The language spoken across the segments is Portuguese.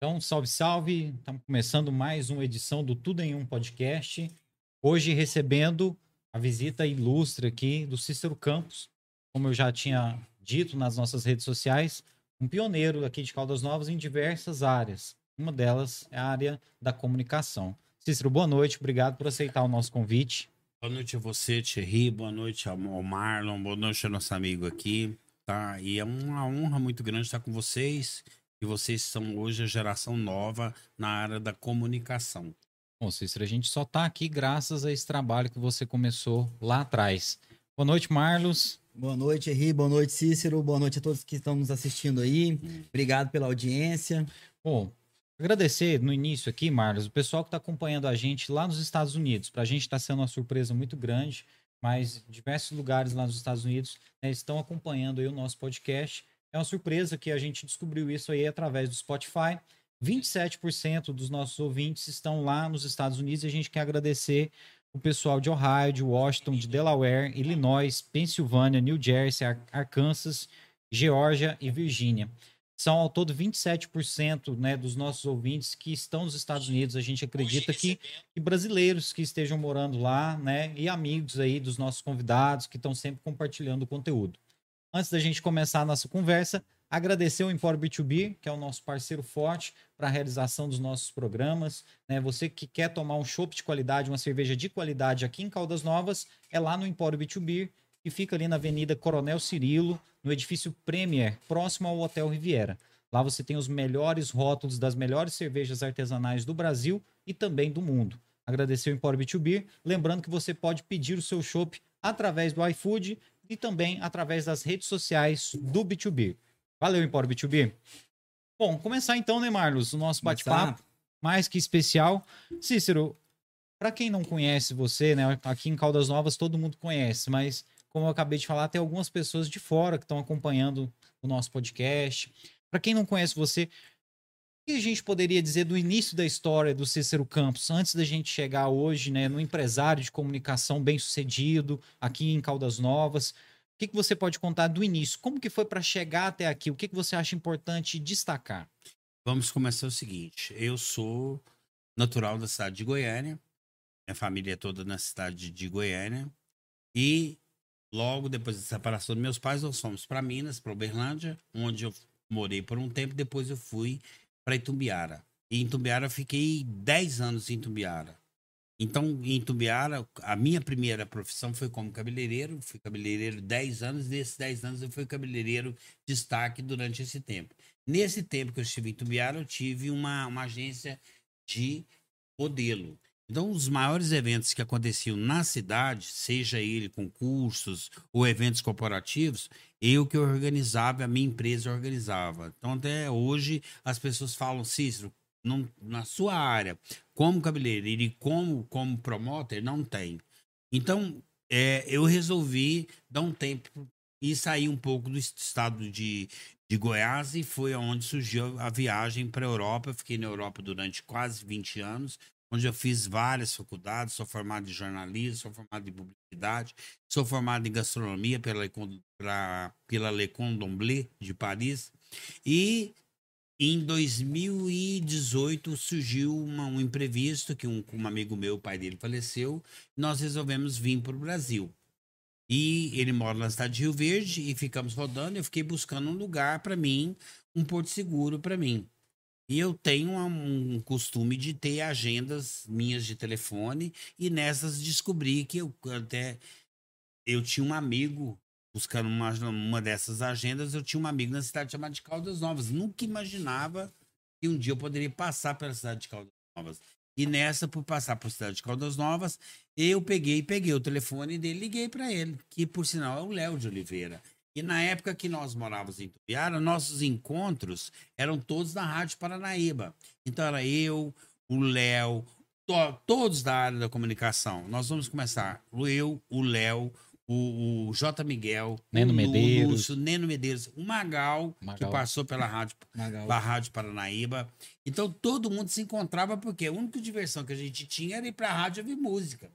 Então, salve, salve. Estamos começando mais uma edição do Tudo em Um Podcast. Hoje recebendo a visita ilustre aqui do Cícero Campos, como eu já tinha dito nas nossas redes sociais, um pioneiro aqui de Caldas Novas em diversas áreas. Uma delas é a área da comunicação. Cícero, boa noite, obrigado por aceitar o nosso convite. Boa noite a você, Thierry, boa noite ao Marlon, boa noite ao nosso amigo aqui, tá? E é uma honra muito grande estar com vocês e vocês são hoje a geração nova na área da comunicação. Bom, Cícero, a gente só está aqui graças a esse trabalho que você começou lá atrás. Boa noite, Marlos. Boa noite, Henri. Boa noite, Cícero. Boa noite a todos que estão nos assistindo aí. Obrigado pela audiência. Bom, agradecer no início aqui, Marlos, o pessoal que está acompanhando a gente lá nos Estados Unidos. Para a gente está sendo uma surpresa muito grande, mas diversos lugares lá nos Estados Unidos né, estão acompanhando aí o nosso podcast é uma surpresa que a gente descobriu isso aí através do Spotify. 27% dos nossos ouvintes estão lá nos Estados Unidos e a gente quer agradecer o pessoal de Ohio, de Washington, de Delaware, Illinois, Pensilvânia, New Jersey, Arkansas, Geórgia e Virgínia. São ao todo 27% né, dos nossos ouvintes que estão nos Estados Unidos. A gente acredita que, que, brasileiros que estejam morando lá, né, e amigos aí dos nossos convidados que estão sempre compartilhando o conteúdo antes da gente começar a nossa conversa, agradecer o Empório B2B, que é o nosso parceiro forte para a realização dos nossos programas. Né? Você que quer tomar um chopp de qualidade, uma cerveja de qualidade aqui em Caldas Novas, é lá no Empório B2B, que fica ali na Avenida Coronel Cirilo, no edifício Premier, próximo ao Hotel Riviera. Lá você tem os melhores rótulos das melhores cervejas artesanais do Brasil e também do mundo. Agradecer o Empório B2B, lembrando que você pode pedir o seu chopp através do iFood e também através das redes sociais do B2B. Valeu, Empório B2B. Bom, começar então, né, Marlos, o nosso bate-papo mais que especial. Cícero, para quem não conhece você, né, aqui em Caldas Novas todo mundo conhece, mas como eu acabei de falar, tem algumas pessoas de fora que estão acompanhando o nosso podcast. Para quem não conhece você, que a gente poderia dizer do início da história do Cícero Campos, antes da gente chegar hoje né, no empresário de comunicação bem sucedido aqui em Caldas Novas? O que, que você pode contar do início? Como que foi para chegar até aqui? O que, que você acha importante destacar? Vamos começar o seguinte. Eu sou natural da cidade de Goiânia. Minha família é toda na cidade de Goiânia. E logo depois da separação dos meus pais, nós fomos para Minas, para Uberlândia, onde eu morei por um tempo. Depois eu fui para Itumbiara. E em Itumbiara eu fiquei 10 anos em Itumbiara. Então, em Itumbiara, a minha primeira profissão foi como cabeleireiro. Fui cabeleireiro 10 anos. Desses 10 anos, eu fui cabeleireiro destaque durante esse tempo. Nesse tempo que eu estive em Itumbiara, eu tive uma, uma agência de modelo. Então, os maiores eventos que aconteciam na cidade, seja ele concursos ou eventos corporativos, eu que organizava, a minha empresa organizava. Então, até hoje, as pessoas falam, Cícero, não, na sua área, como cabeleireiro e como, como promoter, não tem. Então, é, eu resolvi dar um tempo e sair um pouco do estado de, de Goiás e foi onde surgiu a viagem para a Europa. Eu fiquei na Europa durante quase 20 anos, onde eu fiz várias faculdades, sou formado em jornalismo, sou formado em publicidade, sou formado em gastronomia pela, pela, pela Le de Paris. E em 2018 surgiu uma, um imprevisto que um, um amigo meu, o pai dele faleceu, nós resolvemos vir para o Brasil. E ele mora na cidade de Rio Verde e ficamos rodando. Eu fiquei buscando um lugar para mim, um porto seguro para mim. E eu tenho um costume de ter agendas minhas de telefone e nessas descobri que eu até eu tinha um amigo buscando uma, uma dessas agendas, eu tinha um amigo na cidade chamada de Caldas Novas. Nunca imaginava que um dia eu poderia passar pela cidade de Caldas Novas. E nessa, por passar por cidade de Caldas Novas, eu peguei, peguei o telefone dele, liguei para ele, que por sinal é o Léo de Oliveira. E na época que nós morávamos em Tubiara, nossos encontros eram todos na Rádio Paranaíba. Então era eu, o Léo, to todos da área da comunicação. Nós vamos começar. Eu, o Léo, o, o J. Miguel, Neno o Medeiros. Lúcio, Neno Medeiros, o Magal, Magal. que passou pela Rádio, pela Rádio Paranaíba. Então todo mundo se encontrava porque a única diversão que a gente tinha era ir para a rádio ouvir música.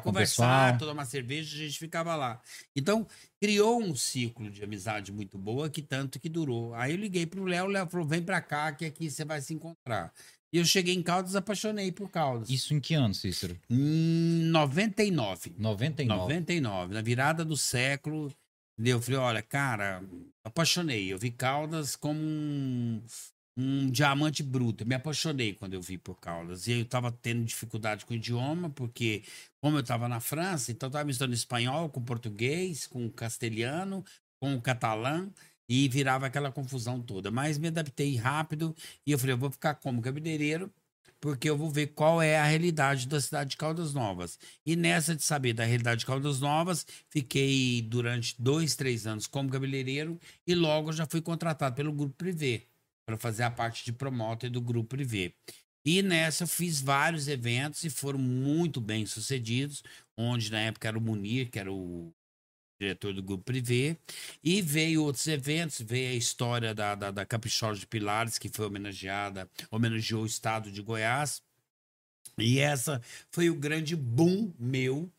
Conversar pessoal. tomar uma cerveja, a gente ficava lá. Então, criou um ciclo de amizade muito boa, que tanto que durou. Aí eu liguei pro Léo, o Léo falou: vem pra cá, que aqui você vai se encontrar. E eu cheguei em Caldas, apaixonei por Caldas. Isso em que ano, Cícero? Em 99. 99. 99, na virada do século. Eu falei, olha, cara, apaixonei. Eu vi Caldas como um, um diamante bruto. Me apaixonei quando eu vi por Caldas. E eu tava tendo dificuldade com o idioma, porque como eu tava na França, então eu tava misturando espanhol com português, com castelhano, com o catalã. E virava aquela confusão toda. Mas me adaptei rápido e eu falei, eu vou ficar como cabeleireiro, porque eu vou ver qual é a realidade da cidade de Caldas Novas. E nessa de saber da realidade de Caldas Novas, fiquei durante dois, três anos como cabeleireiro e logo já fui contratado pelo Grupo Privé para fazer a parte de promoter do Grupo Privé. E nessa eu fiz vários eventos e foram muito bem sucedidos, onde na época era o Munir, que era o diretor do Grupo Privé, e veio outros eventos, veio a história da, da, da Caprichosa de Pilares, que foi homenageada, homenageou o estado de Goiás, e essa foi o grande boom meu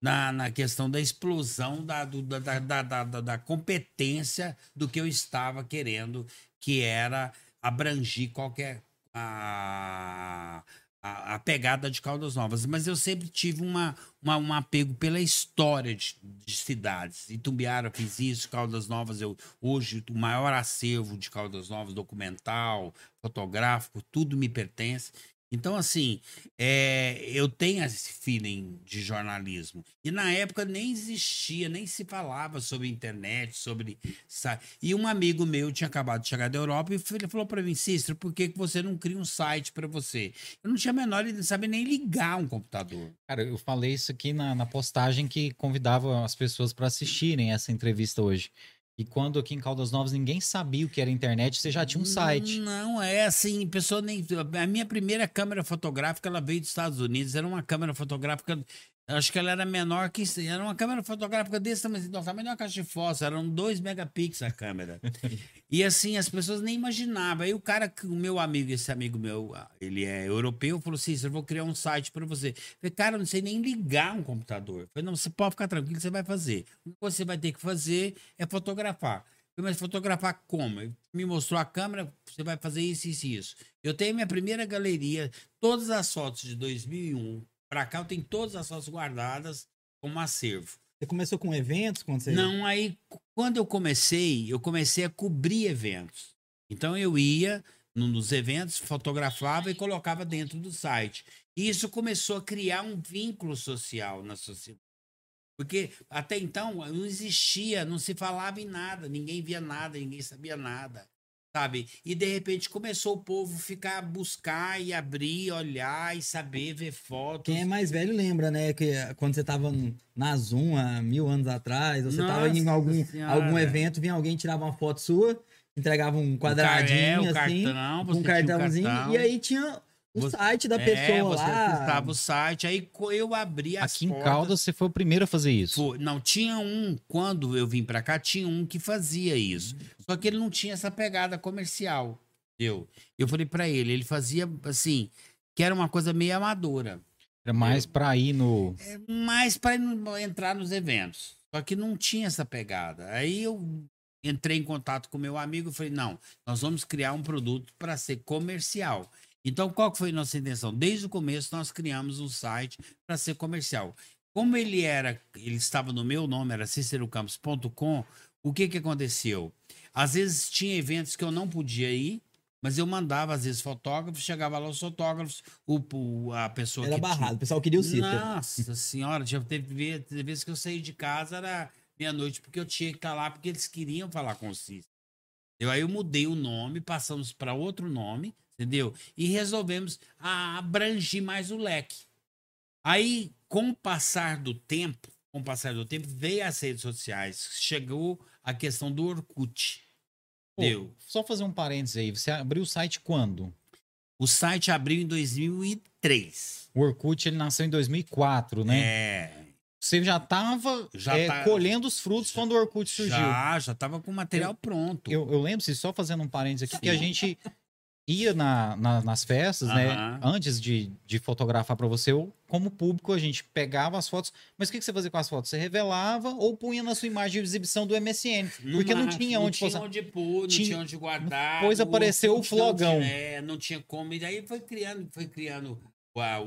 na, na questão da explosão da, do, da, da, da, da competência do que eu estava querendo, que era abrangir qualquer a, a, a pegada de Caldas Novas. Mas eu sempre tive uma, uma, um apego pela história de, de cidades. Itumbiara fiz isso, Caldas Novas, eu hoje o maior acervo de Caldas Novas, documental, fotográfico, tudo me pertence. Então, assim, é, eu tenho esse feeling de jornalismo. E na época nem existia, nem se falava sobre internet, sobre. Sabe? E um amigo meu tinha acabado de chegar da Europa e ele falou para mim: Cícero, por que, que você não cria um site para você? Eu não tinha a menor ideia, sabia nem ligar um computador. Cara, eu falei isso aqui na, na postagem que convidava as pessoas para assistirem essa entrevista hoje. E quando aqui em Caldas Novas ninguém sabia o que era internet, você já tinha um site. Não, é assim, pessoa nem. A minha primeira câmera fotográfica ela veio dos Estados Unidos, era uma câmera fotográfica Acho que ela era menor que isso. Era uma câmera fotográfica desse tamanho, do tamanho de uma caixa de fósforo. Eram 2 megapixels a câmera. e assim, as pessoas nem imaginavam. Aí o cara, o meu amigo, esse amigo meu, ele é europeu, falou assim: eu vou criar um site para você. Eu falei, cara, eu não sei nem ligar um computador. Eu falei, não, você pode ficar tranquilo, você vai fazer. O que você vai ter que fazer é fotografar. Eu falei, mas fotografar como? Ele me mostrou a câmera, você vai fazer isso, isso e isso. Eu tenho minha primeira galeria, todas as fotos de 2001 Pra cá eu tenho todas as fotos guardadas como acervo. Você começou com eventos? Quando você... Não, aí quando eu comecei, eu comecei a cobrir eventos. Então eu ia nos eventos, fotografava e colocava dentro do site. E isso começou a criar um vínculo social na sociedade. Porque até então não existia, não se falava em nada, ninguém via nada, ninguém sabia nada sabe? E de repente começou o povo ficar buscar e abrir, olhar e saber ver fotos. Quem é mais velho lembra, né? Que quando você tava na Zoom há mil anos atrás, ou você Nossa tava em algum, algum evento, vinha alguém tirava uma foto sua, entregava um quadradinho um é, assim, cartão, um cartãozinho, cartão. e aí tinha o você, site da é, pessoa você lá. acessava o site, aí eu abri as Aqui portas. em Caldas você foi o primeiro a fazer isso? Foi, não, tinha um, quando eu vim para cá, tinha um que fazia isso. Só que ele não tinha essa pegada comercial. Eu, eu falei para ele, ele fazia assim, que era uma coisa meio amadora. Era mais para ir no. É mais para entrar nos eventos. Só que não tinha essa pegada. Aí eu entrei em contato com meu amigo e falei: não, nós vamos criar um produto para ser comercial. Então, qual foi a nossa intenção? Desde o começo, nós criamos um site para ser comercial. Como ele era, ele estava no meu nome, era cicerocampos.com, o que, que aconteceu? Às vezes tinha eventos que eu não podia ir, mas eu mandava, às vezes, fotógrafos, chegava lá os fotógrafos, o, o a pessoa era que. Era barrado, tinha... o pessoal queria o Cícero. Nossa senhora, já teve, teve vezes que eu saí de casa, era meia-noite, porque eu tinha que estar lá, porque eles queriam falar com o Cícero. Eu, aí eu mudei o nome, passamos para outro nome, entendeu? E resolvemos abranger mais o leque. Aí, com o passar do tempo, com o passar do tempo, veio as redes sociais, chegou a questão do Orkut. Pô, Deu. Só fazer um parênteses aí, você abriu o site quando? O site abriu em 2003. O Orkut ele nasceu em 2004, né? É. Você já estava é, tá... colhendo os frutos quando o Orkut surgiu. Já, já estava com o material eu, pronto. Eu, eu lembro, se só fazendo um parênteses aqui, Sim. que a gente ia na, na, nas festas, né? Antes de, de fotografar para você, eu, como público, a gente pegava as fotos. Mas o que, que você fazia com as fotos? Você revelava ou punha na sua imagem de exibição do MSN? Porque não tinha onde Não tinha onde pôr, não tinha, tinha onde guardar. Depois apareceu o flogão. Não tinha, é, não tinha como. E daí foi criando, foi criando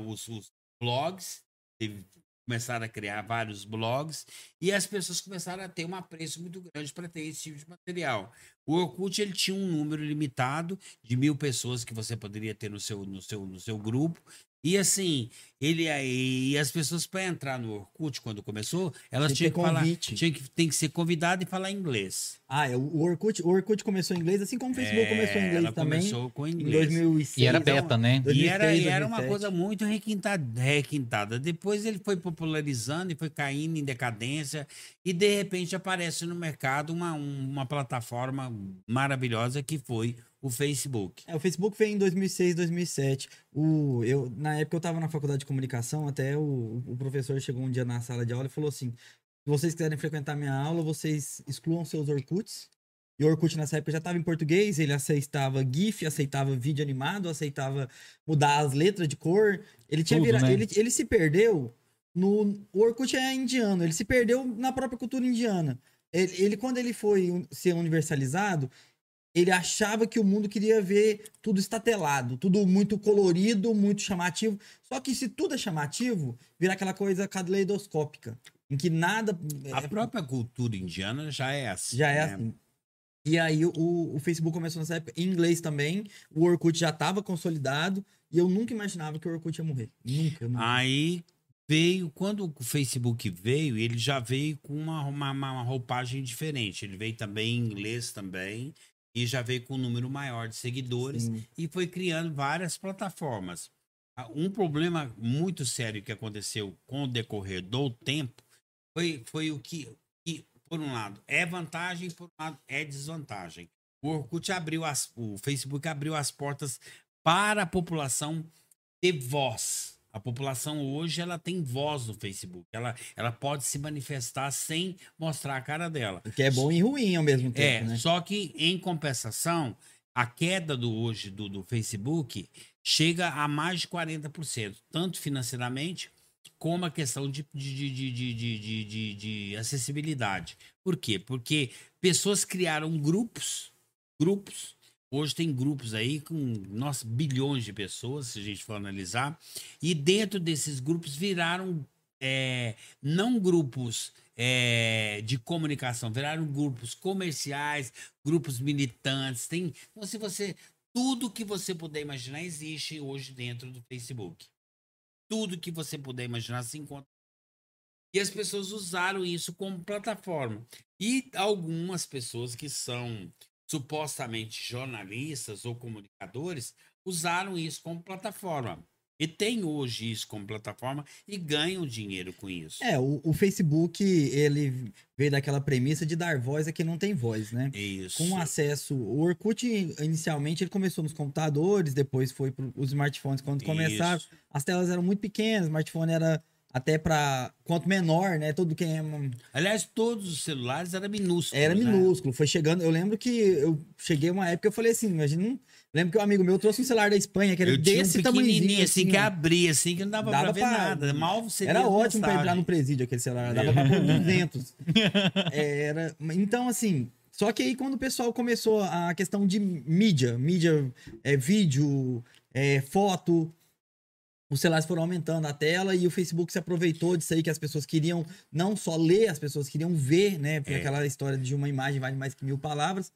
os, os blogs. Teve começaram a criar vários blogs e as pessoas começaram a ter um apreço muito grande para ter esse tipo de material. O Orkut ele tinha um número limitado de mil pessoas que você poderia ter no seu, no seu, no seu grupo e assim, ele aí, as pessoas para entrar no Orkut quando começou, elas tinham que, falar, tinha que tem que ser convidada e falar inglês. Ah, é, o Orkut, o Orkut começou em inglês, assim como o Facebook é, começou em inglês ela também. começou com inglês. Em 2006. E era beta, né? 2006, e era, e era uma coisa muito requintada, requintada. Depois ele foi popularizando e foi caindo em decadência e de repente aparece no mercado uma, uma plataforma maravilhosa que foi o Facebook. É, o Facebook veio em 2006, 2007. O, eu, na época eu estava na faculdade de comunicação, até o, o professor chegou um dia na sala de aula e falou assim: se vocês quiserem frequentar minha aula, vocês excluam seus Orkuts. E o Orkut nessa época já estava em português, ele aceitava GIF, aceitava vídeo animado, aceitava mudar as letras de cor. Ele tinha virado, né? ele, ele se perdeu no. O Orkut é indiano, ele se perdeu na própria cultura indiana. Ele, ele quando ele foi ser universalizado, ele achava que o mundo queria ver tudo estatelado, tudo muito colorido, muito chamativo. Só que se tudo é chamativo, vira aquela coisa caleidoscópica, em que nada. A é... própria cultura indiana já é assim. Já é né? assim. E aí o, o Facebook começou nessa época em inglês também. O Orkut já estava consolidado e eu nunca imaginava que o Orkut ia morrer. Nunca. nunca. Aí veio, quando o Facebook veio, ele já veio com uma, uma, uma roupagem diferente. Ele veio também em inglês também e já veio com um número maior de seguidores Sim. e foi criando várias plataformas. Ah, um problema muito sério que aconteceu com o decorrer do tempo foi, foi o que, que, por um lado, é vantagem, por um lado, é desvantagem. O Orkut abriu as, o Facebook abriu as portas para a população ter voz. A população hoje ela tem voz no Facebook. Ela, ela pode se manifestar sem mostrar a cara dela. O que é bom e ruim ao mesmo tempo. É, né? só que em compensação, a queda do hoje do, do Facebook chega a mais de 40%, tanto financeiramente como a questão de, de, de, de, de, de, de acessibilidade. Por quê? Porque pessoas criaram grupos, grupos Hoje tem grupos aí com, nossa, bilhões de pessoas, se a gente for analisar. E dentro desses grupos viraram é, não grupos é, de comunicação, viraram grupos comerciais, grupos militantes. Tem, então, se você. Tudo que você puder imaginar existe hoje dentro do Facebook. Tudo que você puder imaginar se encontra. E as pessoas usaram isso como plataforma. E algumas pessoas que são supostamente jornalistas ou comunicadores usaram isso como plataforma. E tem hoje isso como plataforma e ganham dinheiro com isso. É, o, o, Facebook, ele veio daquela premissa de dar voz a quem não tem voz, né? Isso. Com acesso. O Orkut, inicialmente, ele começou nos computadores, depois foi para os smartphones. Quando começaram, isso. as telas eram muito pequenas, o smartphone era até para quanto menor, né? Todo quem é... Aliás, todos os celulares eram minúsculos. Era né? minúsculo. Foi chegando. Eu lembro que eu cheguei uma época eu falei assim, imagina. Lembro que um amigo meu trouxe um celular da Espanha que era eu desse um tamanhozinho. assim, que abria, assim, que não dava, dava pra ver pra... nada. Mal você Era ótimo para entrar no presídio aquele celular. Dava pra pôr 200. era... Então, assim. Só que aí, quando o pessoal começou a questão de mídia, mídia, é, vídeo, é, foto, os celulares foram aumentando a tela e o Facebook se aproveitou disso aí que as pessoas queriam não só ler, as pessoas queriam ver, né? Porque é. aquela história de uma imagem vale mais que mil palavras.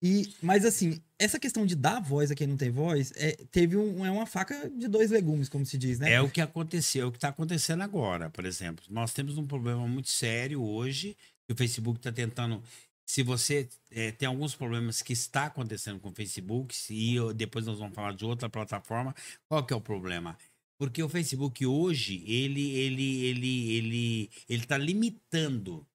E, mas assim, essa questão de dar voz a quem não tem voz é, teve um, é uma faca de dois legumes, como se diz, né? É o que aconteceu, é o que está acontecendo agora, por exemplo. Nós temos um problema muito sério hoje, que o Facebook está tentando se você é, tem alguns problemas que está acontecendo com o Facebook, e depois nós vamos falar de outra plataforma, qual que é o problema? Porque o Facebook hoje, ele ele ele ele ele está limitando.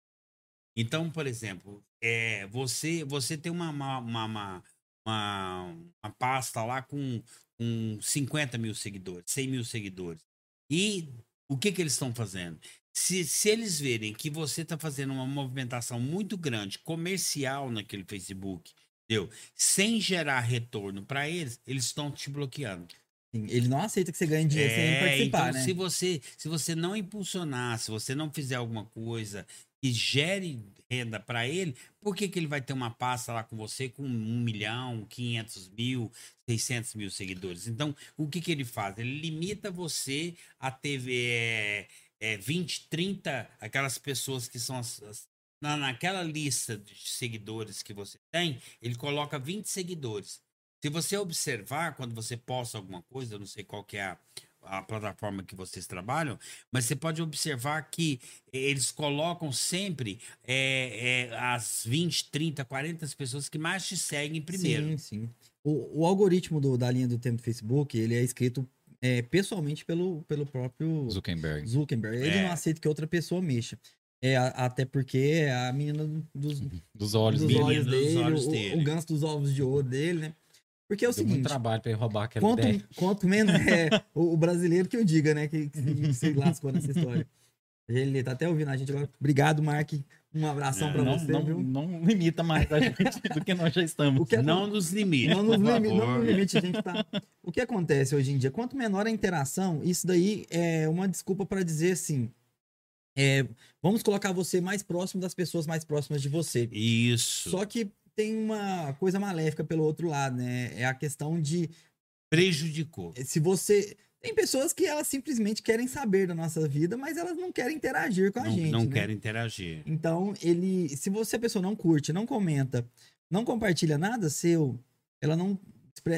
Então, por exemplo, é, você você tem uma uma, uma, uma, uma pasta lá com, com 50 mil seguidores, 100 mil seguidores. E o que, que eles estão fazendo? Se, se eles verem que você está fazendo uma movimentação muito grande comercial naquele Facebook Entendeu? Sem gerar retorno para eles, eles estão te bloqueando. Sim, Ele não aceita que você ganhe dinheiro sem participar, então, né? se você se você não impulsionar, se você não fizer alguma coisa que gere renda para ele, por que, que ele vai ter uma pasta lá com você com um milhão, 500 mil, 600 mil seguidores? Então, o que, que ele faz? Ele limita você a ter é, é, 20, 30, aquelas pessoas que são as, as- na, naquela lista de seguidores que você tem, ele coloca 20 seguidores. Se você observar, quando você posta alguma coisa, eu não sei qual que é a, a plataforma que vocês trabalham, mas você pode observar que eles colocam sempre é, é, as 20, 30, 40 pessoas que mais te seguem primeiro. Sim, sim. O, o algoritmo do- da linha do tempo do Facebook, ele é escrito é, pessoalmente pelo, pelo próprio Zuckerberg. Zuckerberg. Ele É. não aceita que outra pessoa mexa. É, a- até porque é a menina dos, Dos olhos dos dele. olhos dos dele, olhos o, dele. o ganso dos ovos de ouro dele, né? Porque é o Deu muito seguinte, trabalho pra ele roubar aquela quanto, ideia. quanto menos é o, o brasileiro que eu diga, né? Que, que se lascou nessa história. Ele tá até ouvindo a gente agora. Obrigado, Mark. Um abração É, pra não, você, não, viu? não limita mais a gente do que nós já estamos. O que Não nos limite, Não nos limi- não nos limite, a gente tá. O que acontece hoje em dia? Quanto menor a interação, isso daí é uma desculpa para dizer assim. é, vamos colocar você mais próximo das pessoas mais próximas de você. Isso. Só que tem uma coisa maléfica pelo outro lado, né? É a questão de Prejudicou. se você. Tem pessoas que elas simplesmente querem saber da nossa vida, mas elas não querem interagir com a Não, gente. não né? quero interagir. Então, ele. Se você a pessoa não curte, não comenta, não compartilha nada seu, ela não,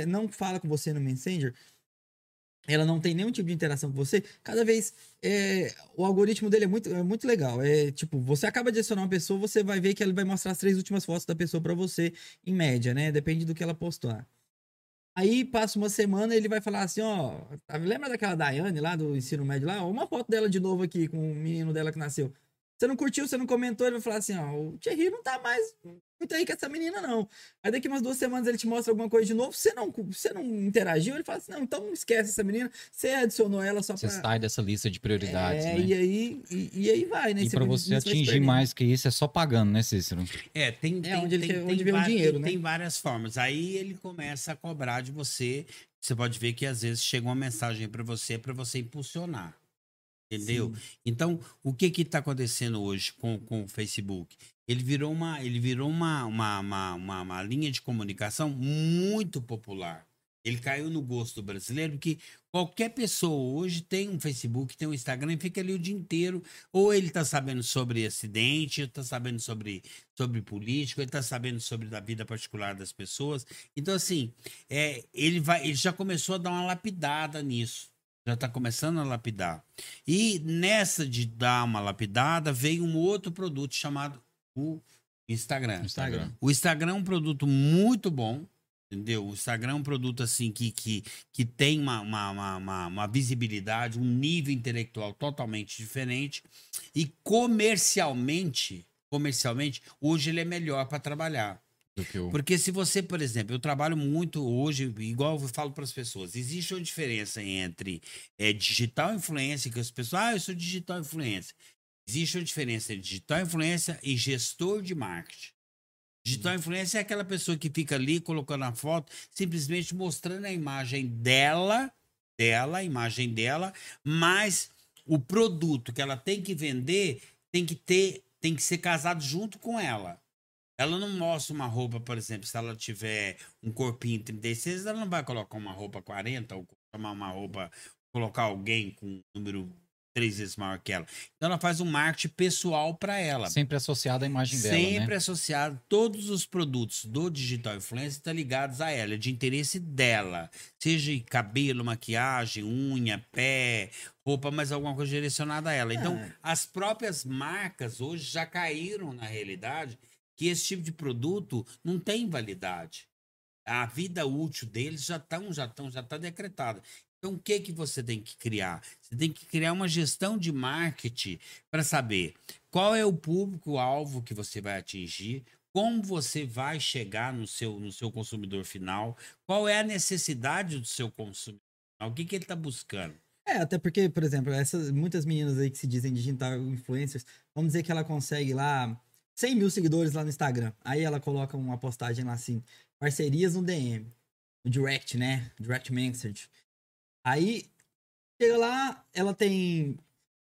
não fala com você no Messenger, ela não tem nenhum tipo de interação com você, cada vez é, o algoritmo dele é muito, é muito legal. É tipo, você acaba de adicionar uma pessoa, você vai ver que ele vai mostrar as três últimas fotos da pessoa pra você, em média, né? Depende do que ela postar. Aí passa uma semana ele vai falar assim, ó, lembra daquela Daiane lá do ensino médio lá? Uma foto dela de novo aqui com o menino dela que nasceu. Você não curtiu, você não comentou, ele vai falar assim, ó, o Thierry não tá mais muito aí com essa menina, não. Aí daqui umas duas semanas ele te mostra alguma coisa de novo, você não, você não interagiu, ele fala assim, não, então esquece essa menina, você adicionou ela só Você pra... sai dessa lista de prioridades, É, né? e aí, e, e aí vai, né? E pra você atingir mais que isso é só pagando, né, Cícero? É, tem, tem, onde ele tem, quer- tem onde vem o dinheiro, tem- né? Tem várias formas. Aí ele começa a cobrar de você. Você pode ver que às vezes chega uma mensagem para você para você impulsionar. Entendeu? Sim. Então, o que que tá acontecendo hoje com, com o Facebook? Ele virou uma, ele virou uma, uma, uma, uma, uma linha de comunicação muito popular. Ele caiu no gosto do brasileiro, porque qualquer pessoa hoje tem um Facebook, tem um Instagram e fica ali o dia inteiro. Ou ele tá sabendo sobre acidente, ou tá sabendo sobre, sobre política, ele tá sabendo sobre a vida particular das pessoas. Então, assim, é, ele, vai, ele já começou a dar uma lapidada nisso. Já está começando a lapidar. E nessa de dar uma lapidada, veio um outro produto chamado o Instagram. Instagram. O Instagram é um produto muito bom, entendeu? O Instagram é um produto assim que, que, que tem uma, uma, uma, uma, uma visibilidade, um nível intelectual totalmente diferente. E comercialmente, comercialmente, hoje ele é melhor para trabalhar. Do que o... Porque se você, por exemplo, eu trabalho muito hoje, igual eu falo para as pessoas, existe uma diferença entre é, digital influência, que as pessoas, ah, eu sou digital influência. Existe uma diferença entre digital influência e gestor de marketing. Digital influência é aquela pessoa que fica ali colocando a foto, simplesmente mostrando a imagem dela, dela, a imagem dela, mas o produto que ela tem que vender tem que ter, tem que ser casado junto com ela. Ela não mostra uma roupa, por exemplo, se ela tiver um corpinho 36, ela não vai colocar uma roupa 40 ou chamar uma roupa, colocar alguém com um número três vezes maior que ela. Então ela faz um marketing pessoal para ela. Sempre associado à imagem dela, Sempre né? associado, todos os produtos do Digital Influencer estão ligados a ela, é de interesse dela. Seja cabelo, maquiagem, unha, pé, roupa, mas alguma coisa direcionada a ela. Então, É. as próprias marcas hoje já caíram na realidade que esse tipo de produto não tem validade. A vida útil deles já estão, já estão, já está decretada. Então, o que que você tem que criar? Você tem que criar uma gestão de marketing para saber qual é o público-alvo que você vai atingir, como você vai chegar no seu, no seu consumidor final, qual é a necessidade do seu consumidor final, o que, que ele está buscando. É, até porque, por exemplo, essas muitas meninas aí que se dizem digital influencers, vamos dizer que ela consegue lá 100 mil seguidores lá no Instagram. Aí ela coloca uma postagem lá assim: parcerias no DM, no direct, né? Direct message. Aí, chega lá, ela tem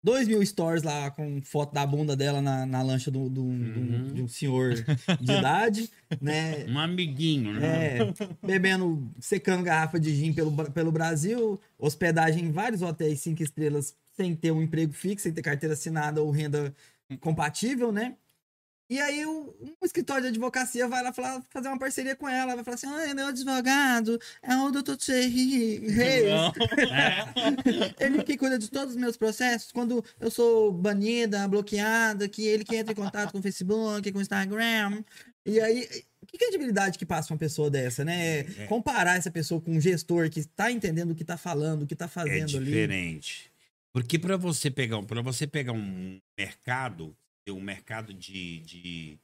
2 mil stories lá com foto da bunda dela na, na lancha do, do- do- Uhum. de um senhor de idade, né? Um amiguinho, né? É, bebendo, secando garrafa de gin pelo, pelo Brasil, hospedagem em vários hotéis cinco estrelas sem ter um emprego fixo, sem ter carteira assinada ou renda compatível, né? E aí um escritório de advocacia vai lá falar, fazer uma parceria com ela, vai falar assim, ah, meu advogado é o Dr. Thierry Reis. Ele que cuida de todos os meus processos. Quando eu sou banida, bloqueada, que ele que entra em contato com o Facebook, com o Instagram. E aí, que credibilidade que passa uma pessoa dessa, né? É. Comparar essa pessoa com um gestor que tá entendendo o que tá falando, o que tá É fazendo ali. diferente. Porque para você pegar, para você pegar um mercado, um mercado de, de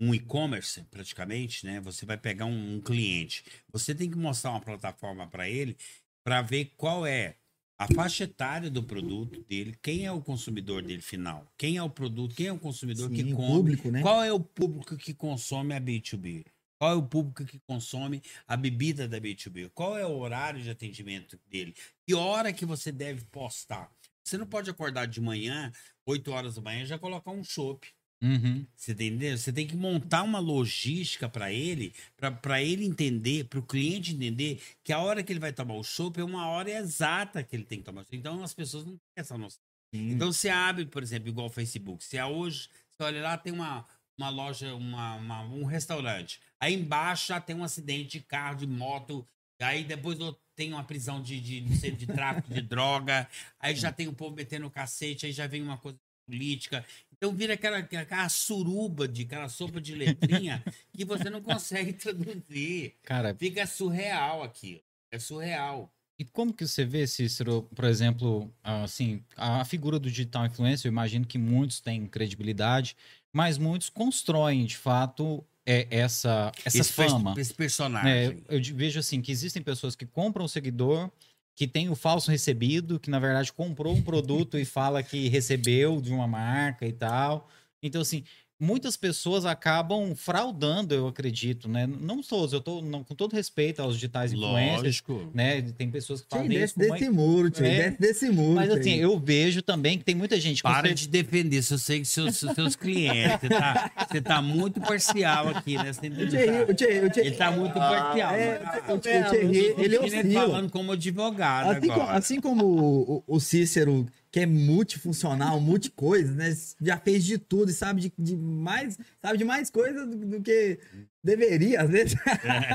um e-commerce praticamente, né? Você vai pegar um, um cliente, você tem que mostrar uma plataforma para ele para ver qual é a faixa etária do produto dele, quem é o consumidor dele final, quem é o produto, quem é o consumidor Sim, que o come, público, né? qual é o público que consome a B2B? Qual é o público que consome a bebida da B2B? Qual é o horário de atendimento dele? Que hora que você deve postar? Você não pode acordar de manhã, 8 horas da manhã, e já colocar um chopp. Uhum. Você entendeu? Você tem que montar uma logística para ele, para ele entender, para o cliente entender que a hora que ele vai tomar o chopp é uma hora exata que ele tem que tomar. Então as pessoas não têm essa noção. Então você abre, por exemplo, igual o Facebook. Se é hoje, você olha lá, tem uma, uma loja, uma, uma- um restaurante. Aí embaixo já tem um acidente de carro, de moto. Aí depois tem uma prisão de, de, sei, de tráfico de droga. Aí já tem o povo metendo o cacete. Aí já vem uma coisa política. Então vira aquela, aquela suruba de aquela sopa de letrinha que você não consegue traduzir. Cara, Fica surreal aqui. É surreal. E como que você vê, Cícero, por exemplo, assim, a figura do digital influencer, eu imagino que muitos têm credibilidade, mas muitos constroem, de fato, é, essa, essa esse, fama. Esse personagem. eu de- vejo assim, que existem pessoas que compram o seguidor, que tem o falso recebido, que na verdade comprou um produto e fala que recebeu de uma marca e tal. Então, assim, muitas pessoas acabam fraudando, eu acredito, né? Não todos, eu tô não, com todo respeito aos digitais influencers, Lógico. né? Tem pessoas que fazem isso desce uma desse muro, tio, É. desce desse muro. mas assim, eu vejo também que tem muita gente Para cer- de defender seus, seus, seus, seus clientes. Você tá, você tá muito parcial aqui, né? Você entendeu? O Thierry, o Thierry- Ele tá muito parcial. é, né? o Thierry, o Thierry, ele Ele oscila. falando como advogado Assim como, agora. assim como o, o- o Cícero, que é multifuncional, multicoisas, né? Já fez de tudo e sabe de, de mais, sabe de mais coisas do, do que deveria, às vezes.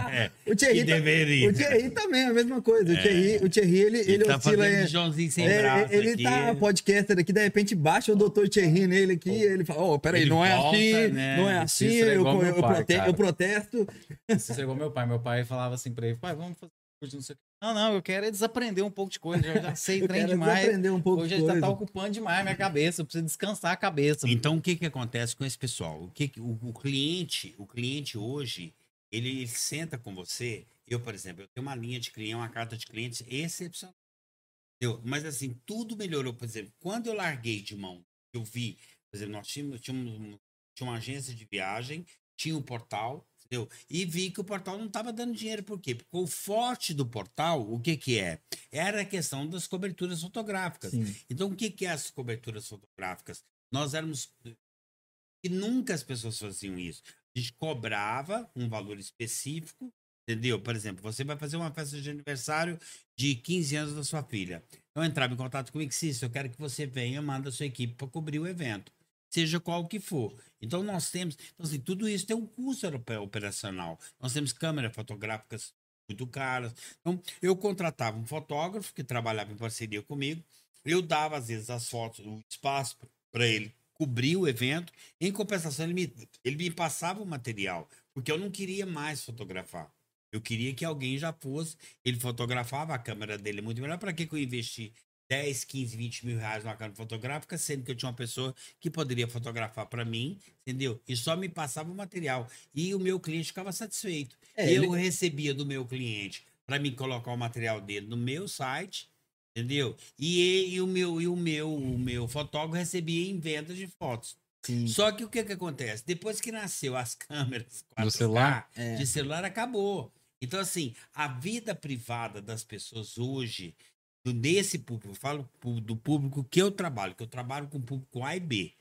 É, o Thierry, que tá- deveria. o Thierry também é a mesma coisa. O Thierry, o Thierry ele, ele, Ele tá oscila. é- Joãozinho sem é, braço ele aqui. tá podcaster aqui, de repente baixa o doutor Thierry nele aqui, ele fala, oh, peraí, Ele não é volta, assim, né? não é assim, Cícero é eu, eu, eu pai, eu protesto. Você chegou meu pai. Meu pai falava assim pra ele: pai, vamos fazer curso, não sei o quê. Não, não, eu quero é desaprender um pouco de coisa. Eu já sei trem demais. aprender um pouco Hoje de ele tá, coisa. tá ocupando demais a minha cabeça. Eu preciso descansar a cabeça. Então, o que que acontece com esse pessoal? O que que- o, o cliente, o cliente hoje, ele, ele senta com você. Eu, por exemplo, eu tenho uma linha de cliente, uma carta de clientes excepcional. Entendeu? Mas assim, tudo melhorou. Por exemplo, quando eu larguei de mão, eu vi, por exemplo, nós tínhamos, tínhamos um- tinha uma agência de viagem, tinha um portal, entendeu? E vi que o portal não estava dando dinheiro. Por quê? Porque o forte do portal, o que que é? Era a questão das coberturas fotográficas. Sim. Então, o que, que é as coberturas fotográficas? Nós éramos. E nunca as pessoas faziam isso. A gente cobrava um valor específico, entendeu? Por exemplo, você vai fazer uma festa de aniversário de 15 anos da sua filha. Eu entrava em contato comigo, Cícero, eu quero que você venha, manda a sua equipe para cobrir o evento. Seja qual que for. Então, nós temos. Então, assim, tudo isso tem um custo ope- operacional. Nós temos câmeras fotográficas muito caras. Então, eu contratava um fotógrafo que trabalhava em parceria comigo. Eu dava, às vezes, as fotos, o espaço para ele cobrir o evento. Em compensação, ele me, ele me passava o material, porque eu não queria mais fotografar. Eu queria que alguém já fosse. Ele fotografava, a câmera dele é muito melhor. Para que, que eu investi 10, 15, 20 mil reais numa câmera fotográfica, sendo que eu tinha uma pessoa que poderia fotografar para mim, entendeu? E só me passava o material. E o meu cliente ficava satisfeito. É, eu ele- recebia do meu cliente para mim colocar o material dele no meu site, entendeu? E, e o meu e o meu o meu fotógrafo recebia em vendas de fotos. Sim. Só que o que que acontece? Depois que nasceu as câmeras 4K, Do celular? É. de celular acabou. Então, assim, a vida privada das pessoas hoje, desse público, eu falo do público que eu trabalho, que eu trabalho com público A e B.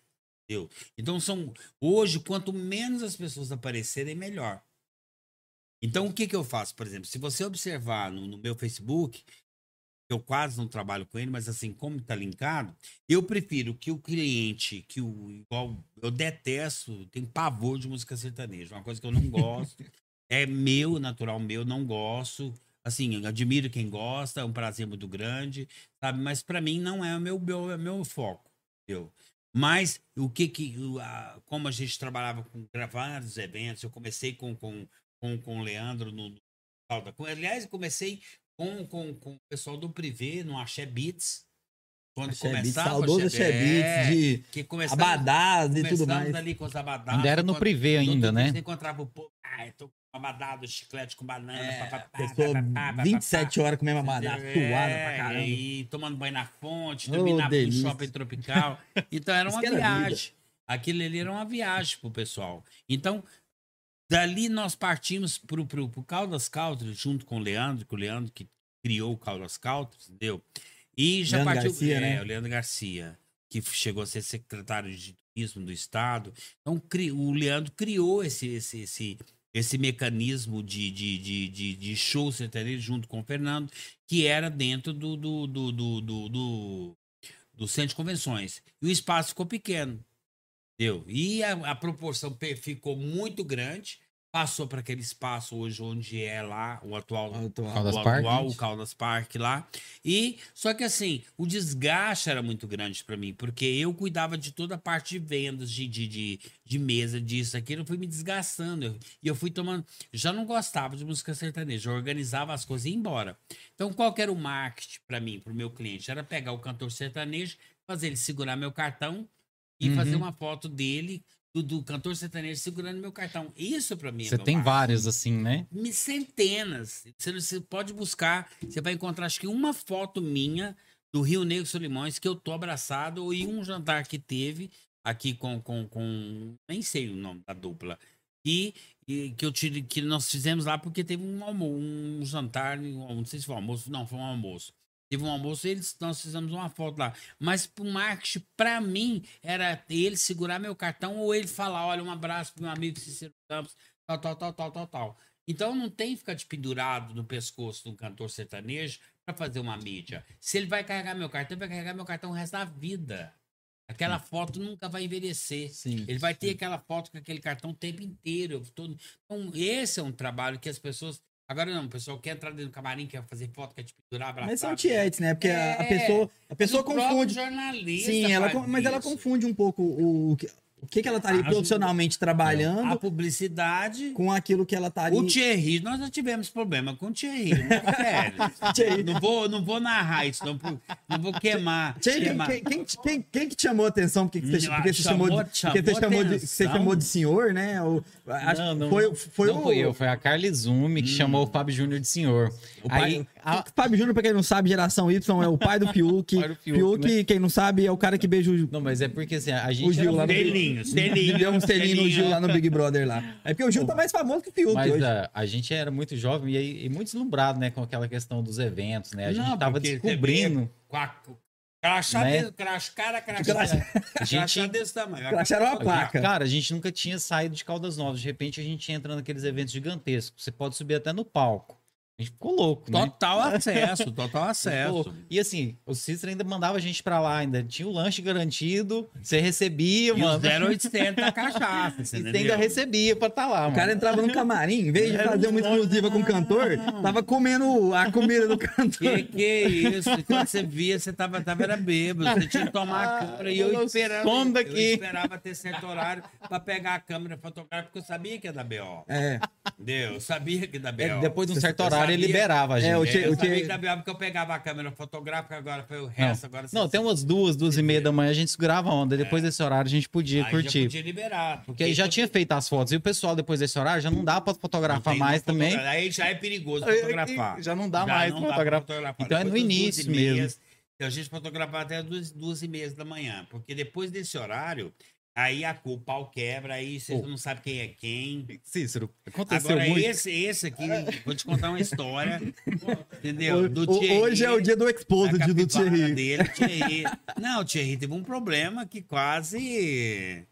Entendeu? Então, são. Hoje, quanto menos as pessoas aparecerem, melhor. Então, o que, que eu faço, por exemplo? Se você observar no, no meu Facebook, eu quase não trabalho com ele, mas assim, como está linkado, eu prefiro que o cliente, que o igual eu detesto, tenho pavor de música sertaneja, uma coisa que eu não gosto. é meu, natural meu, não gosto. Assim, eu admiro quem gosta, é um prazer muito grande, sabe? Mas para mim não é o meu, meu, é o meu foco, entendeu? Mas o que que, o- a- como a gente trabalhava com gravando os eventos, eu comecei com, com, com, com o Leandro no, no Calda. Com- Aliás, eu comecei com, com, com o pessoal do Privé, no Axé Beats. Quando Axé começava saudoso Axé é, Beats, de que começava, abadás e tudo começamos mais. ali com os abadás. Ainda era no privê no ainda, né? Você encontrava o povo, ah, eu tô com abadado, chiclete com banana, É, papapá, Pessoa papapá, papapá. 27 horas comendo abadá, É, suada pra caramba. E tomando banho na fonte, dormindo na- no shopping tropical. Então era uma era vida. viagem. Aquilo ali era uma viagem pro pessoal. Então, dali nós partimos pro, pro, pro Caldas Country, junto com o Leandro, que o Leandro que criou o Caldas Country, entendeu? E já Leandro partiu. Garcia, é, né? o Leandro Garcia, que chegou a ser secretário de turismo do Estado. Então, cri- o Leandro criou esse, esse, esse, esse mecanismo de, de, de, de, de show sertanejo junto com o Fernando, que era dentro do, do, do, do, do, do, do centro de convenções. E o espaço ficou pequeno. E a, a proporção ficou muito grande, passou para aquele espaço hoje onde é lá o atual Atual. Caldas o Park. atual, o Caldas Park lá. E só que assim, o desgaste era muito grande para mim, porque eu cuidava de toda a parte de vendas, de, de, de, de mesa, disso, aquilo, eu fui me desgastando. Eu- E eu fui tomando. Já não gostava de música sertaneja, eu organizava as coisas e ia embora. Então, qual que era o marketing para mim, para o meu cliente? Era pegar o cantor sertanejo, fazer ele segurar meu cartão e Uhum. fazer uma foto dele. Do, do cantor sertanejo segurando meu cartão. Isso para mim é Você meu tem marketing vários assim, né? centenas. Você, você pode buscar, você vai encontrar acho que uma foto minha do Rio Negro Solimões que eu tô abraçado e um jantar que teve aqui com com, com nem sei o nome da dupla. E, e que eu tive que nós fizemos lá porque teve um almo, um jantar, um- não sei se foi um almoço, não, foi um almoço. Teve um almoço eles, nós fizemos uma foto lá. Mas pro marketing, pra mim, era ele segurar meu cartão ou ele falar: olha, um abraço pro meu amigo Cícero Campos, tal, tal, tal, tal, tal, tal. Então não tem que ficar de pendurado no pescoço de um cantor sertanejo para fazer uma mídia. Se ele vai carregar meu cartão, vai carregar meu cartão o resto da vida. Aquela foto nunca vai envelhecer. Sim. Ele vai ter aquela foto com aquele cartão o tempo inteiro. Todo... Então, esse é um trabalho que as pessoas. Agora não, o pessoal quer entrar dentro do camarim, quer fazer foto, quer te pendurar, abraçar. Mas são tietes, né? Porque a- a É. pessoa, a pessoa confunde. Sim, ela, mas ela confunde um pouco o, o que, o que que ela estaria Ah, profissionalmente A trabalhando publicidade. com aquilo que ela estaria. O Thierry, nós já tivemos problema com o Thierry, sério. Thierry. Não vou, não vou narrar isso, não, vou- não vou queimar. Quem, quem, queimar. quem, quem, quem- quem que te chamou a atenção? Porque, você, Hum, porque você chamou- chamou, de, chamou porque você chamou, de, você chamou de senhor, né? O, acho Não, não, foi, foi não o, fui eu, foi a Carly Zume que chamou o Fábio Júnior de senhor. o pai, Aí, a- Fábio Júnior, pra quem não sabe, geração Y é o pai do Fiuk. Pai do Fiuk, Fiuk, né? quem não sabe, é o cara que beija o, Não, mas é porque assim, a gente. o Gil era lá muito- Selinho, selinho. Deu um selinho no Gil lá no Big Brother lá. É porque o Gil tá mais famoso que o Fiuk Mas hoje. a, a gente era muito jovem e, e muito deslumbrado, né, com aquela questão dos eventos, né? A gente Não, tava descobrindo. Crachá, Né? desse- crachá, cara, crachá. Crachá. Gente- Crachá desse tamanho. Cracharam uma placa. Cara, a gente nunca tinha saído de Caldas Novas. De repente a gente entra naqueles eventos gigantescos. Você pode subir até no palco. A gente ficou louco, né? Total acesso, total acesso. E assim, o Cícero ainda mandava a gente pra lá, ainda tinha o lanche garantido, você recebia, E o mano. 0800 da cachaça, E você você ainda entendeu? recebia pra estar lá, O mano. cara entrava no camarim, em vez de fazer uma um exclusiva com o cantor, tava comendo a comida do cantor. Que que é isso? Quando você via, você tava, tava era bêbado, você tinha que tomar a câmera. E eu eu esperava, eu esperava ter certo horário pra pegar a câmera fotográfica, porque eu sabia que ia dar B.O. É, Entendeu? Eu sabia que ia dar É, B.O. depois de um certo eu horário, ele liberava a gente. É, o É, eu sabia que da porque eu pegava a câmera fotográfica, agora foi o Não, resto. Agora você- não, tem umas duas, duas e meia da manhã, a gente segurava a onda. Depois desse horário, a gente podia É. Aí curtir. já podia liberar. Porque aí já tinha feito as fotos. E o pessoal, depois desse horário, já não dá pra fotografar mais também. Aí já é perigoso fotografar. já não dá mais não pra dá fotografar. fotografar. Então é no Depois das duas início mesmo. então A gente fotografava até duas, duas e meia da manhã. Porque depois desse horário, Aí a, o pau quebra, aí você Ô. não sabe quem é quem. Cícero, aconteceu Agora, muito. esse, esse aqui, vou te contar uma história. entendeu? Ho- Thierry, Hoje é o dia do da Exposed do Thierry. dele, Thierry. Não, o Thierry teve um problema que quase.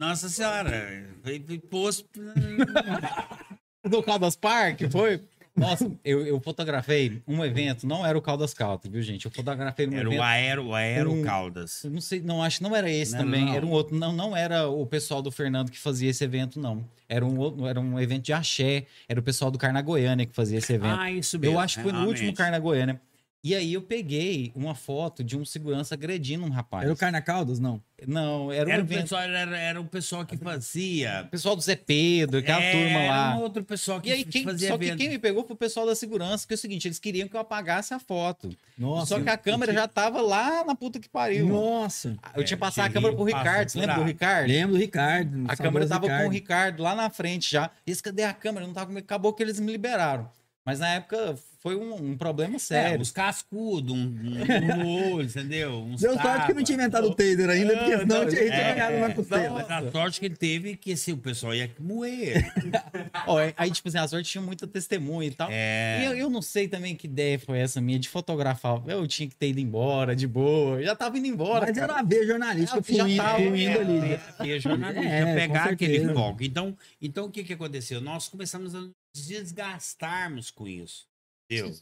Nossa senhora, foi, foi posto. Do Caldas Park, foi? Nossa, eu, eu fotografei um evento, não era o Caldas Caldas, viu, gente? Eu fotografei um Era o evento. Aero, o Aero Um- Caldas. Não sei, não acho que não era esse Não, também, não. era um outro. Não, não era o pessoal do Fernando que fazia esse evento, não. Era um, era um evento de axé, era o pessoal do Carna Goiânia que fazia esse evento. Ah, isso mesmo. eu acho que foi no último. Carna Goiânia. E aí eu peguei uma foto de um segurança agredindo um rapaz. Era o Carna Caldas? Não. Não, era um Era o, evento. pessoal, era, era o pessoal que fazia. O pessoal do Zé Pedro, aquela É, turma lá. Era um outro pessoal que E aí, quem, fazia só que evento. quem me pegou foi o pessoal da segurança, que é o seguinte, eles queriam que eu apagasse a foto. Nossa. só que a câmera já tava lá na puta que pariu. Nossa. Eu tinha É, passado a câmera pro Ricardo, você por lembra do. Ricardo? Lembro do Ricardo. A câmera tava com o Ricardo. Ricardo lá na frente já. Esse, cadê a câmera? Não tava comigo. Acabou que eles me liberaram. Mas na época foi um, um problema É, sério. uns cascudos, um, um no olho, entendeu? Uns Deu sorte que não tinha inventado o taser ainda, porque senão não, eu tinha é, ganhado na Mas costela. a sorte que ele teve que assim, o pessoal ia moer. Ó, aí, tipo assim, a sorte tinha muita testemunha e tal. É. E eu, eu não sei também que ideia foi essa minha de fotografar. Eu tinha que ter ido embora, de boa. Eu já tava indo embora. Mas cara. era a ver jornalística Ah, já fluindo, tava, fluindo ali. né? E a jornalista É, com pegar aquele foco. Então, então, o que, que aconteceu? Nós começamos a desgastarmos com isso. Entendeu?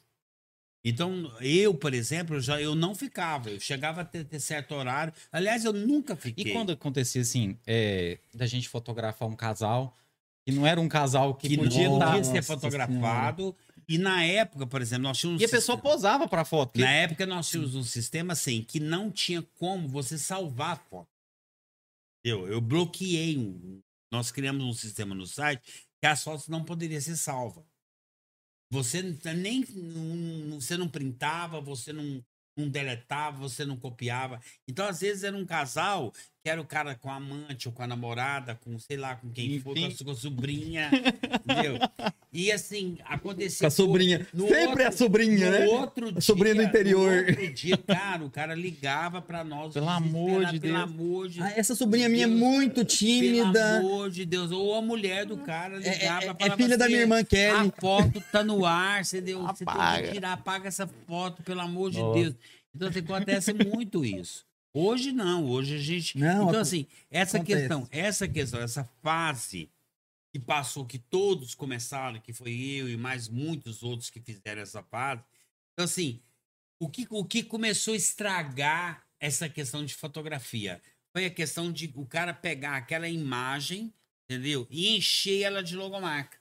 Então, eu, por exemplo, já eu não ficava. Eu chegava a ter, ter certo horário. Aliás, eu nunca fiquei. E quando acontecia assim, é, da gente fotografar um casal, que não era um casal que, que podia não podia ser fotografado. E na época, por exemplo, nós tínhamos. um E a pessoa posava pra foto. porque- Na época, nós tínhamos um sistema assim que não tinha como você salvar a foto. Eu, eu bloqueei um. Nós criamos um sistema no site que as fotos não poderiam ser salvas. Você nem você não printava, você não, não deletava, você não copiava. Então, às vezes, era um casal que era o cara com a amante ou com a namorada, com sei lá, com quem for, com a, com a sobrinha, entendeu? E assim, aconteceu. Com a sobrinha. no Sempre é a outro- sobrinha, no né? outro A sobrinha do dia- interior. No outro dia, cara, o cara ligava pra nós. Pelo amor de Pelo Deus. amor de Ah, essa sobrinha minha é muito Pelo tímida. amor de Deus. Ou a mulher do cara É, ligava é- é falava filha da assim, minha irmã Kelly. A foto tá no ar, você, deu, você tem Apaga. que tirar, apaga essa foto, pelo amor de Nossa. Deus. Então assim, acontece muito isso. Hoje não, hoje a gente. Não, então, assim, essa acontece. questão, essa questão, essa fase que passou, que todos começaram, que foi eu e mais muitos outros que fizeram essa fase. Então, assim, o que, o que começou a estragar essa questão de fotografia? Foi a questão de o cara pegar aquela imagem, entendeu? E encher ela de logomarca.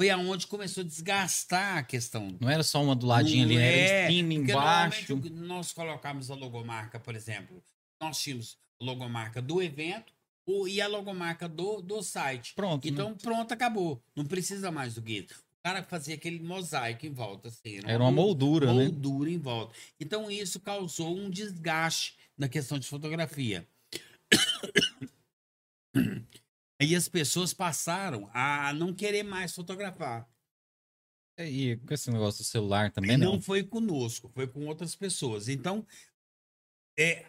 Foi aonde começou a desgastar a questão. Não era só uma do ladinho ali, era é, em cima, embaixo. nós colocamos a logomarca, por exemplo, nós tínhamos a logomarca do evento e a logomarca do, do site. Pronto. né? Então, pronto, acabou. Não precisa mais do isso. O cara fazia aquele mosaico em volta, assim. Era uma moldura, né? moldura em volta. Então, isso causou um desgaste na questão de fotografia. Aí as pessoas passaram a não querer mais fotografar. E com esse negócio do celular também, não. não. foi conosco, foi com outras pessoas. Então, é,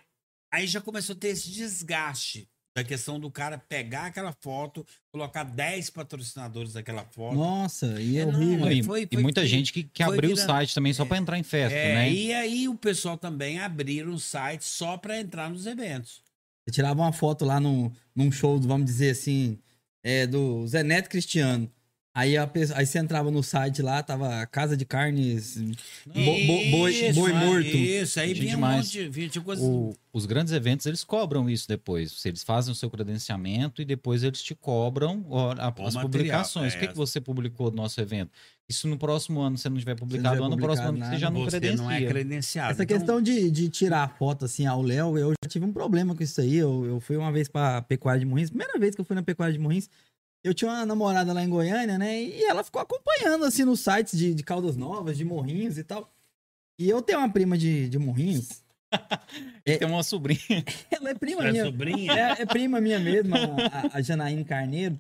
aí já começou a ter esse desgaste da questão do cara pegar aquela foto, colocar 10 patrocinadores daquela foto. Nossa, e é É, não, horrível. E, foi- e foi muita que- gente que, que foi abriu o virando- site também só pra entrar em festa, É, né? E aí o pessoal também abriram um site só para entrar nos eventos. Tirava uma foto lá num, num show, vamos dizer assim, é, do Zé Neto Cristiano. Aí, a pessoa- aí você entrava no site lá, tava Casa de Carnes, bo- bo- boi, Isso, boi é, morto. Isso, aí vinha um demais. monte de, vinha coisa. O- os grandes eventos, eles cobram isso depois. Eles fazem o seu credenciamento e depois eles te cobram a- Com as material, publicações. é. O que, que você publicou no nosso evento? Se no próximo ano você não tiver não publicado, tiver ano próximo ano publicado você já não Você credencia. não é credenciado. Essa Então, questão de, de tirar a foto assim ao Léo, eu já tive um problema com isso aí. Eu, eu fui uma vez pra Pecuária de Morrinhos, primeira vez que eu fui na Pecuária de Morrinhos. Eu tinha uma namorada lá em Goiânia, né? E ela ficou acompanhando assim nos sites de, de Caldas Novas, de Morrinhos e tal. E eu tenho uma prima de, de Morrinhos. Tem uma sobrinha. Ela é prima sua minha. sobrinha. É, é prima minha mesmo, a, a Janaína Carneiro.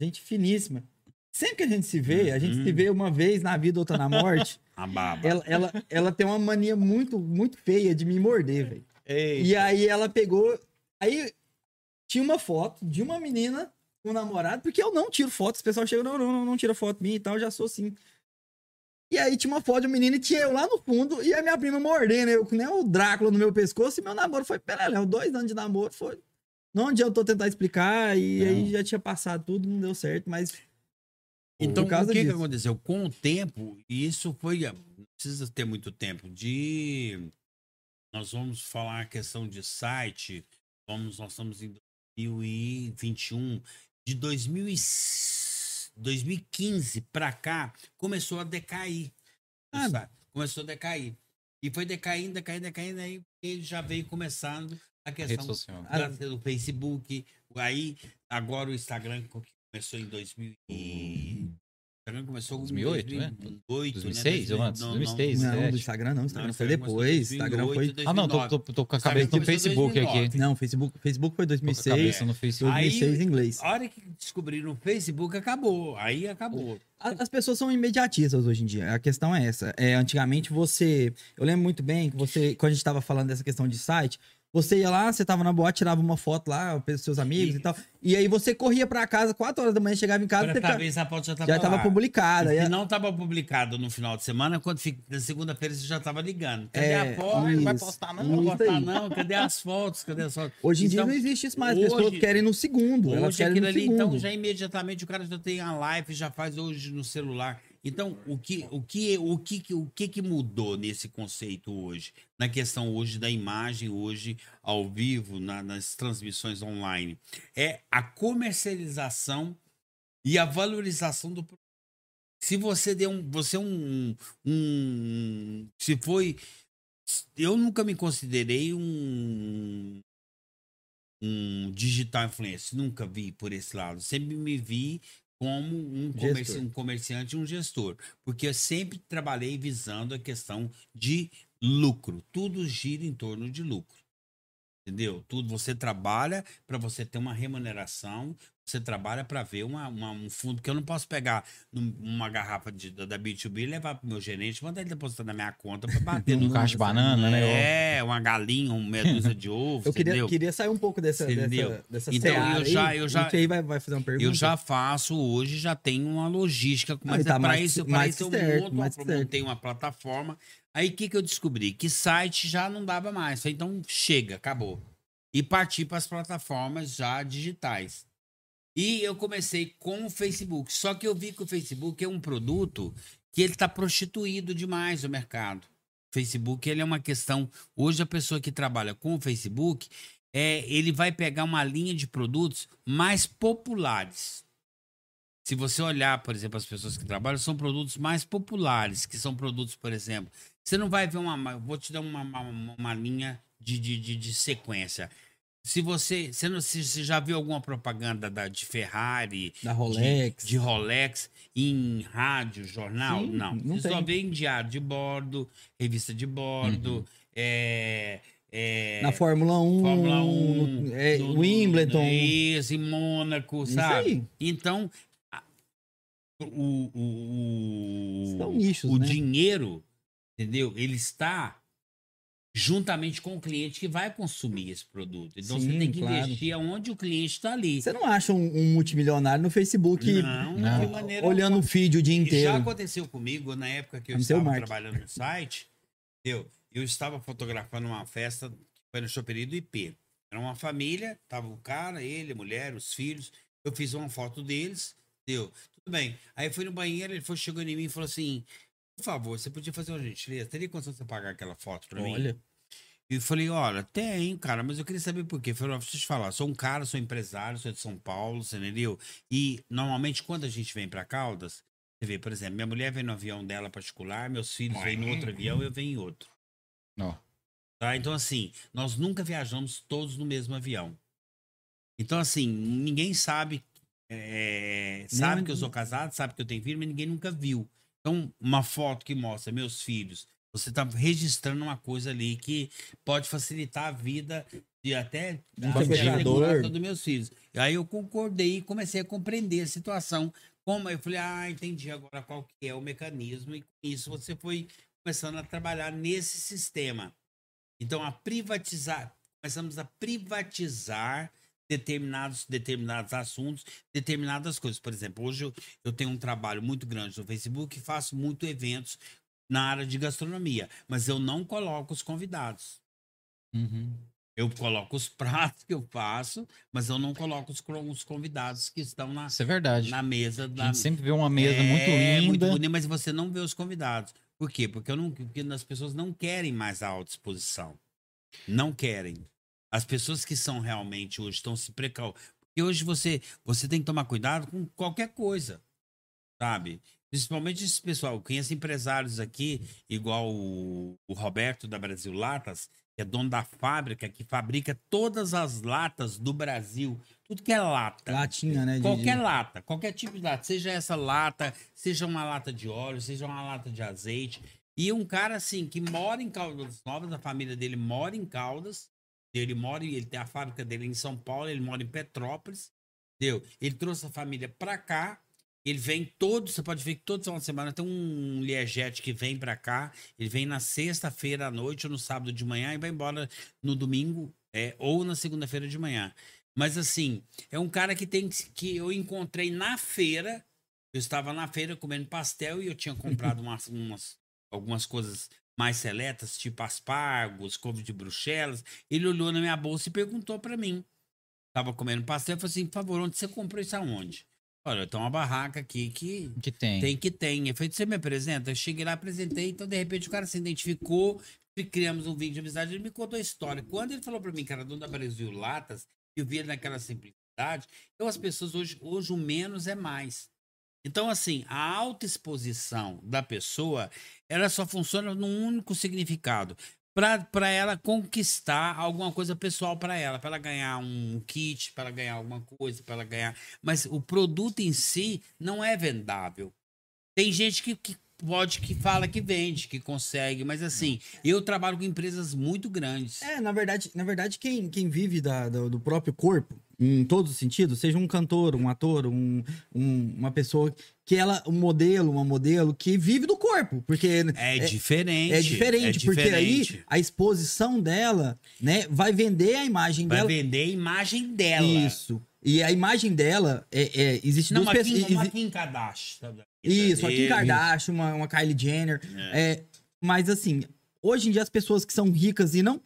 Gente finíssima. Sempre que a gente se vê, a gente Uhum. se vê uma vez na vida, outra na morte. A baba. ela, ela, ela tem uma mania muito, muito feia de me morder, velho. E aí ela pegou. Aí tinha uma foto de uma menina com um namorado, porque eu não tiro fotos. O pessoal chega, não, não, não, não tira foto minha e tal, já sou assim. E aí tinha uma foto de um menino e tinha eu lá no fundo e a minha prima mordendo, eu com nem o Drácula no meu pescoço e meu namoro foi peleléu. Dois anos de namoro foi. Não adiantou tentar explicar e Não. aí já tinha passado tudo, não deu certo, mas. Então, o que, que aconteceu? Com o tempo, e isso foi. Não precisa ter muito tempo. De. Nós vamos falar a questão de site. Vamos, nós estamos em 2021. De 2000 e- 2015 para cá, começou a decair. Ah. Começou a decair. E foi decaindo, decaindo, decaindo. Aí ele já veio começando a questão do Facebook. Aí, agora o Instagram co- começou em 2000 e... O Instagram começou em 2008, né? 2008, 2006, eu né? antes, Não, 2006. Não, Sete. do Instagram não, Instagram Não, foi depois. Instagram foi. 2008, Ah, não, tô, 2009. tô, tô com a cabeça no Facebook aqui. 2009. Não, Facebook, Facebook foi Tô com a 2006. cabeça no Facebook. Aí- 2006 em inglês. A hora que descobriram o Facebook, acabou. Aí acabou. As pessoas são imediatistas hoje em dia. A questão é essa. É, antigamente você. Eu lembro muito bem que você, quando a gente tava falando dessa questão de site, você ia lá, você tava na boate, tirava uma foto lá, pelos seus amigos e, E- tal. E aí você corria pra casa, 4 horas da manhã, chegava em casa, Pra a foto já estava já tava publicada. E se a- não estava publicado no final de semana, quando fica, na segunda-feira você já estava ligando. Cadê É, a foto? Não vai postar não, não vai postar não. Cadê as fotos? Cadê as fotos? Hoje em dia Então, não existe isso mais. As pessoas hoje- querem no segundo. elas Hoje querem aquilo no ali, segundo. então, já imediatamente o cara já tem a live, já faz hoje no celular. Então, o que, o que, o que, o que, que mudou nesse conceito hoje? Na questão hoje da imagem, hoje ao vivo, na- nas transmissões online. É a comercialização e a valorização do produto. Se você deu um. Você é um. um se foi. Eu nunca me considerei um um digital influencer. Nunca vi por esse lado. Sempre me vi como um, comerci um comerciante e um gestor. Porque eu sempre trabalhei visando a questão de lucro. Tudo gira em torno de lucro. Entendeu? Tudo você trabalha para você ter uma remuneração, você trabalha para ver uma, uma- um fundo, porque eu não posso pegar uma garrafa de, da da B2B e levar para meu gerente, mandar ele depositar na minha conta para bater Um no caixa de banana, né? É, uma galinha, uma dúzia de ovos, Eu queria, entendeu? queria sair um pouco dessa, Entendeu? dessa, dessa Então, eu já- aí. eu já- A gente aí vai, vai fazer uma pergunta. Eu já faço hoje, já tenho uma logística, mas Ah, tá para mais- isso, pra mais isso eu que certo, eu que certo. montei uma plataforma. Aí o que, que eu descobri? Que site já não dava mais. Então chega, acabou. E parti para as plataformas já digitais. E eu comecei com o Facebook. Só que eu vi que o Facebook é um produto que ele está prostituído demais no mercado. O Facebook ele é uma questão. Hoje a pessoa que trabalha com o Facebook, é, ele vai pegar uma linha de produtos mais populares. Se você olhar, por exemplo, as pessoas que trabalham, são produtos mais populares, que são produtos, por exemplo. Você não vai ver uma- Vou te dar uma, uma, uma linha de, de, de, de sequência. Se você. Você, não, se, você já viu alguma propaganda da, de Ferrari, Da Rolex. de, de Rolex em rádio, jornal? Sim, não. não Você só vê em diário de bordo, revista de bordo, é, é, Na Fórmula 1. Fórmula 1, é, no- no- Wimbledon. Isso, em Mônaco, sabe? Então, a- o, o, o, nichos, o né? dinheiro, entendeu? Ele está juntamente com o cliente que vai consumir esse produto. Então, você Sim, tem que claro. investir onde o cliente está ali. Você não acha um, um multimilionário no Facebook não, não. de maneira olhando o feed o dia e Já inteiro? aconteceu comigo na época que eu estava trabalhando no site. Eu, eu estava fotografando uma festa que foi no Choppery do IP. Era uma família, tava o cara, ele, a mulher, os filhos. Eu fiz uma foto deles, deu. Tudo bem. Aí fui no banheiro, ele foi, chegou em mim e falou assim: Por favor, você podia fazer uma gentileza? Teria condição de você pagar aquela foto pra mim? Olha, E eu falei, olha, tem, cara, mas eu queria saber por quê. Falei, eu te falar, sou um cara, sou empresário, sou de São Paulo, você entendeu? E normalmente quando a gente vem pra Caldas, você vê, por exemplo, minha mulher vem no avião dela particular, meus filhos vêm no outro avião, eu venho em outro. Não. Tá? Então, assim, nós nunca viajamos todos no mesmo avião. Então, assim, ninguém sabe. é, sabe Nem- que eu sou casado, sabe que eu tenho filho, mas ninguém nunca viu. Então, uma foto que mostra meus filhos, você está registrando uma coisa ali que pode facilitar a vida de até Um dos meus filhos. E aí eu concordei e comecei a compreender a situação. Como eu falei, ah, entendi agora qual que é o mecanismo, e com isso você foi começando a trabalhar nesse sistema. Então, a privatizar, começamos a privatizar determinados, determinados assuntos, determinadas coisas. Por exemplo, hoje eu, eu tenho um trabalho muito grande no Facebook e faço muito eventos na área de gastronomia, mas eu não coloco os convidados. Uhum. Eu coloco os pratos que eu faço, mas eu não coloco os, os convidados que estão na, Isso é verdade. na mesa A da, gente sempre vê uma mesa é, muito muito linda. bonita, mas você não vê os convidados. Por quê? Porque, eu não, porque as pessoas não querem mais a alta exposição. Não querem. As pessoas que são realmente hoje estão se precau. Porque hoje você, você tem que tomar cuidado com qualquer coisa. Sabe? Principalmente esse pessoal. Eu conheço empresários aqui, igual o, o Roberto da Brasil Latas, que é dono da fábrica que fabrica todas as latas do Brasil. Tudo que é lata. Latinha, né? Qualquer de- lata, qualquer tipo de lata, seja essa lata, seja uma lata de óleo, seja uma lata de azeite. E um cara assim que mora em Caldas Novas, a família dele mora em Caldas, ele mora, ele tem a fábrica dele em São Paulo, ele mora em Petrópolis, deu. Ele trouxe a família pra cá. Ele vem todos, você pode ver que toda uma semana tem um Liegete que vem pra cá. Ele vem na sexta-feira à noite ou no sábado de manhã e vai embora no domingo é, ou na segunda-feira de manhã. Mas assim, é um cara que tem que- que eu encontrei na feira. Eu estava na feira comendo pastel e eu tinha comprado umas, umas- algumas coisas mais seletas, tipo aspargos, couve de bruxelas. Ele olhou na minha bolsa e perguntou para mim. Tava comendo pastel e falou assim: por favor, onde você comprou isso aonde? Olha, tem uma barraca aqui que Que tem. tem que tem. Eu falei, você me apresenta? Eu cheguei lá, apresentei, então de repente o cara se identificou, e criamos um vídeo de amizade, ele me contou a história. Quando ele falou pra mim que era dono da Brasil Latas, eu vi ele naquela simplicidade, então as pessoas hoje, hoje o menos é mais. Então, assim, a autoexposição da pessoa, ela só funciona num único significado. Para ela conquistar alguma coisa pessoal para ela, para ela ganhar um kit, para ela ganhar alguma coisa, para ela ganhar. Mas o produto em si não é vendável. Tem gente que, que pode, que fala que vende, que consegue, mas assim, eu trabalho com empresas muito grandes. É, na verdade, na verdade quem, quem vive da- do, do próprio corpo, em todos os sentidos, seja um cantor, um ator, um, um- uma pessoa que ela, um modelo, uma modelo que vive do corpo, porque É, diferente. é diferente, porque aí diferente. a exposição dela, né, vai vender a imagem vai dela. vender a imagem dela. Isso. E a imagem dela é, é existe Não, duas pessoas. Uma Kim Kardashian. Isso, a Kim. Kardashian, uma, uma Kylie Jenner. É. É, mas assim, hoje em dia as pessoas que são ricas e não,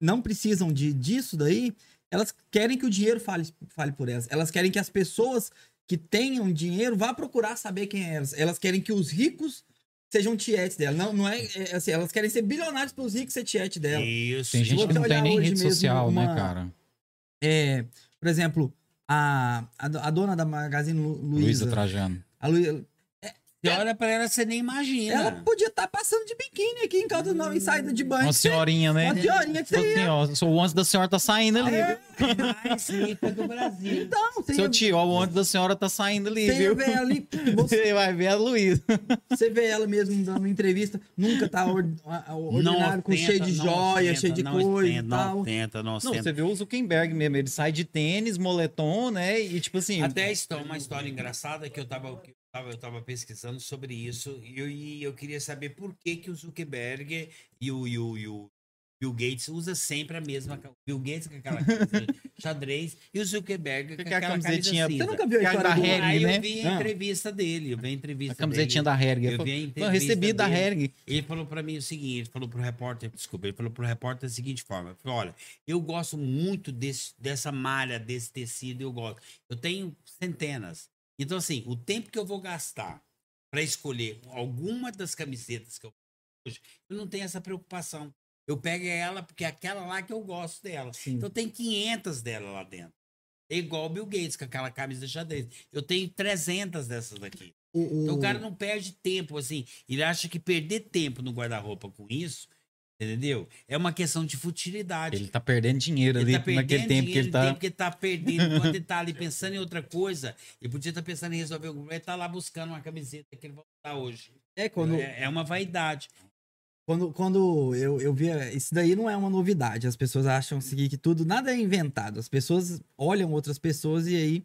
não precisam de, disso daí, elas querem que o dinheiro fale, fale por elas. Elas querem que as pessoas que tenham dinheiro vá procurar saber quem é elas. Elas querem que os ricos sejam tietes dela. Não, não é, é assim, elas querem ser bilionários para os ricos ser tiete dela. Isso. Tem gente que não tem nem hoje rede mesmo social, né, uma- cara? É, por exemplo, a, a, a dona da Magazine Lu- Luísa Luiza, Trajano. a Lu- Você olha pra ela, você nem imagina. ela podia estar passando de biquíni aqui em Caldas Novas, em saída de banho. Uma senhorinha, né? Uma senhorinha que Tipo você assim, ia. ó, sou o antes da senhora tá saindo ali. É. viu? mais rica do Brasil. Então, você Seu ia, tio, ó, o antes da senhora tá saindo ali, você viu? ver ela ali, você, Você vai ver a Luísa. você vê ela mesmo dando entrevista, nunca tá or, a- ordenado, com cheio de não joia, cheio de não coisa ostenta, e tal. Não tenta, não Não, você vê o Zuckerberg mesmo, ele sai de tênis, moletom, né? E tipo assim. Até uma história engraçada que eu tava, eu tava, eu tava pesquisando sobre isso e eu, e eu queria saber por que, que o Zuckerberg e o, e o, e o Bill Gates usa sempre a mesma. Bill Gates com aquela camisa xadrez e o Zuckerberg com Que a aquela camisa camisetinha- cinza. Você nunca viu a história da do... Hering, Aí né? eu vi a Ah. entrevista dele, eu vi a entrevista A camisetinha dele. da Hering. Eu Eu, vi a eu entrevista recebi da dele. Hering. Ele falou pra mim o seguinte, ele falou pro repórter, desculpa, ele falou pro repórter da seguinte forma, falou, olha, eu gosto muito desse, dessa malha, desse tecido, eu gosto. Eu tenho centenas. Então, assim, o tempo que eu vou gastar para escolher alguma das camisetas que eu hoje, eu não tenho essa preocupação. Eu pego ela porque é aquela lá que eu gosto dela. Sim. Então tem 500 dela lá dentro. É igual o Bill Gates com aquela camisa de xadrez. Eu tenho 300 dessas daqui. O, o- Então o cara não perde tempo, assim. Ele acha que perder tempo no guarda-roupa com isso, entendeu? É uma questão de futilidade. Ele tá perdendo dinheiro Ele ali tá naquele perdendo tempo que dinheiro, ele tá. tempo que ele tá perdendo. Enquanto ele tá ali pensando em outra coisa, ele podia estar pensando em resolver algum problema. Ele tá lá buscando uma camiseta que ele vai usar hoje. É, quando, É, é uma vaidade. quando, quando eu, eu via... Isso daí não é uma novidade. As pessoas acham que, que tudo... Nada é inventado. As pessoas olham outras pessoas e aí...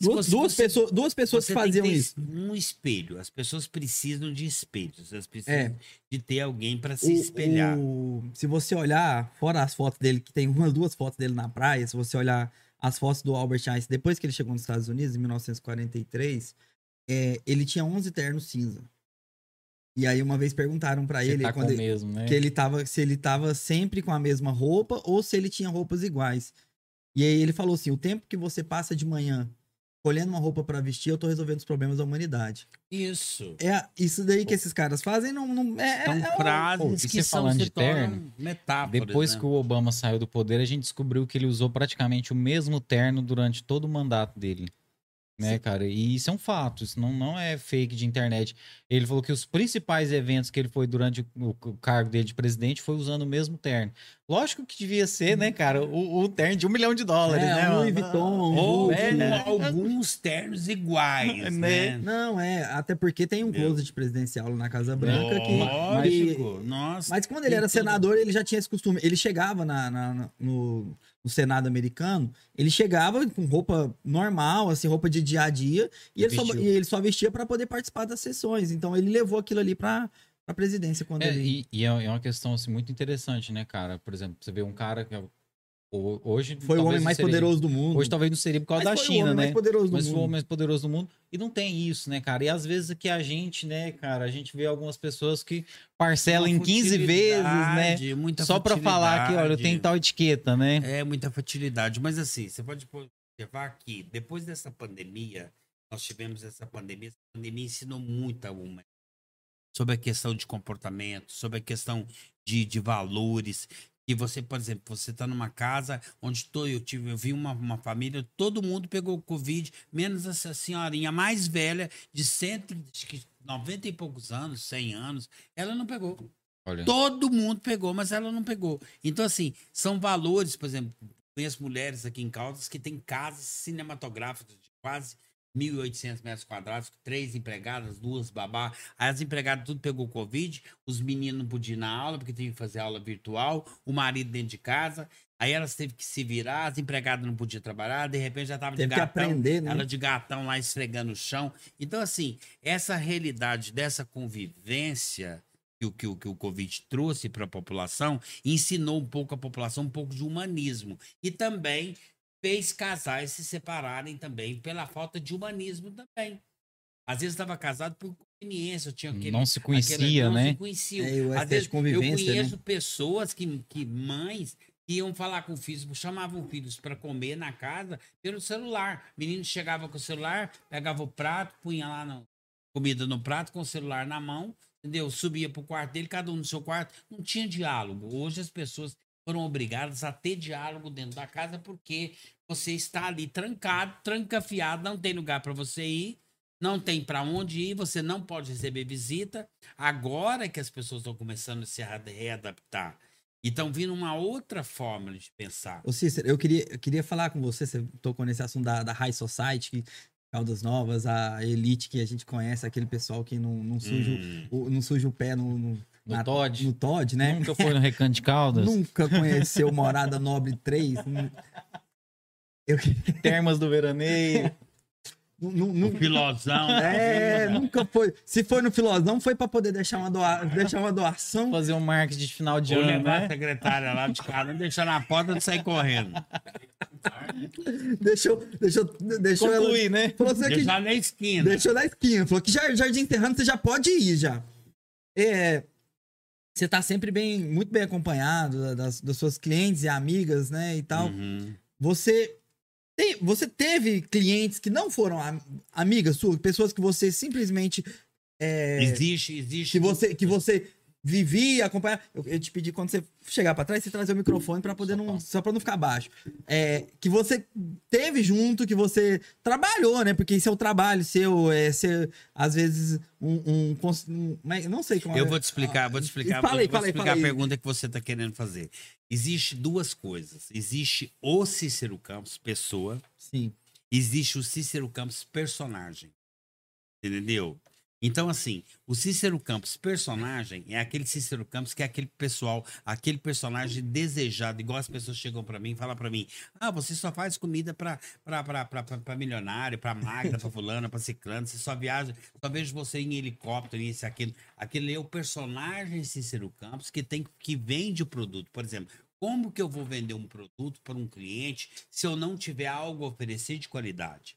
Duas, você- duas você- pessoas, duas pessoas Você que tem faziam ter isso. Um espelho. As pessoas precisam de espelhos. Elas precisam É. de ter alguém para se O- espelhar. o- se você olhar, fora as fotos dele, que tem uma, duas fotos dele na praia, se você olhar as fotos do Albert Einstein, depois que ele chegou nos Estados Unidos, em 1943, é, ele tinha 11 ternos cinza. E aí uma vez perguntaram pra Você ele tá ele- mesmo, né? que ele tava, se ele tava sempre com a mesma roupa ou se ele tinha roupas iguais. E aí ele falou assim: o tempo que você passa de manhã escolhendo uma roupa pra vestir, eu tô resolvendo os problemas da humanidade. Isso. É isso daí que esses caras fazem, não, não é, São é- um- frases e que são, falando de terno, metáforas. Depois né? que o Obama saiu do poder, a gente descobriu que ele usou praticamente o mesmo terno durante todo o mandato dele. Né, cara? E isso é um fato, isso não, não é fake de internet. Ele falou que os principais eventos que ele foi durante o, o cargo dele de presidente foi usando o mesmo terno. Lógico que devia ser, né, cara, o, o terno de um milhão de dólares, é, né? um Louis? Vuitton, Ou é, né? alguns ternos iguais, Né? né? Não, é, até porque tem um closet presidencial na Casa Branca que, Lógico, nossa. Mas quando ele era senador, ele já tinha esse costume. Ele chegava na, na- na- no, no Senado americano, ele chegava com roupa normal, assim, roupa de dia a dia, e, E ele só, e ele só vestia para poder participar das sessões. Então ele levou aquilo ali pra, pra presidência quando É, ele. e, e é é uma questão assim, muito interessante, né, cara? Por exemplo, você vê um cara que é hoje Foi o homem mais seria- poderoso do mundo. Hoje talvez não seria por causa Mas da foi o China, homem né? mais poderoso do Mas foi o mundo. homem mais poderoso do mundo. E não tem isso, né, cara? E às vezes que a gente, né, cara, a gente vê algumas pessoas que parcelam Uma em 15 vezes, né? Só pra falar que, olha, eu tenho tal etiqueta, né? É muita futilidade. Mas assim, você pode observar que depois dessa pandemia, nós tivemos essa pandemia, essa pandemia ensinou muito a uma sobre a questão de comportamento, sobre a questão de, de valores. E você, por exemplo, você está numa casa onde tô, eu tive, eu vi uma, uma família, todo mundo pegou Covid, menos essa senhorinha mais velha, de 190 e poucos anos, 100 anos, ela não pegou. Olha. Todo mundo pegou, mas ela não pegou. Então, assim, são valores, por exemplo, conheço mulheres aqui em Caldas que têm casas cinematográficas de quase 1.800 metros quadrados, três empregadas, duas babá. Aí as empregadas tudo pegou Covid, os meninos não podiam ir na aula porque tinham que fazer aula virtual, o marido dentro de casa. Aí elas teve que se virar, as empregadas não podiam trabalhar, de repente já estava de Teve que gatão, aprender, né? ela de gatão lá esfregando o chão. Então, assim, essa realidade dessa convivência que o, que o, que o Covid trouxe para a população ensinou um pouco a população um pouco de humanismo. E também fez casais se separarem também pela falta de humanismo também. Às vezes estava casado por conveniência, tinha aquele, Não se aquele- conhecia, não né? se conheciam. É, e o Às vezes, de convivência, eu conheço né? pessoas que, que mães que iam falar com filhos, chamavam filhos para comer na casa pelo celular. O menino chegava com o celular, pegava o prato, punha lá na comida no prato com o celular na mão, entendeu? Subia pro quarto dele, cada um no seu quarto. Não tinha diálogo. Hoje as pessoas foram obrigadas a ter diálogo dentro da casa porque você está ali trancado, trancafiado, não tem lugar para você ir, não tem para onde ir, você não pode receber visita. Agora é que as pessoas estão começando a se readaptar. E estão vindo uma outra forma de pensar. Ô Cícero, eu queria, eu queria falar com você, você tocou nesse assunto da, da High Society, que- Caldas Novas, a elite que a gente conhece, aquele pessoal que não, não, suja, Hum. o, não suja o pé no, no, No Todd. no Todd, né? Nunca foi no Recanto de Caldas? Nunca conheceu Morada Nobre 3. Não- Eu, Termas do Veraneio. não- não- Filosão. é, nunca foi. Se foi no Filosão, foi para poder deixar uma, doa, deixar uma doação. Fazer um marketing de final de Ou ano, levar a né? secretária lá de casa, deixar na porta e sair correndo. Deixou, deixou, deixou ela. Concluir, né? Falou assim que Deixar na esquina. Deixou na esquina. Falou que Jar- Jardim Serrano você já pode ir já. É, você tá sempre bem, muito bem acompanhado das, das suas clientes e amigas, né, e tal. Uhum. Você tem, você teve clientes que não foram am- amigas suas, pessoas que você simplesmente é, Existe, existe. que você que você vivia acompanhar. Eu, eu te pedi quando você chegar pra trás, você trazer o microfone para poder não só para não ficar baixo. É, que você teve junto, que você trabalhou, né? Porque isso é o trabalho seu, é ser às vezes um, um, um- mas não sei como Eu é. vou te explicar, vou te explicar, Fala aí, vou, te aí, explicar fala aí. a pergunta que você está querendo fazer. Existe duas coisas. Existe o Cícero Campos, pessoa, Sim. existe o Cícero Campos, personagem. Entendeu? Então, assim, o Cícero Campos, personagem, é aquele Cícero Campos que é aquele pessoal, aquele personagem desejado, igual as pessoas chegam pra mim e falam pra mim: ah, você só faz comida pra milionário, pra magra, pra fulana, pra ciclano, você só viaja, só vejo você em helicóptero, isso, aquilo. Aquele é o personagem Cícero Campos que tem que vende o produto. Por exemplo, Como que eu vou vender um produto para um cliente se eu não tiver algo a oferecer de qualidade?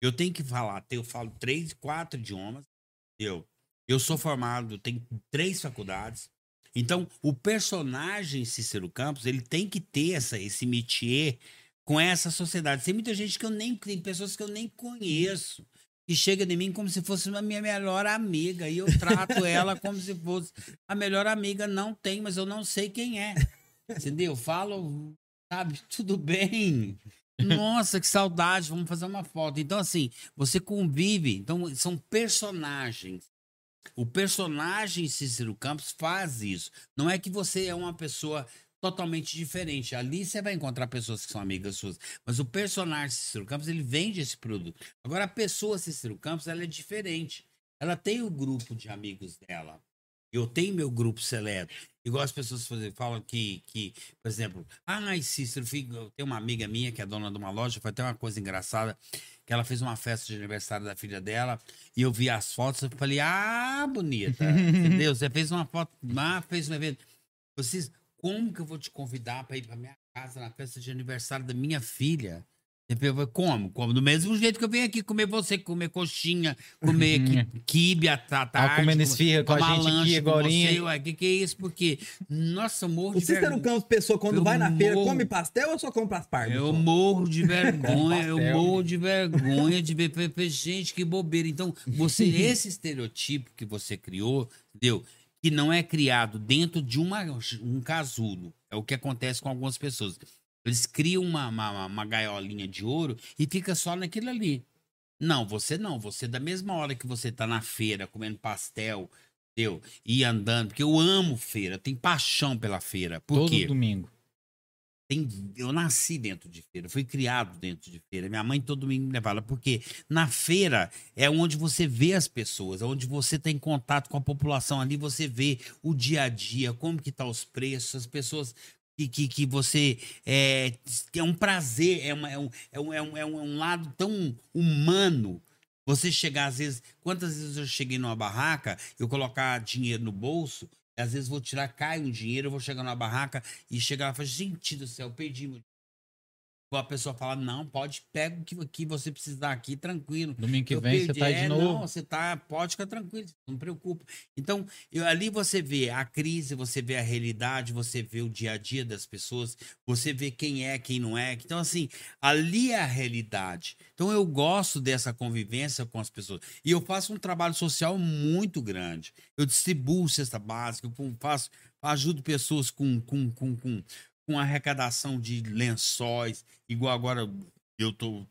Eu tenho que falar, eu falo três, quatro idiomas. Eu, eu sou formado, tenho três faculdades. Então, o personagem Cícero Campos, ele tem que ter essa, esse métier com essa sociedade. Tem muita gente que eu nem, tem pessoas que eu nem conheço, que chega de mim como se fosse uma minha melhor amiga, e eu trato ela como se fosse a melhor amiga. Não tem, mas eu não sei quem é. Entendeu? Falo, sabe, tudo bem. Nossa, que saudade, vamos fazer uma foto. Então, assim, você convive. Então, são personagens. O personagem Cícero Campos faz isso. Não é que você é uma pessoa totalmente diferente. Ali você vai encontrar pessoas que são amigas suas. Mas o personagem Cícero Campos, ele vende esse produto. Agora, a pessoa Cícero Campos, ela é diferente. Ela tem o grupo de amigos dela. Eu tenho meu grupo seleto. Igual as pessoas fazem, falam que, que, por exemplo, ai, Cícero, eu tenho uma amiga minha que é dona de uma loja, foi até uma coisa engraçada, que ela fez uma festa de aniversário da filha dela, e eu vi as fotos, eu falei, ah, bonita, entendeu? Você fez uma foto, ah, fez um evento. Vocês, como que eu vou te convidar para ir para minha casa na festa de aniversário da minha filha? Como? Como? Do mesmo jeito que eu venho aqui comer você, comer coxinha, comer quibe à tarde. Tá comendo esfirra com a gente aqui agora. O que, que é isso? Porque, nossa, eu morro de vergonha. O Cícero Campos, pessoa, quando Eu vai na feira, morro. come pastel ou só compra as partes? Eu morro de vergonha, eu morro de vergonha de ver, ver- ver gente, que bobeira. Então, você, esse estereotipo que você criou, entendeu? Que não é criado dentro de uma, um casulo. É o que acontece com algumas pessoas. Eles criam uma, uma, uma gaiolinha de ouro e fica só naquilo ali. Não, você não. Você, da mesma hora que você tá na feira comendo pastel, entendeu? E andando, porque eu amo feira, eu tenho paixão pela feira. Por Todo quê? domingo. tem, eu nasci dentro de feira, fui criado dentro de feira. Minha mãe todo domingo me levava, porque na feira é onde você vê as pessoas, é onde você tem contato com a população ali, você vê o dia a dia, como que tá os preços, as pessoas que, que, que você é, é um prazer, é, uma, é, um, é, um, é, um, é um- é um lado tão humano. Você chegar, às vezes, quantas vezes eu cheguei numa barraca, eu colocar dinheiro no bolso, às vezes vou tirar, cai um dinheiro, eu vou chegar numa barraca e chegar e falar, gente do céu, perdi meu a pessoa fala, não, pode, pega o que, que você precisar aqui, tranquilo. Domingo que Eu vem você perdi. tá aí É, de Não, novo. você tá, pode ficar tranquilo, não preocupa. Então, eu- ali você vê a crise, você vê a realidade, você vê o dia a dia das pessoas, você vê quem é, quem não é. Então, assim, ali é a realidade. Então, eu gosto dessa convivência com as pessoas. E eu faço um trabalho social muito grande. Eu distribuo cesta básica, eu faço, ajudo pessoas com, com, com, com, com arrecadação de lençóis, igual agora eu tô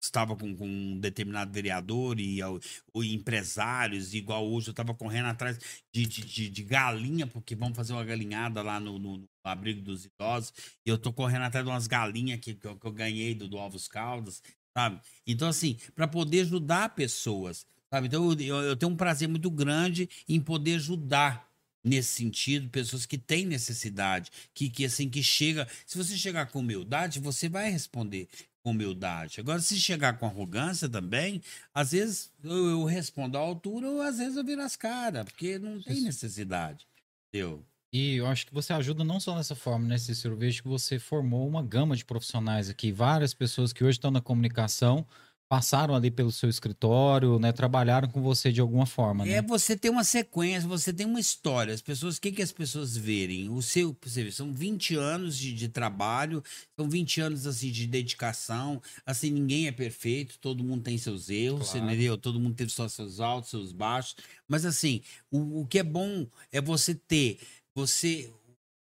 estava com, com um determinado vereador e, ou empresários, igual hoje eu estava correndo atrás de, de, de- galinha, porque vamos fazer uma galinhada lá no, no- no abrigo dos idosos, e eu tô correndo atrás de umas galinhas que, que, eu, que eu ganhei do, do Ovos Caldas, sabe? Então, assim, para poder ajudar pessoas, sabe? Então, eu- eu tenho um prazer muito grande em poder ajudar nesse sentido, pessoas que têm necessidade, que, que assim, que chega, se você chegar com humildade, você vai responder com humildade. Agora, se chegar com arrogância também, às vezes eu, eu respondo à altura ou às vezes eu viro as caras, porque não tem necessidade. Entendeu? E eu acho que você ajuda não só dessa forma, né, Cícero? Eu vejo que você formou uma gama de profissionais aqui. Várias pessoas que hoje estão na comunicação passaram ali pelo seu escritório, né? Trabalharam com você de alguma forma, né? É você tem uma sequência, você tem uma história. As pessoas, o que, que as pessoas verem? O seu, você vê, são 20 anos de, de trabalho, são 20 anos assim de dedicação. Assim, ninguém é perfeito, todo mundo tem seus erros, Claro. entendeu? Todo mundo teve só seus altos, seus baixos. Mas assim, o, o que é bom é você ter, você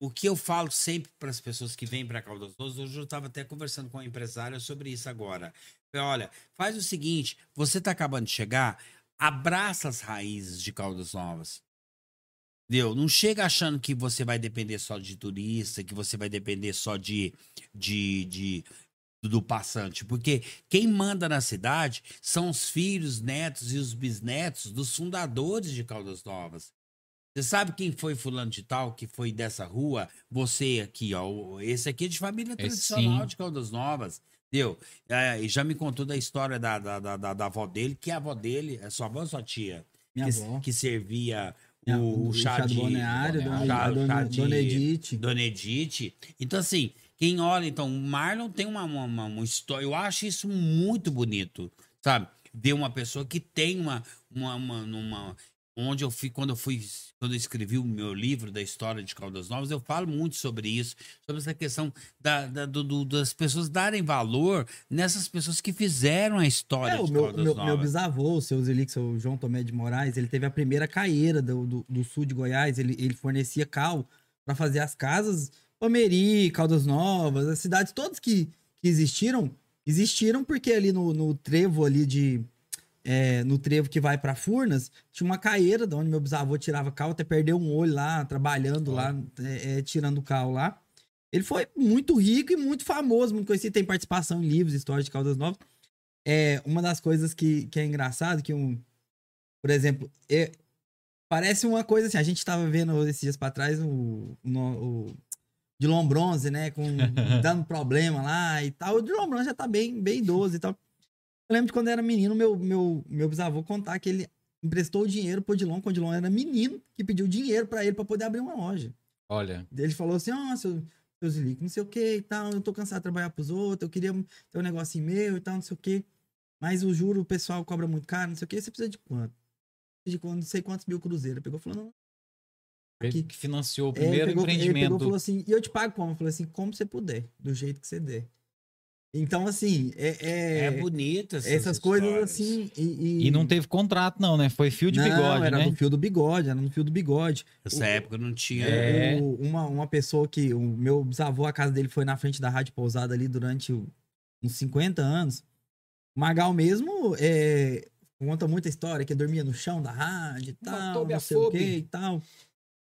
o que eu falo sempre para as pessoas que vêm para Caldas Novas, hoje eu estava até conversando com uma empresária sobre isso agora. Olha, faz o seguinte: você está acabando de chegar, abraça as raízes de Caldas Novas. Entendeu? Não chega achando que você vai depender só de turista, que você vai depender só de, de, de do passante, porque quem manda na cidade são os filhos, netos e os bisnetos dos fundadores de Caldas Novas. Você sabe quem foi fulano de tal, que foi dessa rua? Você aqui, ó. Esse aqui é de família tradicional sim. de Caldas Novas. Entendeu? É, e já me contou da história da, da, da, da, avó dele, que é a avó dele, é sua avó ou sua tia? Minha que, avó. que servia o, o chá, de balneário, balneário, Dona, chá- dona, chá de- dona Edith. Dona Edith. Então, assim, quem olha, então, o Marlon tem uma, uma, uma- uma história. Eu acho isso muito bonito, sabe? Ver uma pessoa que tem uma. uma, uma, uma- onde eu fui, quando eu fui, quando eu escrevi o meu livro da história de Caldas Novas, eu falo muito sobre isso, sobre essa questão da, da- do- do- das pessoas darem valor nessas pessoas que fizeram a história É, de meu, Caldas meu, Novas. meu bisavô, o seu Zelix, o João Tomé de Moraes, ele teve a primeira caeira do, do, do sul de Goiás. Ele, ele fornecia cal para fazer as casas, Palmeri, Caldas Novas, as cidades todas que, que existiram, existiram porque ali no, no trevo ali de. É, no trevo que vai para Furnas, tinha uma caeira de onde meu bisavô tirava cal, até perdeu um olho lá, trabalhando lá, é, é, tirando cal lá. Ele foi muito rico e muito famoso, muito conhecido, tem participação em livros, histórias de Caldas Novas. É, uma das coisas que, que é engraçado, que um, por exemplo, é, parece uma coisa assim, a gente tava vendo esses dias pra trás o, o, o Dilon Bronze, né, com, dando problema lá e tal. O Dilon Bronze já tá bem, bem idoso e tal. Eu lembro de quando eu era menino, meu, meu, meu bisavô contar que ele emprestou o dinheiro pro Dilon, quando o Dilon era menino, que pediu dinheiro pra ele pra poder abrir uma loja. Olha, Ele falou assim, ó, seu, seu Zilico, não sei o que e tal, eu tô cansado de trabalhar pros outros, eu queria ter um negocinho meu e tal, não sei o que. Mas o juro, o pessoal cobra muito caro, não sei o que, você precisa de quanto? De quanto, não sei quantos mil cruzeiros. Ele pegou e falou, não. ele Aqui. que financiou o É, ele primeiro pegou, Ele pegou empreendimento. falou assim, e eu te pago como? Eu falei assim, como você puder, do jeito que você der. Então, assim, é... é- É bonita essas, essas coisas assim... E, E não teve contrato, não, né? Foi fio de não, bigode, era né? no fio do bigode, era no fio do bigode. Nessa época não tinha. É. O- uma, uma pessoa que. O meu bisavô, a casa dele foi na frente da Rádio Pousada ali durante uns 50 anos. O Magal mesmo é, conta muita história, que dormia no chão da rádio e tal, Matou não sei o que e tal.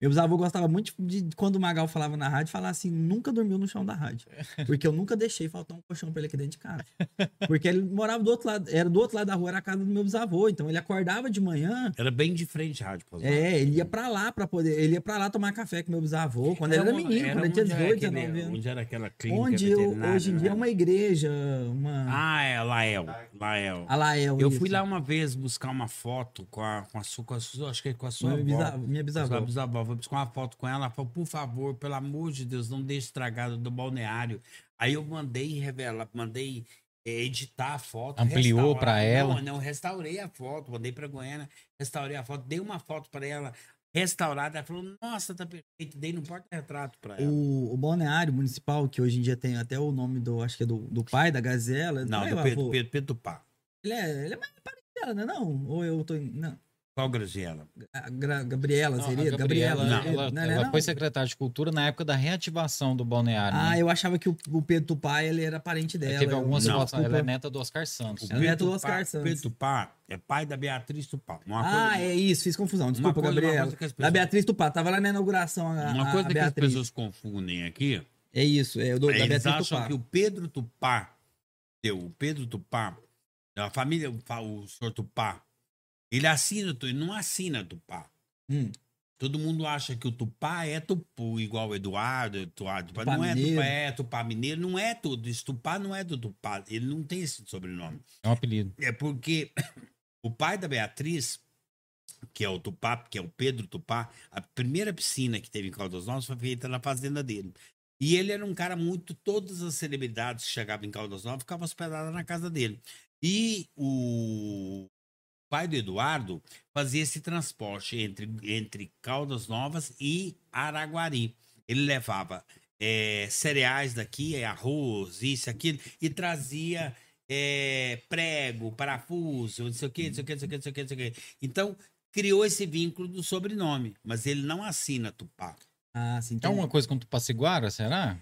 Meu bisavô gostava muito de, de quando o Magal falava na rádio, falar assim, nunca dormiu no chão da rádio. Porque eu nunca deixei faltar um colchão pra ele aqui dentro de casa. Porque ele morava do outro lado, era do outro lado da rua, era a casa do meu bisavô. Então ele acordava de manhã, Era bem de frente rádio. Pousada. é, ele ia pra lá para poder. Ele ia pra lá tomar café com meu bisavô, quando ele era uma- menino, quando ele tinha onde era 18, aquele- 19 anos. Onde era aquela clínica Onde eu- hoje em dia é né? uma igreja, uma. Ah, é, Lael. Lael. a Lael. Eu isso. fui lá uma vez buscar uma foto com a, com a sua, com a sua- acho que é com a sua Minha, avó. minha a sua bisavó. Fui buscar uma foto com ela. Ela falou, por favor, pelo amor de Deus, não deixe estragado do balneário. Aí eu mandei revelar, mandei eh, editar a foto. Ampliou pra ela? Não, não, restaurei a foto, mandei pra Goiânia, restaurei a foto, dei uma foto pra ela restaurada. Ela falou, nossa, tá perfeito. Dei no porta-retrato pra ela. O, o balneário municipal, que hoje em dia tem até o nome do. Acho que é do, do pai da Gazela. Não, é, do o Pedro, avô? Pedro, Pedro Tupá. Ele é, ele é mais parente dela, né? Não. Ou eu tô. Não. Qual Graziela? Gra- Gabriela Não, seria? Gabriela, Gabriela. não, ela, não, não, ela não? foi secretária de cultura na época da reativação do balneário. Ah, né? eu achava que o, o Pedro Tupá ele era parente dela. Teve eu- algumas situações. Ela é neta do Oscar Santos. Ela é neto do Tupá- Oscar Santos. Pedro Tupá é pai da Beatriz Tupá. Uma Ah, coisa- é isso, fiz confusão. Desculpa, coisa- Gabriela. coisa que as Da pessoas- Beatriz Tupá. Tava lá na inauguração a, Uma coisa a que as pessoas confundem aqui, É isso, é o do, da eles Beatriz acham Tupá. que o Pedro Tupá, deu, o Pedro Tupá, a família, o, o senhor Tupá, ele assina, ele não assina Tupá. Hum. Todo mundo acha que o Tupá é Tupu, igual o Eduardo, Eduardo Tupá. Tupá não é Mineiro. Tupá, é Tupá Mineiro, não é tudo. Isso Tupá não é do Tupá, ele não tem esse sobrenome. É um apelido. É porque o pai da Beatriz, que é o Tupá, que é o Pedro Tupá, a primeira piscina que teve em Caldas Novas foi feita na fazenda dele. E ele era um cara muito. Todas as celebridades que chegavam em Caldas Novas ficavam hospedadas na casa dele. E o pai do Eduardo fazia esse transporte entre, entre Caldas Novas e Araguari. Ele levava eh, cereais daqui, eh, arroz, isso, aquilo, e trazia é, prego, parafuso, não sei o quê, não sei o quê, não sei o quê, não sei o quê, não sei o quê. Então, criou esse vínculo do sobrenome, mas ele não assina Tupá. Ah, sim. É Então, uma coisa com Tupaciguara, será?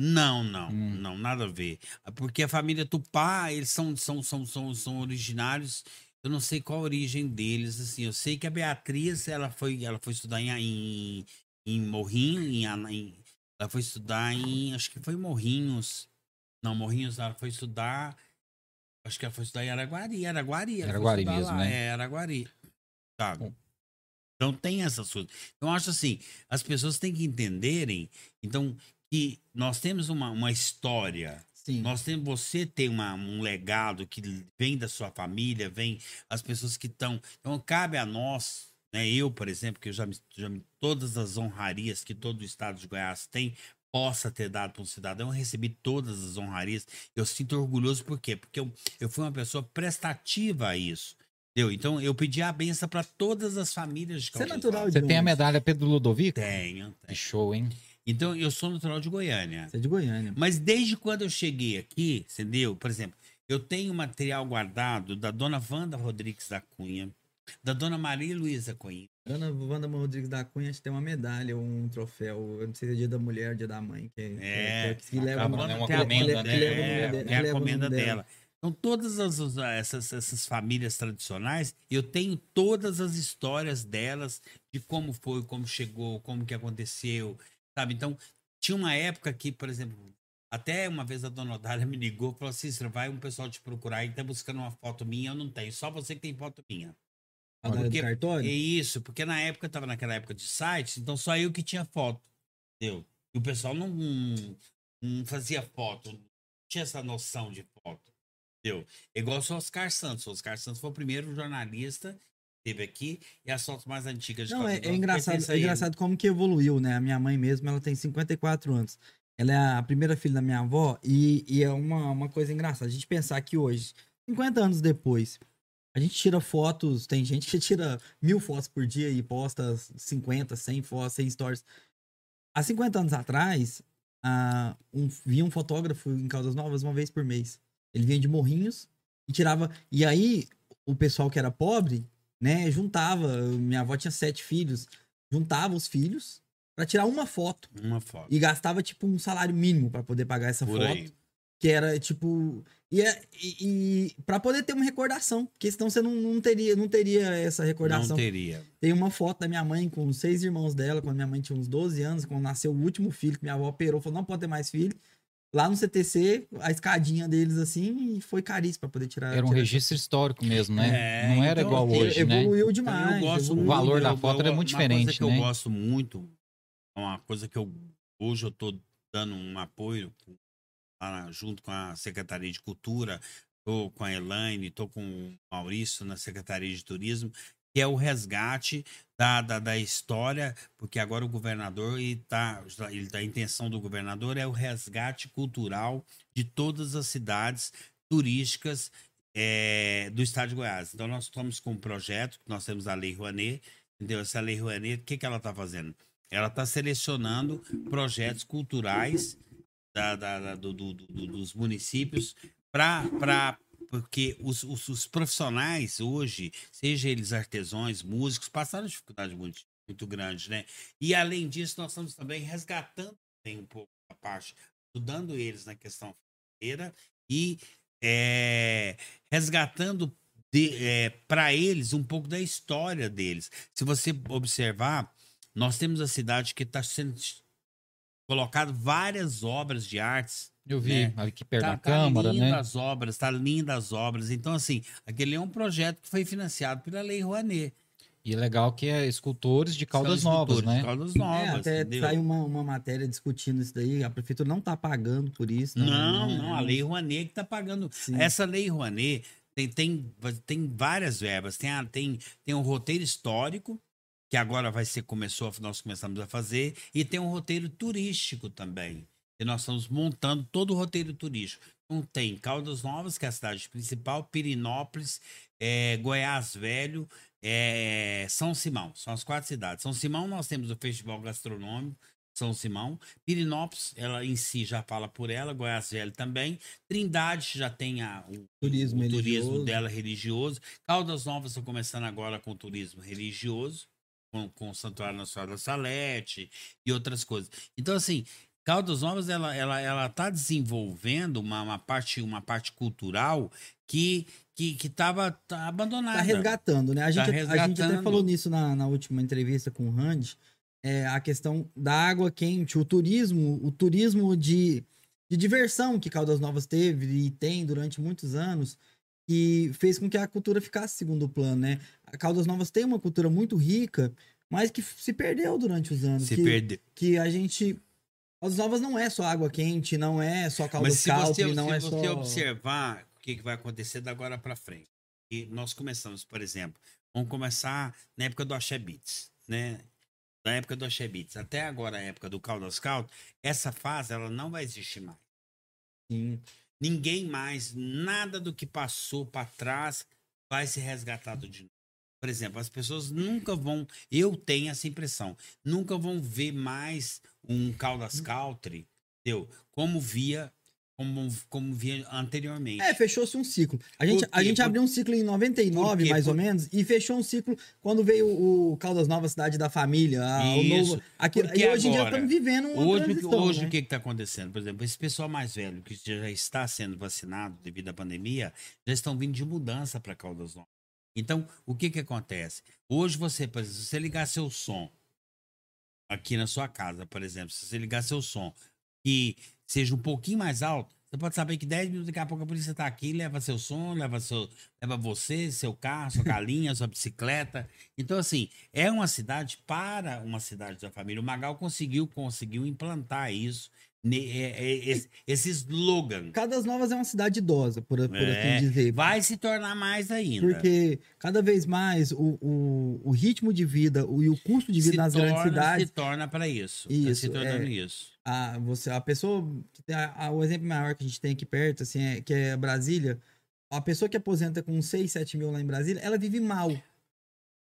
Não, não, Hum. não, nada a ver. Porque a família Tupá, eles são, são, são, são, são originários, eu não sei qual a origem deles, assim, eu sei que a Beatriz, ela foi, ela foi estudar em, em, Morrinho, em, em- ela foi estudar em, acho que foi Morrinhos, não, Morrinhos, ela foi estudar, acho que ela foi estudar em Araguari, Araguari. Araguari mesmo, lá, né? É, Araguari, sabe? Bom. Então tem essas coisas. Então, eu acho assim, as pessoas têm que entenderem, então, que nós temos uma, uma história, sim. nós temos, você tem uma, um legado que vem da sua família, vem as pessoas que estão. Então, cabe a nós, né? Eu, por exemplo, que eu já me, já me todas as honrarias que todo o estado de Goiás tem, possa ter dado para um cidadão, eu recebi todas as honrarias. Eu sinto orgulhoso, por quê? Porque eu, eu fui uma pessoa prestativa a isso. Entendeu? Então, eu pedi a benção para todas as famílias de Você é natural de Você tem a medalha Pedro Ludovico? Tenho, Que tenho. show, hein? Então, eu sou natural de Goiânia. Você é de Goiânia. Mas desde quando eu cheguei aqui, entendeu? Por exemplo, eu tenho material guardado da dona Wanda Rodrigues da Cunha, da dona Maria Luísa Cunha. Ana Wanda Rodrigues da Cunha, acho que tem uma medalha um troféu. Eu não sei se é dia da mulher ou dia da mãe. Que, que- É, que, que leva no- né? Uma comenda, né? É, é a comenda nome dela. Então, todas as, as- essas, essas famílias tradicionais, eu tenho todas as histórias delas, de como foi, como chegou, como que aconteceu, sabe? Então, tinha uma época que, por exemplo, até uma vez a dona Odália me ligou e falou "Cícero, vai um pessoal te procurar e tá buscando uma foto minha, eu não tenho, só você que tem foto minha. Porque- cartório? É isso, porque na época eu tava naquela época de sites, então só eu que tinha foto. Entendeu? E o pessoal não, não fazia foto, não tinha essa noção de foto. Entendeu? Igual o Oscar Santos. O Oscar Santos foi o primeiro jornalista teve aqui e as fotos mais antigas de Não, é, é engraçado, é engraçado como que evoluiu, né? A minha mãe mesmo, ela tem 54 anos. Ela é a primeira filha da minha avó e, e é uma, uma coisa engraçada. A gente pensar que hoje, 50 anos depois, a gente tira fotos, tem gente que tira mil fotos por dia e posta 50, 100 fotos, 100 stories. Há 50 anos atrás, ah, um, vinha um fotógrafo em Caldas Novas uma vez por mês. Ele vinha de Morrinhos e tirava. E aí, o pessoal que era pobre, né, juntava. Minha avó tinha sete filhos, juntava os filhos pra tirar uma foto Uma foto. e gastava tipo um salário mínimo pra poder pagar essa Por foto, aí. que era tipo e, é- e, e para poder ter uma recordação, porque senão você não, não teria não teria essa recordação. Não teria. Tem uma foto da minha mãe com seis irmãos dela, quando minha mãe tinha uns 12 anos, quando nasceu o último filho, que minha avó operou, falou, não pode ter mais filho. Lá no CTC, a escadinha deles assim, e foi caríssimo pra poder tirar. Era um tirar registro histórico mesmo, né? É, não era então, igual hoje, né? Evoluiu Então, demais. eu gosto evoluiu. O valor da eu- foto eu- era muito uma coisa diferente, que eu né? gosto muito, é uma coisa que eu hoje eu tô dando um apoio junto com a Secretaria de Cultura, tô com a Elaine, tô com o Maurício na Secretaria de Turismo, que é o resgate da, da, da história, porque agora o governador e tá, ele, a intenção do governador é o resgate cultural de todas as cidades turísticas é, do estado de Goiás. Então, nós estamos com um projeto, nós temos a Lei Rouanet, entendeu? Essa Lei Rouanet, o que, que ela está fazendo? Ela está selecionando projetos culturais da- da- da- do- do- do- dos municípios para porque os, os- os profissionais hoje, seja eles artesãos, músicos, passaram dificuldade muito, muito grande, né? E além disso, nós estamos também resgatando também um pouco a parte, ajudando eles na questão financeira e é, resgatando para eles um pouco da história deles. Se você observar, nós temos a cidade que está sendo colocado várias obras de artes Eu vi né? aqui perto tá, da tá Câmara, linda né? as obras, tá linda as obras. Então, assim, aquele é um projeto que foi financiado pela Lei Rouanet. E legal que é escultores de Caldas São Novas, escultores de né? Caldas É, Novas, até entendeu? saiu uma, uma matéria discutindo isso daí. A prefeitura não tá pagando por isso. Não, né? não, a Lei Rouanet que tá pagando. Sim. Essa Lei Rouanet tem, tem, tem várias verbas. Tem, a, tem, tem um roteiro histórico, que agora vai ser, começou, nós começamos a fazer, e tem um roteiro turístico também. E nós estamos montando todo o roteiro turístico. Então tem Caldas Novas, que é a cidade principal, Pirinópolis, eh, Goiás Velho, eh, São Simão. São as quatro cidades. São Simão nós temos o Festival Gastronômico, São Simão. Pirinópolis, ela em si já fala por ela, Goiás Velho também. Trindade já tem a, o, Turismo o turismo dela religioso. Caldas Novas está começando agora com turismo religioso, com, com o Santuário Nacional da Salete e outras coisas. Então, assim, Caldas Novas ela ela ela está desenvolvendo uma, uma parte uma parte cultural que que que estava abandonada. Tá resgatando, né? A gente, a gente até resgatando. falou nisso na, na última entrevista com o Randy. É, a questão da água quente, o turismo, o turismo de, de diversão que Caldas Novas teve e tem durante muitos anos, que fez com que a cultura ficasse segundo plano, né? A Caldas Novas tem uma cultura muito rica, mas que se perdeu durante os anos. Se que, perdeu. que a gente. Caldas Novas não é só água quente, não é só caldo Mas se calpe, você, não se é você só. observar o que, que vai acontecer da agora para frente. E nós começamos, por exemplo, Vamos começar na época do Axé Beats, né? Na época do Axé Beats até agora a época do Caldas Caldo, essa fase ela não vai existir mais. Sim. Ninguém mais, nada do que passou para trás vai ser resgatado de novo. Por exemplo, as pessoas nunca vão, eu tenho essa impressão, nunca vão ver mais um Caldas Country, entendeu? Como via como, como via anteriormente. É, fechou-se um ciclo. A gente, a gente abriu um ciclo em 99, Por quê? mais ou Por- menos, e fechou um ciclo quando veio o Caldas Nova Cidade da Família, a- o Isso. novo. Aqui, Porque e hoje em dia agora, estamos vivendo uma Hoje, hoje né? o que está acontecendo? Por exemplo, esse pessoal mais velho que já está sendo vacinado devido à pandemia, já estão vindo de mudança para Caldas Novas. Então, o que que acontece? Hoje você, por exemplo, se você ligar seu som aqui na sua casa, por exemplo, se você ligar seu som que seja um pouquinho mais alto, você pode saber que 10 minutos daqui a pouco a polícia está aqui, leva seu som, leva, seu, leva você, seu carro, sua galinha, sua bicicleta. Então, assim, é uma cidade para uma cidade da família. O Magal conseguiu, conseguiu implantar isso, esse, esse slogan. Caldas Novas é uma cidade idosa, por, por É, assim dizer. Vai se tornar mais ainda. Porque cada vez mais o, o, o ritmo de vida o, e o custo de vida se nas torna, grandes cidades, Se torna para isso. Tá Isso, se tornando é. isso. a, você, a pessoa. a- a- o exemplo maior que a gente tem aqui perto, assim, é, que é Brasília. A pessoa que aposenta com 6, 7 mil lá em Brasília, ela vive mal.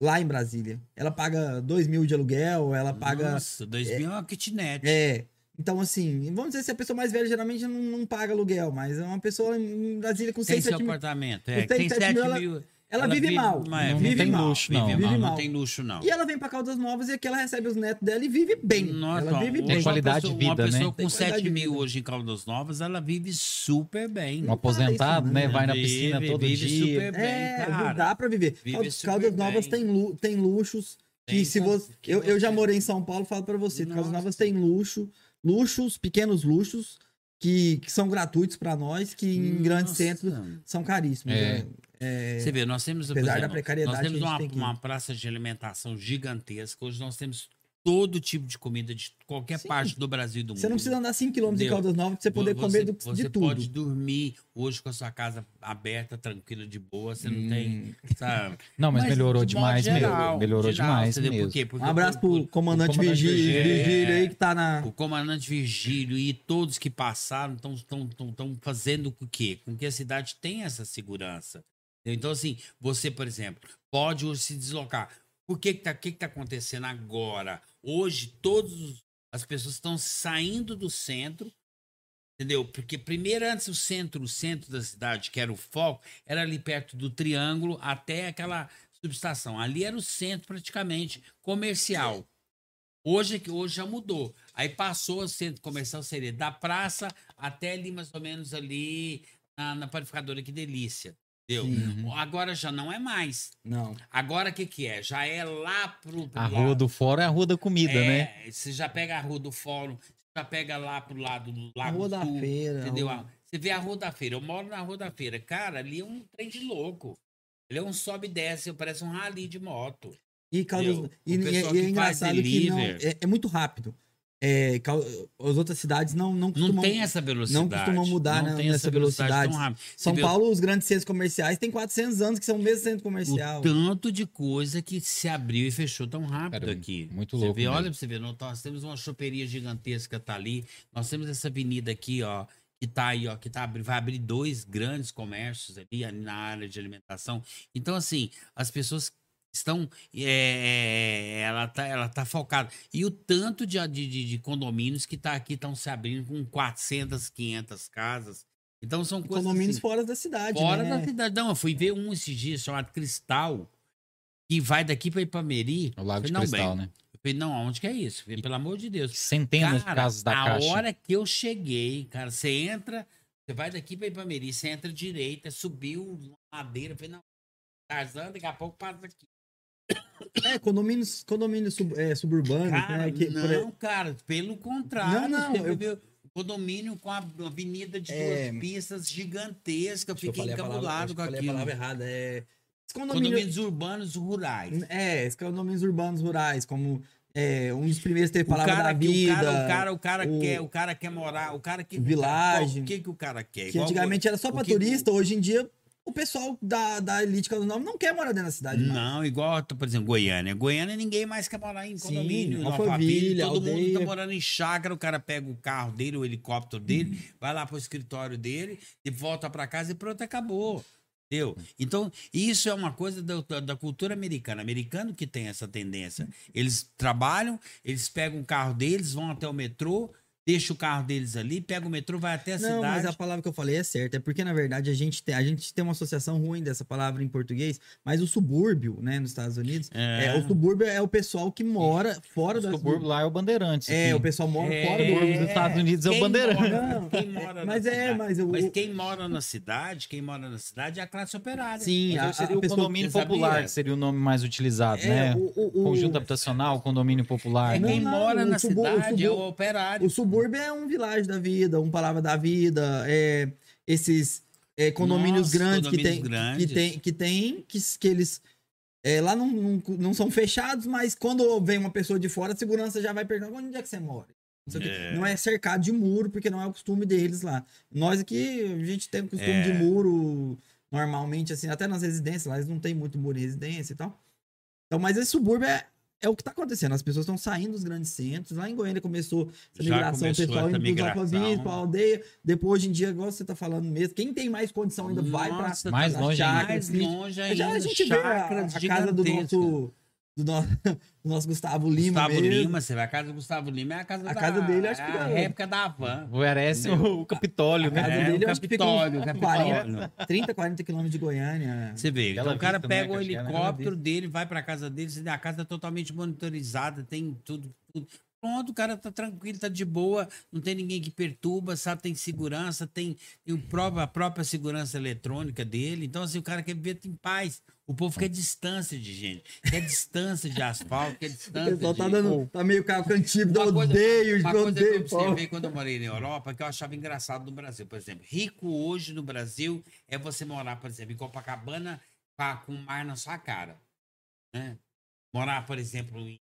Lá em Brasília. Ela paga 2 mil de aluguel, ela paga. Nossa, 2000 é uma kitnet. É. Então, assim, vamos dizer se a pessoa mais velha geralmente não, não paga aluguel, mas é uma pessoa em Brasília com Tem 6, seu 7 mil. apartamento. É, tem seis, sete 7 mil, ela- mil. Ela, vive, mal. mas Não vive tem mal. luxo, não. Vive, Vive mal, mal. não tem luxo, não. E ela vem pra Caldas Novas e aqui ela recebe os netos dela e vive bem. Nossa, ela vive bem. qualidade pessoa- de vida, Uma pessoa né? com Tem 7 qualidade de mil vida. hoje em Caldas Novas, ela vive super bem. Um aposentado, isso, né? né? Vai na Vive, piscina todo vive dia. super bem, É, cara. dá pra viver. Vive Caldas, Novas tem, lu- tem luxos que Tem se você... Eu, eu já morei em São Paulo, falo pra você. Caldas. Novas tem luxo, luxos, pequenos luxos, que, que são gratuitos pra nós, que em grandes Nossa. centros são caríssimos. É. né? É, Você vê, nós temos, Apesar da exemplo, precariedade nós temos que uma, tem aqui. uma praça de alimentação gigantesca. Hoje nós temos todo tipo de comida de qualquer Sim. parte do Brasil e do mundo. Você não precisa andar 5km de? Caldas Novas pra você poder Você- comer do- você de tudo. pode dormir hoje com a sua casa aberta, tranquila, de boa. Você não tem, Hum. sabe? Não, mas, melhorou de modo demais geral, mesmo. Melhorou geral, demais mesmo. Por quê? Porque Um abraço o- pro comandante, o comandante Vigílio, Virgílio, Vigílio aí é. que tá na... O comandante Virgílio e todos que passaram estão fazendo com que? Com que a cidade tenha essa segurança. Então, assim, você, por exemplo, pode hoje se deslocar. Por que que tá, que que tá acontecendo agora? Hoje, todas as pessoas estão saindo do centro, entendeu? Porque primeiro, antes o centro, o centro da cidade, que era o foco, era ali perto do triângulo até aquela subestação. Ali era o centro praticamente comercial. Hoje, é hoje já mudou. Aí passou o centro comercial, seria da praça até ali, mais ou menos ali na, na panificadora, que delícia. Entendeu? Sim. Agora já não é mais. Não. Agora o que, que é? Já é lá pro. pro A lado. rua do fora é a rua da comida, é, né? Você já pega a rua do fórum, você já pega lá pro lado do A Lago Rua da Sul, Feira. Entendeu? rua- Você vê a Rua da Feira. Eu moro na Rua da Feira. Cara, ali é um trem de louco. Ele é um sobe e desce, parece um rally de moto. E, Entendeu? e, O e- pessoal e é que faz engraçado que não, delivery. é, é muito rápido. É, as outras cidades não, não Não costumam. tem essa velocidade. costumam mudar, não né, tem nessa essa velocidade velocidade. tão rápida. São vê Paulo, os grandes centros comerciais, têm 400 anos que são o mesmo centro O comercial. tanto de coisa que se abriu e fechou tão rápido Cara, aqui. muito você louco Vê, olha pra você ver, nós, temos uma choperia gigantesca tá ali. Nós temos essa avenida aqui, ó, que tá aí, ó, que tá, vai abrir dois grandes comércios ali na área de alimentação. Então, assim, as pessoas estão. é, ela, tá, ela tá focada. E o tanto de, de, de- de condomínios que tá aqui estão se abrindo com 400, 500 casas. Então, são coisas. Condomínios assim, fora da cidade. Fora né? da cidade. Não, eu fui ver um esses dias chamado Cristal, que vai daqui para Ipameri. O Lago de Falei, não, Cristal, bem. né? Eu falei, não, aonde que é isso? Falei, pelo amor de Deus. Centenas de Cara, casas da a Caixa. hora que eu cheguei, cara, você entra, você vai daqui para Ipameri, você entra direita, subiu ladeira, eu falei, não, Tarzan, daqui a pouco passa aqui. É, condomínios, condomínios sub- é, suburbanos, Cara, né? que- por não, cara, pelo contrário. Não, não, eu- condomínio com a avenida de É. duas pistas gigantesca, fiquei encabulado com eu falei a aquilo. palavra errada. É, condomínio, Condomínios urbanos rurais. É, esses condomínios urbanos rurais, como é, um dos primeiros teve O palavra da que- vida. o cara, o cara, o cara o- quer, o cara quer morar, o cara que o Village. O que que o cara quer? que Igual antigamente era só que- turista, hoje em dia o pessoal da, da elite Caldas Novas não quer morar dentro da cidade. mais. Não, igual, por exemplo, Goiânia. Goiânia ninguém mais quer morar em Sim, condomínio, Alphaville, Alphaville, todo mundo aldeia. tá morando em chácara, o cara pega o carro dele, o helicóptero dele, Uhum. vai lá pro escritório dele e volta pra casa e pronto, acabou. Entendeu? Então, isso é uma coisa da, da- da cultura americana. Americano que tem essa tendência. Eles trabalham, eles pegam o carro deles, vão até o metrô, deixam o carro deles ali, pegam o metrô, vai até a Não, cidade. mas a palavra que eu falei é certa. É porque, na verdade, a gente, tem, a gente tem uma associação ruim dessa palavra em português, mas o subúrbio, né, nos Estados Unidos, É. é, o subúrbio é o pessoal que mora fora O da subúrbio lá é o Bandeirantes. É, aqui. o pessoal mora É, fora O subúrbio dos Estados Unidos é o quem Bandeirante. mora- Não, quem mora mas na é, cidade- mas o- Mas quem mora na cidade, quem mora na cidade é a classe operária. Sim, a, seria a o pessoa... condomínio sabia? popular, que seria o nome mais utilizado, É, né? o- o- o- Conjunto habitacional, condomínio popular. É né? quem não, mora na subu- o cidade é o operário. O subúrbio é um világio da vida, um palavra da vida, é esses é, condomínios Nossa, grandes que condomínios tem, grandes. que tem, que tem, que, que eles é, lá não, não, não são fechados, mas quando vem uma pessoa de fora, a segurança já vai perguntar onde é que você mora. Não. É. Não é cercado de muro, porque não é o costume deles lá. Nós aqui, a gente tem o costume É. de muro normalmente, assim, até nas residências, lá eles não tem muito muro em residência e tal. Então, mas esse subúrbio é, é o que tá acontecendo. As pessoas estão saindo dos grandes centros. Lá em Goiânia começou essa migração, o pessoal indo migração. alfavias, pra aldeia. Depois, hoje em dia, igual você tá falando mesmo, quem tem mais condição ainda vai Nossa, mais tá longe ainda. mais longe ainda. já a gente vê a, a casa do nosso, do, nosso, do nosso Gustavo Lima Gustavo mesmo. Lima, você vai a casa do Gustavo Lima, é a casa A da, casa dele, acho que é a é- réplica da Havan. Parece o Capitólio, A casa né? É, dele, o que fica uns o Capitólio. 40, 30, 40 quilômetros de Goiânia. Você vê, então o cara Vista, né, pega o é, né? helicóptero dele, vai pra casa dele, a casa é totalmente monitorizada, tem tudo, tudo. Pronto, o cara tá tranquilo, tá de boa, não tem ninguém que perturba, sabe? Tem segurança, tem, tem o próprio, a própria segurança eletrônica dele. Então, assim, o cara quer viver em paz. O povo quer distância de gente, quer distância de asfalto, quer O distância pessoal de... tá dando. Tá meio carro cantivo, Uma eu odeio, Uma eu coisa eu odeio. pô. observei quando eu morei na Europa, que eu achava engraçado no Brasil, por exemplo. Rico hoje no Brasil é você morar, por exemplo, em Copacabana com o mar na sua cara. Né? Morar, por exemplo, em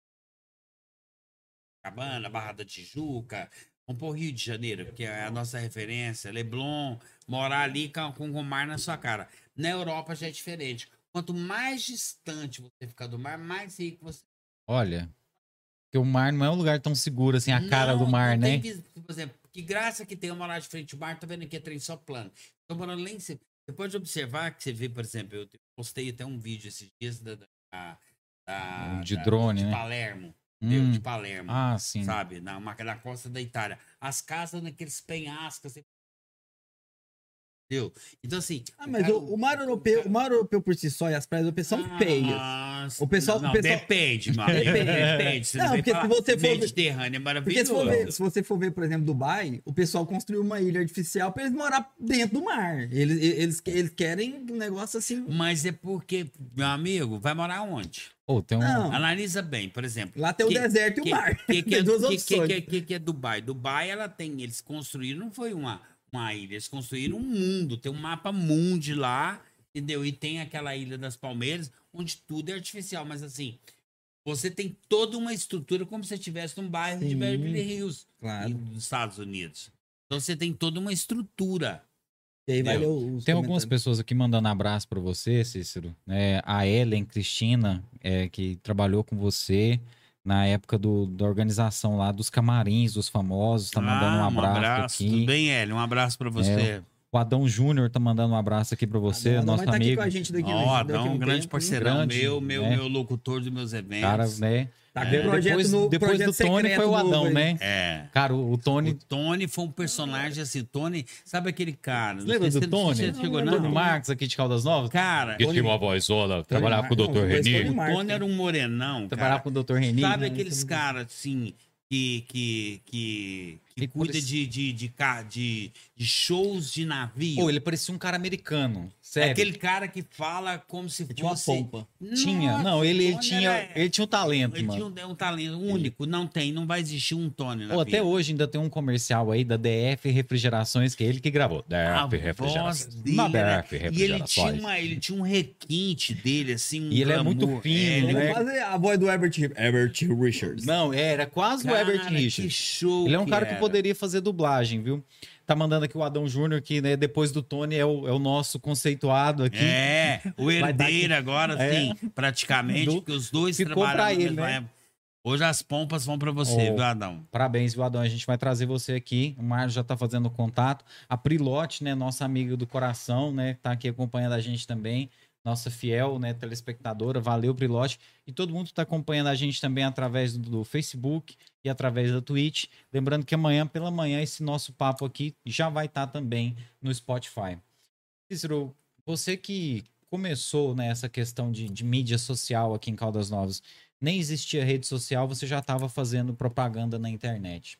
Copacabana, Barra da Tijuca, vamos pôr Rio de Janeiro, que é a nossa referência, Leblon, morar ali com, com o mar na sua cara. Na Europa já é diferente. Quanto mais distante você ficar do mar, mais rico você Olha, porque o mar não é um lugar tão seguro assim, a cara do não, mar, não né? vis- Por exemplo, que graça que tem eu morar de frente ao mar, tá vendo aqui é trem só plano. Tô morando lá em cima. Você pode observar que você vê, por exemplo, eu postei até um vídeo esses dias da, da, da- De da- drone, de né? Palermo. Hum. De Palermo. Ah, sim. Sabe? Na, uma- na costa da Itália. As casas naqueles penhascos. Assim, entendeu? Então, assim. Ah, mas cara- o, o mar europeu, o mar europeu por si só e as praias europeias são feias. Nossa, O pessoal- Não, o pessoal- depende, mano. Depende. Depende. Você Não, não, porque se você for ver- Mediterrâneo é Porque se, for maravilhoso. ver, se você for ver, por exemplo, Dubai, o pessoal construiu uma ilha artificial pra eles morar dentro do mar. Eles, eles, eles querem um negócio assim. Mas é porque, meu amigo, vai morar onde? Pô, tem um. Não. Analisa bem, por exemplo. Lá tem o que- deserto e que- o mar. Que, que, tem é, duas que, opções. que, que, que é Dubai? Dubai, ela tem. Eles construíram, não foi uma, uma ilha, eles construíram um mundo. Tem um mapa mundi lá, entendeu? E tem aquela Ilha das Palmeiras, onde tudo é artificial. Mas assim, você tem toda uma estrutura como se você estivesse num bairro de Sim. Beverly Hills, Claro. nos Estados Unidos. Então você tem toda uma estrutura. Aí os Tem algumas pessoas aqui mandando abraço pra você, Cícero. É, a Ellen Cristina, é, que trabalhou com você na época do, da organização lá dos camarins, dos famosos, tá mandando um Ah, abraço, Tudo aqui. bem, Hélio? Um abraço pra você. O Adão Júnior tá mandando um abraço aqui pra você, Adão nosso tá aqui amigo. com a gente daqui, Ó, daqui Adão, um um grande tempo, parceirão Grande, meu, meu, né? meu locutor dos meus eventos. Cara, né? Tá É. projeto depois no, depois projeto do Tony foi o Adão, né? É. Cara, o, o O Tony. Tony foi um personagem assim. Tony, sabe aquele cara? Você lembra do Tony? chegou, Não, não? Tony Marcos aqui de Caldas Novas? Cara, Que tinha uma vozona, trabalhava com o Não, Dr. Reni. Tony o Tony era um morenão, Trabalhava com o Dr. Reni. Sabe né? aqueles caras assim que que que, que Ele cuida parecia- de, de, de, de shows de navio? Pô, ele parecia um cara americano. Sério. Aquele cara que fala como se Ele tinha uma fosse pompa. Tinha. Não, ele, o ele tinha, era- ele tinha um talento, Ele mano. tinha um, um talento único. Não tem, não vai existir um Tony na Pô, até hoje ainda tem um comercial aí da DF Refrigerações, que é ele que gravou. A DF voz Refrigerações. dele Na DF E ele tinha, Refrigerações. uma, ele tinha um requinte dele, assim, um E ele é glamour. muito fino, ele né? Vamos fazer a voz do Herbert, Herbert Richards. Não, era quase o Cara, Herbert que Richards. show Ele é um cara que era. poderia fazer dublagem, viu? Tá mandando aqui o Adão Júnior, que né, depois do Tony é o, é o nosso conceituado aqui. É, o herdeiro agora, É. sim, praticamente, Do- porque os dois ficou trabalham pra ele, né? Hoje as pompas vão pra você, Ô. viu, Adão? Parabéns, viu, Adão? A gente vai trazer você aqui. O Mário já tá fazendo contato. A Prilote, né, nossa amiga do coração, né, tá aqui acompanhando a gente também. Nossa fiel, né, telespectadora. Valeu, Prilote. E todo mundo tá acompanhando a gente também através do, do Facebook e através da Twitch. Lembrando que amanhã, pela manhã, esse nosso papo aqui já vai estar também no Spotify. Cícero, você que começou nessa questão de, de mídia social aqui em Caldas Novas, nem existia rede social, você já estava fazendo propaganda na internet.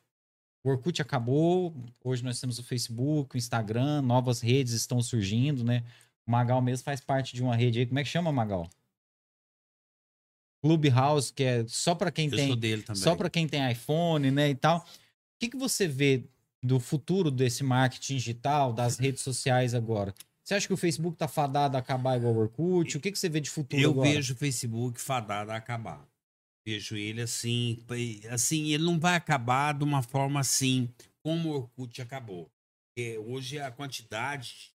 O Orkut acabou, hoje nós temos o Facebook, o Instagram, novas redes estão surgindo, né? O Magal mesmo faz parte de uma rede aí. Como é que chama, Magal? Clubhouse, que é só para quem Eu tem sou dele também. só para quem tem iPhone, né, e tal. O que, que você vê do futuro desse marketing digital, das redes sociais agora? Você acha que o Facebook tá fadado a acabar igual o Orkut? O que, que você vê de futuro Eu agora? vejo o Facebook fadado a acabar. Vejo ele assim, assim, ele não vai acabar de uma forma assim como o Orkut acabou. Porque hoje a quantidade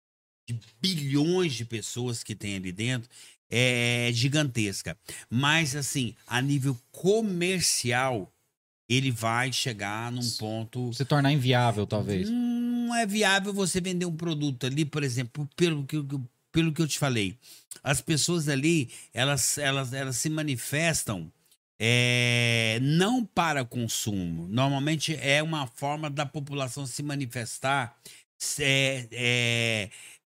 de bilhões de pessoas que tem ali dentro é gigantesca. Mas assim, a nível comercial, ele vai chegar num ponto Se tornar inviável, talvez. não é viável você vender um produto ali, por exemplo, pelo que, eu- pelo que eu te falei. As pessoas ali, elas, elas, elas se manifestam é, não para consumo. Normalmente é uma forma da população se manifestar, é, é,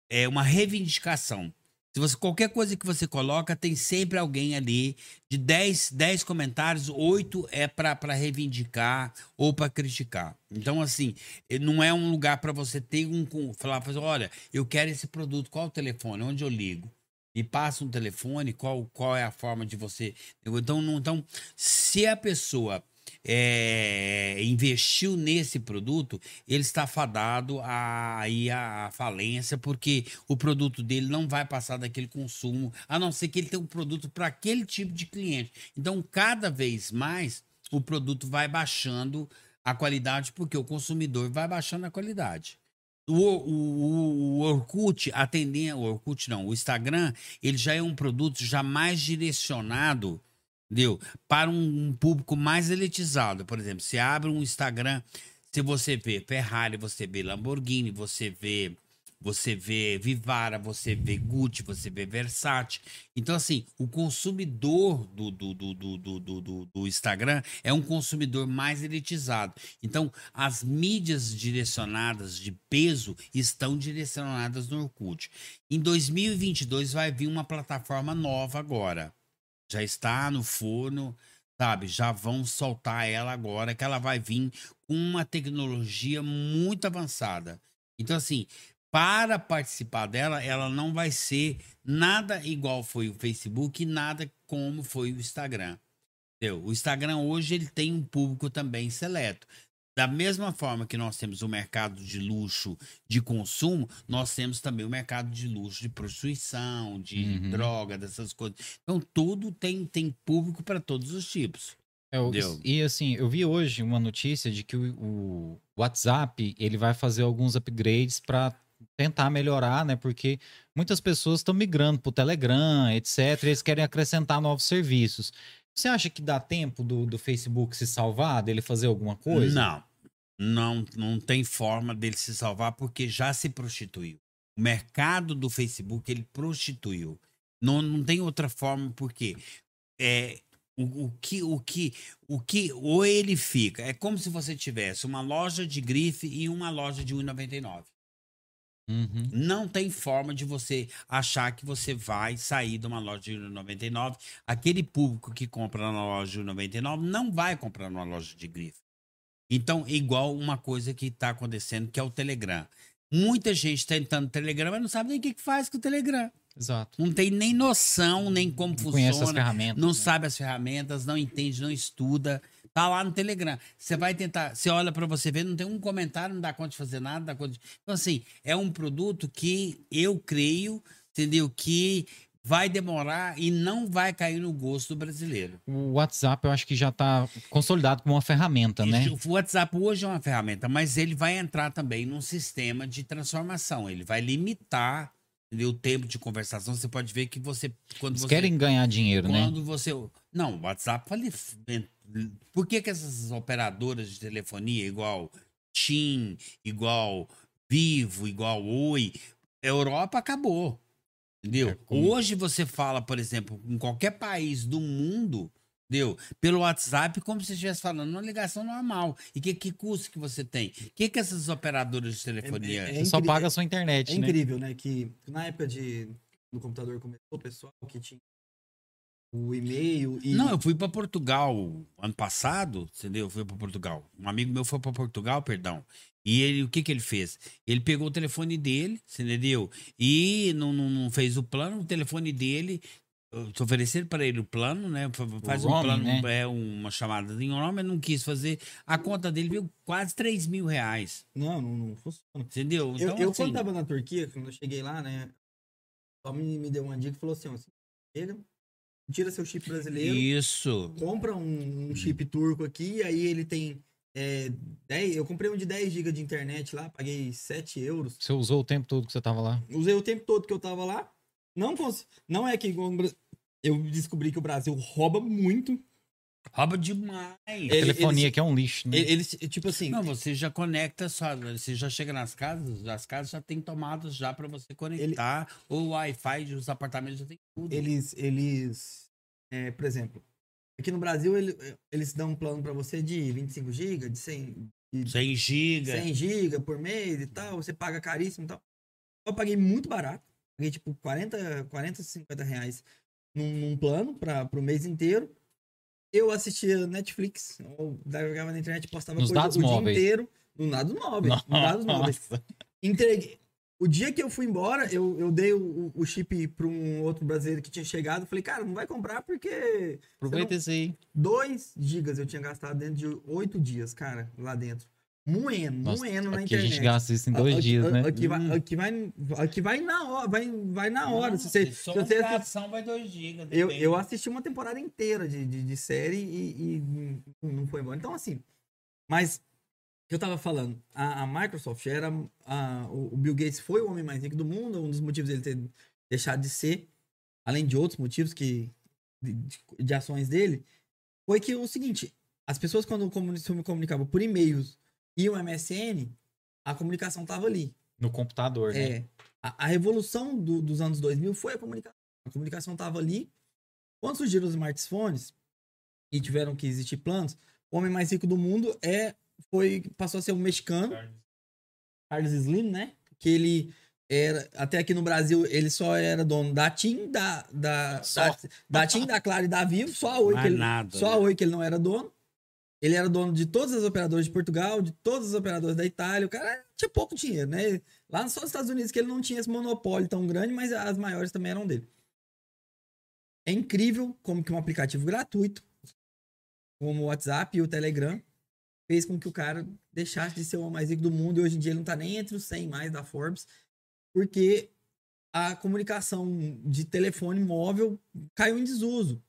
é uma reivindicação. Se você, qualquer coisa que você coloca, tem sempre alguém ali. De 10, 10 comentários, 8 é para reivindicar ou para criticar. Então, assim, eh, não é um lugar para você ter um. Falar, fazer, olha, eu quero esse produto, qual o telefone? Onde eu ligo? Me passa um telefone, qual, qual é a forma de você. Então, não, então se a pessoa é, investiu nesse produto, ele está fadado a ir à falência, porque o produto dele não vai passar daquele consumo, a não ser que ele tenha um produto para aquele tipo de cliente. Então, cada vez mais, o produto vai baixando a qualidade, porque o consumidor vai baixando a qualidade. O, o, o, Orkut, atendendo, o Orkut não, o Instagram, ele já é um produto já mais direcionado, entendeu? Para um, um público mais elitizado. Por exemplo, você abre um Instagram, se você vê Ferrari, você vê Lamborghini, você vê você vê Vivara, você vê Gucci, você vê Versace. Então, assim, o consumidor do, do, do, do, do, do, do- Instagram é um consumidor mais elitizado. Então, as mídias direcionadas de peso estão direcionadas no Orkut. Em 2022 vai vir uma plataforma nova agora. Já está no forno, sabe? Já vão soltar ela agora, que ela vai vir com uma tecnologia muito avançada. Então, assim, para participar dela, ela não vai ser nada igual foi o Facebook e nada como foi o Instagram. Entendeu? O Instagram hoje ele tem um público também seleto. Da mesma forma que nós temos o mercado de luxo de consumo, nós temos também o mercado de luxo de prostituição, de Uhum. droga, dessas coisas. Então, tudo tem, tem público para todos os tipos. É, Entendeu? e assim, eu vi hoje uma notícia de que o, o WhatsApp ele vai fazer alguns upgrades para tentar melhorar, né? Porque muitas pessoas estão migrando para o Telegram, etc. E eles querem acrescentar novos serviços. Você acha que dá tempo do, do Facebook se salvar, dele fazer alguma coisa? Não, não, não tem forma dele se salvar porque já se prostituiu. O mercado do Facebook ele prostituiu. Não, não tem outra forma porque é o, o que o que o que ou ele fica é como se você tivesse uma loja de grife e uma loja de 1,99. Uhum. Não tem forma de você achar que você vai sair de uma loja de 1,99. Aquele público que compra na loja de 1,99 não vai comprar numa loja de grife. Então, igual uma coisa que está acontecendo, que é o Telegram. Muita gente tentando Telegram, mas não sabe nem o que, que faz com o Telegram. Exato. Não tem nem noção, nem como Não conhece as funciona, ferramentas. não né? sabe as ferramentas, não entende, não estuda. Tá lá no Telegram. Você vai tentar, você olha para você ver, não tem um comentário, não dá conta de fazer nada, não dá conta de... Então, assim, é um produto que eu creio, entendeu? Que vai demorar e não vai cair no gosto do brasileiro. O WhatsApp eu acho que já está consolidado como uma ferramenta, né? O WhatsApp hoje é uma ferramenta, mas ele vai entrar também num sistema de transformação. Ele vai limitar o tempo de conversação. Você pode ver que você. Quando Eles você, querem ganhar dinheiro, né? quando você. Não, o WhatsApp fale. Por que, que essas operadoras de telefonia, igual TIM, igual Vivo, igual Oi, Europa acabou. Entendeu? É, como- Hoje você fala, por exemplo, em qualquer país do mundo, entendeu? Pelo WhatsApp, como se você estivesse falando uma ligação normal. E que, que custo que você tem? O que, que essas operadoras de telefonia. É- é- Você só paga a sua É internet, né? incrível, né? Que na época de, do computador começou, o pessoal que tinha o e-mail e. Não, eu fui para Portugal ano passado, entendeu? Eu fui para Portugal. Um amigo meu foi para Portugal, perdão. E ele, o que que ele fez? Ele pegou o telefone dele, entendeu? E não, não, não fez o plano, o telefone dele. Se ofereceram para ele o plano, né? Fa- Faz um roaming, plano, né? é uma chamada em nome, ele não quis fazer. A conta dele veio quase 3 mil reais. Não, não, não funciona. Entendeu? Eu, Então, eu assim, quando tava na Turquia, quando eu cheguei lá, né? Só me, me deu uma dica e falou assim: ó, assim, ele tira seu chip brasileiro, Isso. compra um, um chip turco aqui, aí ele tem. É, 10, eu comprei um de 10 GB de internet lá, paguei 7 euros. Você usou o tempo todo que você tava lá. Usei o tempo todo que eu tava lá. Não, não é que eu descobri que o Brasil rouba muito. Rouba demais. A Ele- telefonia eles- que é um lixo, né? Ele- Eles, tipo assim, Não, você já conecta só, você já chega nas casas, as casas já tem tomadas já para você conectar, ou o Wi-Fi dos apartamentos já tem tudo. eles, eles é, por exemplo, aqui no Brasil ele- eles dão um plano pra você de 25 GB, de 100, de 100 GB. 100 GB por mês e tal, você paga caríssimo e tal. Eu paguei muito barato, paguei tipo 40, 40 50 reais num, num plano para o mês inteiro. Eu assistia Netflix, eu jogava na internet, postava Nos coisa o móveis. dia inteiro. No dados móveis. Nos dados móveis. Entreguei. O dia que eu fui embora, eu, eu dei o, o chip para um outro brasileiro que tinha chegado. Falei, cara, não vai comprar porque Aproveita esse aí. 2 gigas eu tinha gastado dentro de 8 dias, cara, lá dentro. Moendo, Nossa, moendo na aqui a internet. gente gasta isso em dois Aqui- dias, né? Aqui, vai, Hum. aqui, vai, aqui vai na hora, vai, vai na hora. se você, só se você assist- vai 2 GB. eu, eu assisti uma temporada inteira de, de, de série e, e não foi bom. Então, assim, mas o que eu tava falando, a, a Microsoft era. A, o Bill Gates foi o homem mais rico do mundo, um dos motivos dele ter deixado de ser, além de outros motivos que de, de- de ações dele, foi que o seguinte: as pessoas, quando se comunicavam por e-mails e o MSN, a comunicação tava ali. No computador, né? É, a, a revolução do- dos anos 2000 foi a comunicação. A comunicação estava ali. Quando surgiram os smartphones e tiveram que existir planos, o homem mais rico do mundo é foi passou a ser um mexicano, Carlos Slim, né? Que ele era até aqui no Brasil ele só era dono da TIM, da da Só. da, da TIM, da Claro e da Vivo, só a Oi que ele, nada. só a né? Oi que ele não era dono. Ele era dono de todas as operadoras de Portugal, de todas as operadoras da Itália. O cara tinha pouco dinheiro, né? Lá só nos Estados Unidos que ele não tinha esse monopólio tão grande, mas as maiores também eram dele. É incrível como que um aplicativo gratuito, como o WhatsApp e o Telegram, fez com que o cara deixasse de ser o homem mais rico do mundo e hoje em dia ele não tá nem entre os 100 mais da Forbes, porque a comunicação de telefone móvel caiu em desuso.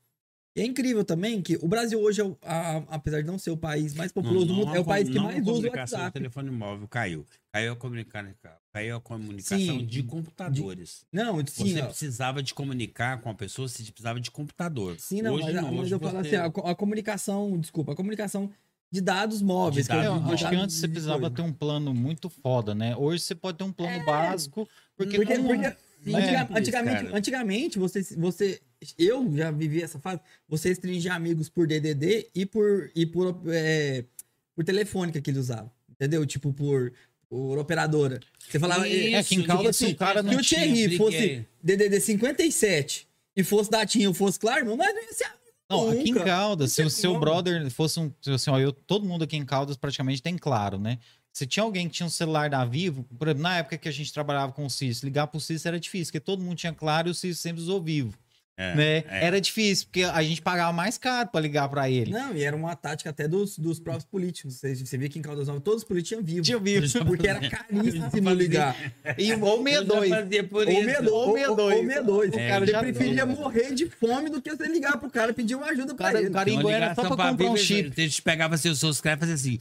E é incrível também que o Brasil hoje, é o- a- apesar de não ser o país mais populoso do mundo, é o país que não mais usa o comunicação de WhatsApp. telefone móvel caiu. Caiu a comunicação, caiu a comunicação Sim. de computadores. Não, sim, você ó, precisava de comunicar com a pessoa, você precisava de computador. sim, não, hoje mas, não, mas hoje eu falo você- assim, a, a comunicação, desculpa, a comunicação de dados móveis. De que eu dados É, eu acho que antes você de precisava ter um plano muito foda, né? Hoje você pode ter um plano básico, porque, Porque, como- porque Sim, é. antigamente, cara. antigamente você, você, eu já vivi essa fase, você restringia amigos por DDD e por, e por, é, por telefônica que ele usava, entendeu? Tipo, por, por operadora. Você falava... Isso, é que em Caldas assim, o cara que não o tinha... Thierry fosse. DDD 57 e fosse da TIM ou fosse Claro, irmão, nós não ia ser Não, aqui em Nunca. Caldas, se o Nunca seu como. brother fosse um. se Assim, ó, eu, todo mundo aqui em Caldas praticamente tem claro, né? Se tinha alguém que tinha um celular da Vivo, por exemplo, na época que a gente trabalhava com o CIS, ligar pro CIS era difícil, porque todo mundo tinha claro e o CIS sempre usou Vivo. É, né? é. Era difícil, porque a gente pagava mais caro pra ligar pra ele. Não, e era uma tática até dos, dos próprios políticos. Você, você via que em Caldas Novas todos os políticos tinham vivo. Tinha vivo. Porque era caríssimo ligar. E, ou Eu já 62. fazia por Ou isso. 62. Ou 62. Ou 62. É, O cara já já preferia morrer de fome do que você ligar pro cara pedir uma ajuda cara, ele. o cara Goiânia só pra comprar um chip. A gente pegava seus subscribe e fazia assim.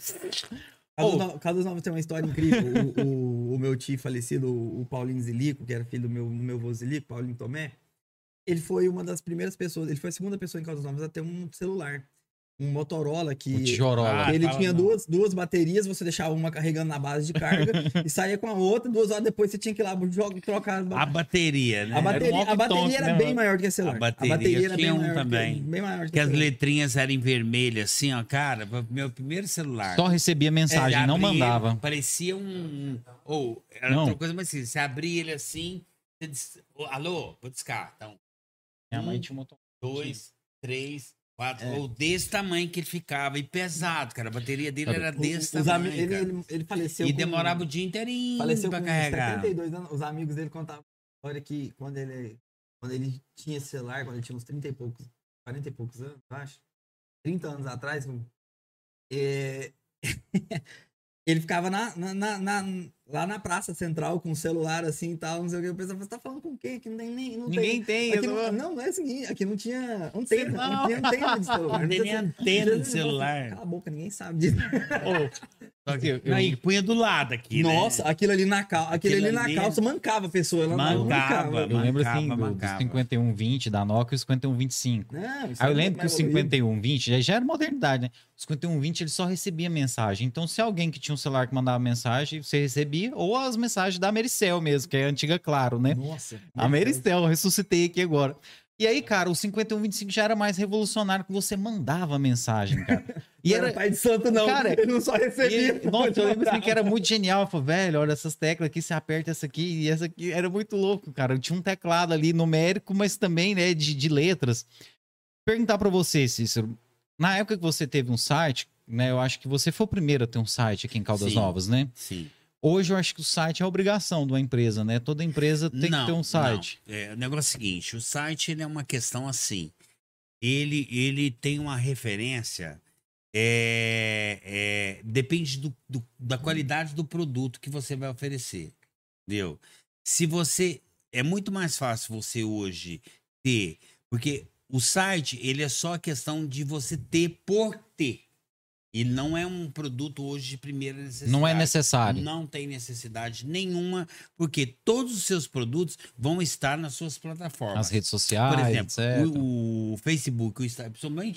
Caldas, Ô. Novas, tem uma história incrível. o, o- o meu tio falecido, o, o Paulinho Zilico, que era filho do meu, do meu avô Zilico, Paulinho Tomé, ele foi uma das primeiras pessoas, ele foi a segunda pessoa em Caldas Novas a ter um celular. Um Motorola que. O Tijorola. Ah, ele tinha não. duas, duas baterias, você deixava uma carregando na base de carga e saía com a outra, duas horas depois você tinha que ir lá jogar, trocar as A baterias. bateria, né? A bateria, Era um a bateria era né, bem maior do que a celular. A bateria tinha um maior que- também. bem maior do que, Que a as celular. letrinhas eram em vermelho, assim, ó, cara, meu primeiro celular. Só recebia mensagem, Você não abria mandava. Parecia um. Ou, era Não. outra coisa mais assim. Você abria ele assim. Você diz, "Ô, Alô, vou discar. Então, Minha mãe tinha um motor. dois, três, quatro. É. Ou desse tamanho que ele ficava. E pesado, cara. A bateria dele era desse Os tamanho. ele, ele, ele faleceu. E com- demorava o dia inteirinho faleceu pra carregar. 72 anos. Os amigos dele contavam a história que quando ele, quando ele tinha esse celular, quando ele tinha uns 30 e poucos, 40 e poucos anos, acho. 30 anos atrás, é, ele ficava na- na- na- lá na praça central com o celular assim e tal, não sei o que. O pessoal falou, você tá falando com quem? Aqui não tem nem. Não Ninguém tem. tem. Aqui eu não, tô- não, não é o seguinte, aqui não tinha antena, Não. não tinha antena de celular. Não tem nem antena de Cala celular. a boca, ninguém sabe disso. Que, Eu- eu- e punha do lado aqui, né? Nossa, aquilo ali na calça, aquilo, Aquilo ali na ali- calça mancava a pessoa, ela não Mancava. Eu lembro Mancava, assim do, do mancava. 5120 5120 da Nokia e o 5125. Não, Aí eu lembro que o mais evoluído. 5120 já, já era modernidade, né? O 5120 ele só recebia mensagem. Então, se alguém que tinha um celular que mandava mensagem, você recebia, ou as mensagens da Americel mesmo, que é a antiga Claro, né? Nossa. A Americel, eu ressuscitei aqui agora. E aí, cara, o 5125 já era mais revolucionário, que você mandava mensagem, cara. E Não era pai de santo, não. Cara, ele não só e recebia. ele- nossa, eu lembro assim que era muito genial. Eu falei, velho, olha essas teclas aqui, você aperta essa aqui e essa aqui. Era muito louco, cara. Eu tinha um teclado ali numérico, mas também, né, de, de letras. Perguntar pra você, Cícero. Na época que você teve um site, né, eu acho que você foi o primeiro a ter um site aqui em Caldas Sim. Novas, né? Sim. Hoje eu acho que o site é obrigação de uma empresa, né? Toda empresa tem que ter um site. não. É, o negócio é o seguinte, o site é uma questão assim. Ele, ele tem uma referência. é, é, depende do, do- da qualidade do produto que você vai oferecer. Entendeu? Se você. É muito mais fácil você hoje ter. Porque o site, ele é só a questão de você ter por ter. E não é um produto hoje de primeira necessidade. Não é necessário. Não tem necessidade nenhuma, porque todos os seus produtos vão estar nas suas plataformas. As redes sociais, Por exemplo, o, o Facebook, o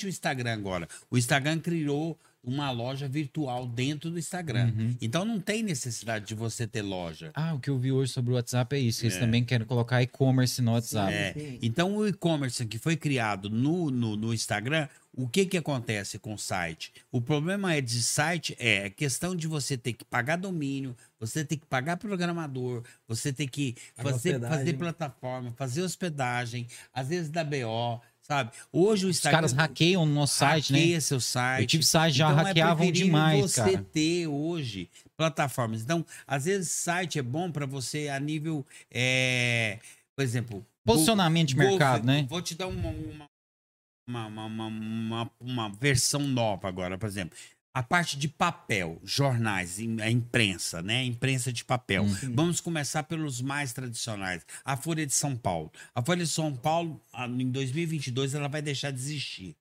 o Instagram agora. O Instagram criou uma loja virtual dentro do Instagram. Uhum. Então não tem necessidade de você ter loja. Ah, o que eu vi hoje sobre o WhatsApp é isso. Eles É. também querem colocar e-commerce no WhatsApp. É. Então o e-commerce que foi criado no, no, no Instagram, o que que acontece com o site? O problema é de site é a questão de você ter que pagar domínio, você ter que pagar programador, você ter que fazer, fazer plataforma, fazer hospedagem, às vezes da BO, sabe? Hoje o Os Instagram caras hackeiam no nosso site, né? hackeia seu site. Eu tive site já Então, é hackeavam preferível demais, você cara. ter hoje plataformas. Então, às vezes, site é bom para você a nível, é, por exemplo, Posicionamento de Golf- mercado, né? Vou te dar uma, uma, uma, uma, uma- uma versão nova agora, por exemplo. A parte de papel, jornais, a imprensa, né? Imprensa de papel. Hum. Vamos começar pelos mais tradicionais. A Folha de São Paulo. A Folha de São Paulo, a- em 2022, ela vai deixar de existir.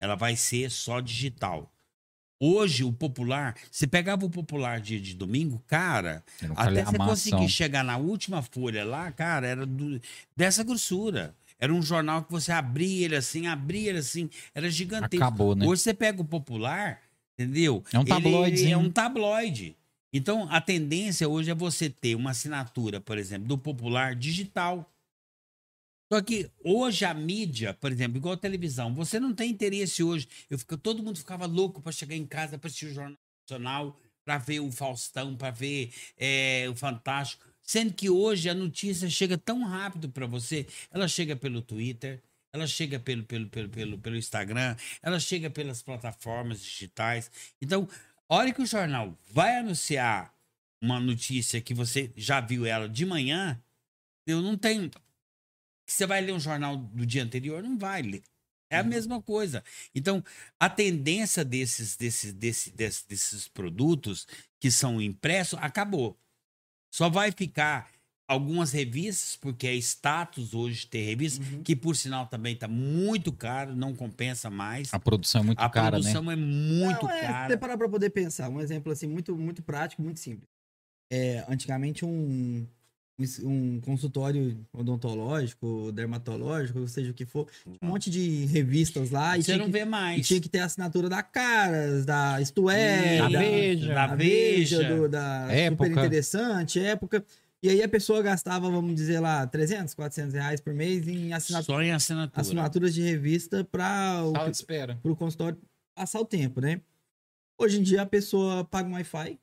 Ela vai ser só digital. Hoje, o popular, se pegava o popular dia de domingo, cara, até você conseguir chegar na última folha lá, cara, era do- dessa grossura. Era um jornal que você abria ele assim, abria ele assim, era gigantesco. Acabou, né? Hoje você pega o popular, entendeu? É um tabloidezinho. é um tabloide. Então, a tendência hoje é você ter uma assinatura, por exemplo, do popular digital. Só que hoje a mídia, por exemplo, igual a televisão, você não tem interesse hoje. Eu fico, todo mundo ficava louco para chegar em casa para assistir o Jornal Nacional, para ver o Faustão, para ver é, o Fantástico. Sendo que hoje a notícia chega tão rápido para você, ela chega pelo Twitter, ela chega pelo, pelo, pelo, pelo, pelo Instagram, ela chega pelas plataformas digitais. Então, a hora que o jornal vai anunciar uma notícia que você já viu ela de manhã, eu não tenho você vai ler um jornal do dia anterior, não vai ler. É a mesma coisa. Então, a tendência desses, desses, desses, desses, desses produtos que são impressos acabou. Só vai ficar algumas revistas, porque é status hoje ter revista, Uhum. que por sinal também está muito caro, não compensa mais. A produção é muito A cara, né? produção é muito Não, é, cara. Você parar pra poder pensar. Um exemplo assim, muito, muito prático, muito simples. É, antigamente, um, um, consultório odontológico, dermatológico, ou seja o que for, tinha um monte de revistas lá e Você tinha, não que, vê e mais. tinha que ter a assinatura da Caras, da Isto É, Da da, Veja. da da Veja. Veja, do- da Época. Super Interessante, época. E aí a pessoa gastava, vamos dizer lá, 300, 400 reais por mês em assinat Só em assinatura. assinaturas de revista para o Sala de espera. pro consultório passar o tempo, né? Hoje em dia a pessoa paga um Wi-Fi,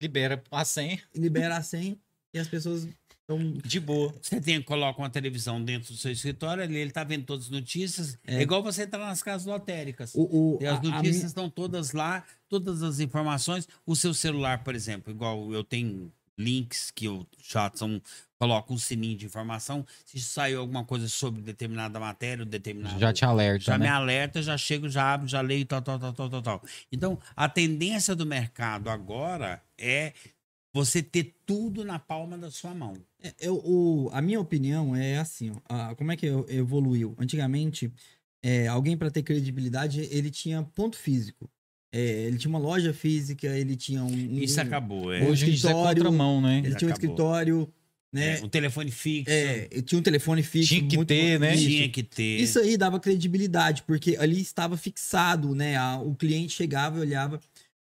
Libera a 100 libera a senha e as pessoas estão. de boa. Você tem, coloca uma televisão dentro do seu escritório, ali ele tá vendo todas as notícias. É, É. igual você entrar nas casas lotéricas. O, o, E as a- a notícias minha- estão todas lá, todas as informações. O seu celular, por exemplo, igual eu tenho links que eu já são. Coloco um sininho de informação. Se saiu alguma coisa sobre determinada matéria, ou determinado. Já te alerta, já né? me alerta, já chego, já abro, já leio, tal, tal, tal, tal, tal, tal. Então, a tendência do mercado agora é você ter tudo na palma da sua mão. é, eu- o- a minha opinião é assim: ó, a- como é que eu- evoluiu? Antigamente, é, alguém para ter credibilidade, ele tinha ponto físico. É, ele tinha uma loja física, ele tinha um. um- Isso acabou. É. Hoje isso é escritório, contramão, né? Ele tinha um acabou. escritório, né? É, um telefone fixo. É, ele tinha um telefone fixo. Tinha que muito- ter, né? Isso. Tinha que ter. Isso aí dava credibilidade, porque ali estava fixado, né? A- o cliente chegava e olhava.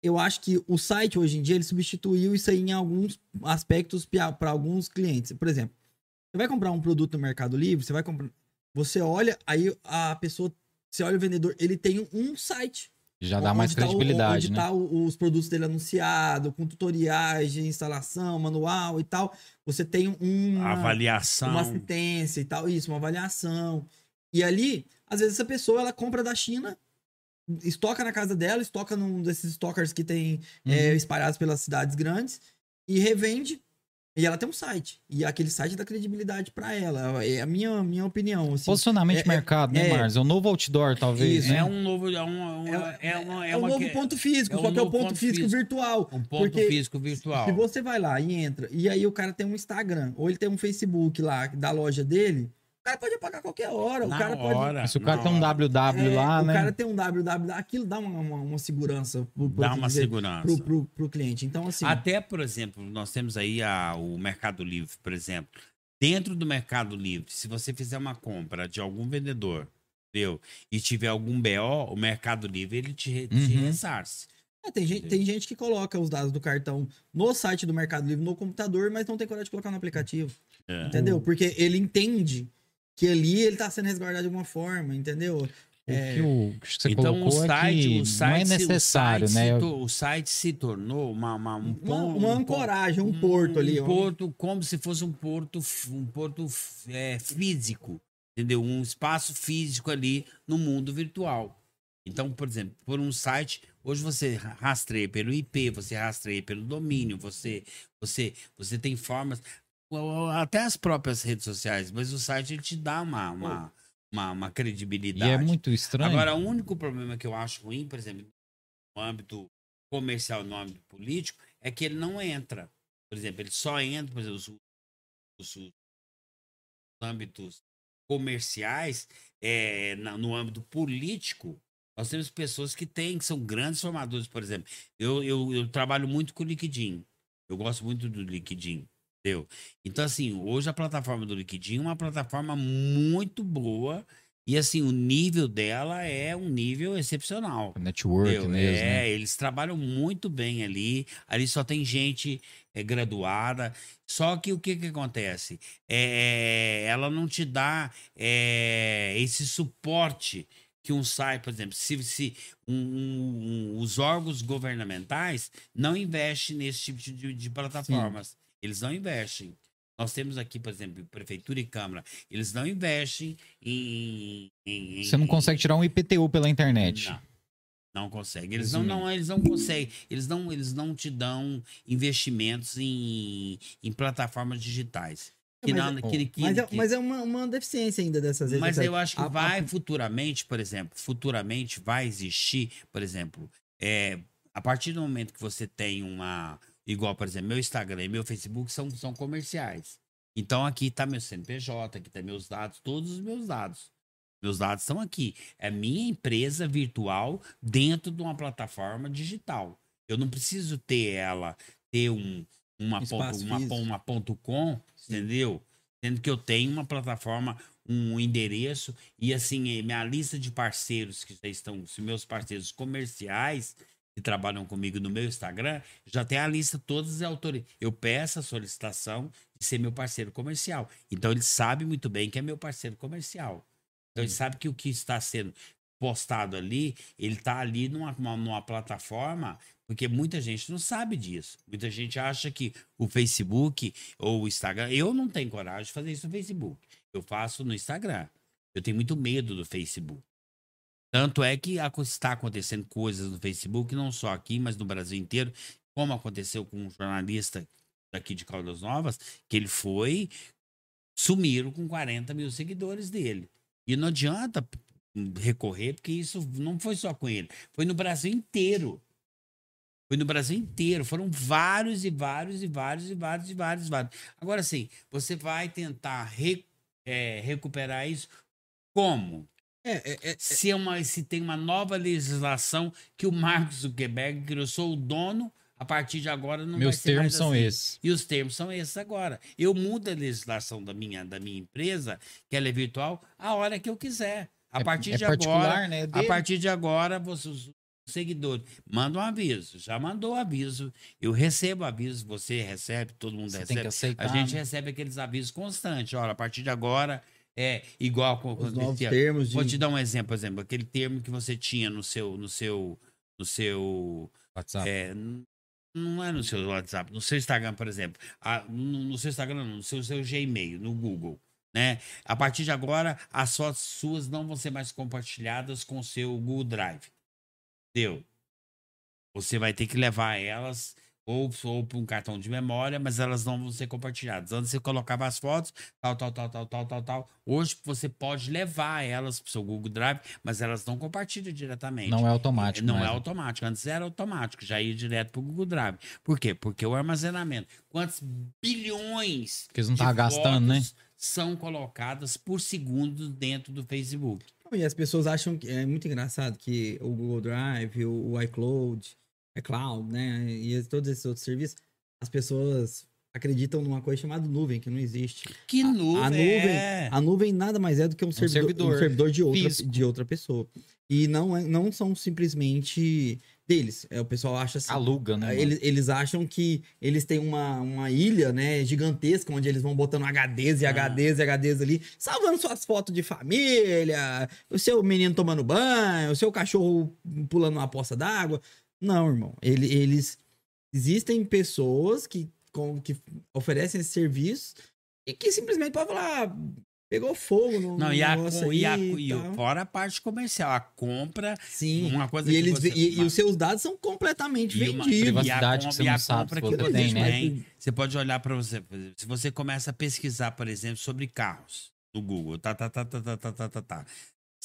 Eu acho que o site hoje em dia ele substituiu isso aí em alguns aspectos para alguns clientes. Por exemplo, você vai comprar um produto no Mercado Livre, você vai comprar, você olha, aí a pessoa, você olha o vendedor, ele tem um site. Já dá mais onde tá o- credibilidade, onde né? tá os produtos dele anunciado, com tutoriais de instalação, manual e tal. Você tem uma Avaliação. uma assistência e tal, isso, uma avaliação. E ali, às vezes essa pessoa ela compra da China, estoca na casa dela, estoca num desses stockers que tem é, Uhum. espalhados pelas cidades grandes e revende. E ela tem um site. E aquele site dá credibilidade pra ela. É a minha, minha opinião. Assim. Posicionamento É- de mercado, né, é- Marcos? É o novo outdoor, talvez. Isso, né? É um novo. É, um, é, uma- é, uma, é É um uma novo que- ponto físico, é um só que é o novo ponto, ponto físico, físico. virtual. Um ponto Porque físico virtual. Se você vai lá e entra, e aí o cara tem um Instagram, ou ele tem um Facebook lá da loja dele, cara pode apagar qualquer hora. O Na cara pode. hora, Se o cara na tem um. WW É, lá, o né? cara tem um www, aquilo dá uma, uma, uma segurança pro, pro- Dá uma dizer, segurança. pro, pro, pro cliente. Então, assim, Até, por exemplo, nós temos aí a- o Mercado Livre, por exemplo. Dentro do Mercado Livre, se você fizer uma compra de algum vendedor, entendeu? E tiver algum BO, o Mercado Livre ele te, re- te Uhum. ressarce. é, tem, gente, tem gente que coloca os dados do cartão no site do Mercado Livre, no computador, mas não tem coragem de colocar no aplicativo. É. Entendeu? Porque ele entende que ali ele tá sendo resguardado de alguma forma, entendeu? O É, o que você Então o colocou é site, que o site, não é se- o necessário, site né? se o site se tornou uma, uma, um uma, uma um ancoragem, um porto ali. Um porto como se fosse um porto, um porto é, físico, entendeu? Um espaço físico ali no mundo virtual. Então, por exemplo, por um site, hoje você ra- rastreia pelo IP, você rastreia pelo domínio, você, você, você tem formas, até as próprias redes sociais, mas o site ele te dá uma, uma, uma, uma E credibilidade. é muito estranho. Agora, o único problema que eu acho ruim, por exemplo, no âmbito comercial, no âmbito político, é que ele não entra. Por exemplo, ele só entra, por exemplo, os, os- os âmbitos comerciais, é, na- no âmbito político, nós temos pessoas que têm, que são grandes formadores, por exemplo. Eu, eu, eu trabalho muito com o LinkedIn. Eu gosto muito do LinkedIn. Entendeu? Então, assim, hoje a plataforma do LinkedIn é uma plataforma muito boa e, assim, o nível dela é um nível excepcional. Network Entendeu? mesmo, é, né? eles trabalham muito bem ali. Ali só tem gente é, graduada. Só que o que, que acontece? É, ela não te dá é, esse suporte que um site, por exemplo, se, se um- um- um- os órgãos governamentais não investem nesse tipo de, de plataformas. Eles não investem. Nós temos aqui, por exemplo, prefeitura e câmara. Eles não investem em. em- em- Você não consegue tirar um IPTU pela internet. não. Não consegue. Eles não, não, eles não conseguem. Eles não, eles não te dão investimentos em, em plataformas digitais. Que mas, não, que, que, mas é, mas é uma, uma deficiência ainda dessas vezes. Mas eu acho que a- a- vai futuramente, por exemplo, futuramente vai existir, por exemplo, é, a partir do momento que você tem uma. Igual, por exemplo, meu Instagram e meu Facebook são, são comerciais. Então aqui tá meu CNPJ, aqui tá meus dados, todos os meus dados. Meus dados estão aqui. É minha empresa virtual dentro de uma plataforma digital. Eu não preciso ter ela, ter um, uma, ponto, uma, uma ponto com, entendeu? Sendo que eu tenho uma plataforma, um endereço, e assim, eh, minha lista de parceiros que já estão, meus parceiros comerciais que trabalham comigo no meu Instagram, já tem a lista todas as autorizadas. Eu peço a solicitação de ser meu parceiro comercial. Então ele sabe muito bem que é meu parceiro comercial. Então ele sabe que o que está sendo postado ali, ele está ali numa, numa, numa plataforma, porque muita gente não sabe disso. Muita gente acha que o Facebook ou o Instagram. Eu não tenho coragem de fazer isso no Facebook. Eu faço no Instagram. Eu tenho muito medo do Facebook. Tanto é que está acontecendo coisas no Facebook, não só aqui, mas no Brasil inteiro, como aconteceu com um jornalista daqui de Caldas Novas, que ele foi, sumiram com 40 mil seguidores dele. E não adianta recorrer, porque isso não foi só com ele, foi no Brasil inteiro. Foi no Brasil inteiro. Foram vários e vários e vários e vários e vários e vários. Agora sim, você vai tentar re- é, recuperar isso como? É, é, é, Se, é uma, se tem uma nova legislação que o Mark Zuckerberg criou, eu sou o dono, a partir de agora não Meus vai ser termos são assim. esses. E os termos são esses agora. Eu mudo a legislação da minha, da minha empresa, que ela é virtual, a hora que eu quiser. A É- partir é de agora, né? a dele. partir de agora, você, os seguidores, manda um aviso. Já mandou aviso. Eu recebo aviso, você recebe, todo mundo Você recebe. aceitar. A gente né? recebe aqueles avisos constantes. Olha, a partir de agora é igual com os novos acontecia- termos de... Vou te dar um exemplo, por exemplo, aquele termo que você tinha no seu, no seu, no seu, WhatsApp. é, não é no seu WhatsApp, no seu Instagram, por exemplo, Ah, no, no seu Instagram, não, no seu, seu Gmail, no Google, né? A partir de agora, as fotos suas não vão ser mais compartilhadas com o seu Google Drive, entendeu? Você vai ter que levar elas ou, ou para um cartão de memória, mas elas não vão ser compartilhadas. Antes você colocava as fotos, tal, tal, tal, tal, tal, tal, tal. Hoje você pode levar elas para o seu Google Drive, mas elas não compartilham diretamente. Não é automático. Não é né? automático. Antes era automático, já ia direto para o Google Drive. Por quê? Porque o armazenamento. Quantos bilhões Porque eles não gastando, né? fotos são colocadas por segundo dentro do Facebook? E as pessoas acham que é muito engraçado que o Google Drive, o, o iCloud, iCloud, né? E todos esses outros serviços, as pessoas acreditam numa coisa chamada nuvem, que não existe. Que A- nuvem! a nuvem- é. A nuvem nada mais é do que um, servidor, servidor um servidor de outra, físico. de outra pessoa. E não, é- não são simplesmente deles. É, o pessoal acha assim. Aluga, né? Eles, eles acham que eles têm uma, uma ilha, né, gigantesca, onde eles vão botando HDs e Ah. HDs e HDs ali, salvando suas fotos de família, o seu menino tomando banho, o seu cachorro pulando uma poça d'água. Não, irmão. Ele- eles. Existem pessoas que, com, que oferecem esse serviço e que simplesmente pode falar. "Ah, Pegou fogo no, Não, e, a, negócio e, a, aí e tal." fora a parte comercial, a compra, Sim. uma coisa E, que eles, você... e, e os seus dados são completamente E uma vendidos. privacidade e a que você com- e não a compra que você tem, né? Você pode olhar para você. Se você começa a pesquisar, por exemplo, sobre carros no Google, tá, tá, tá, tá, tá, tá, tá, tá, tá.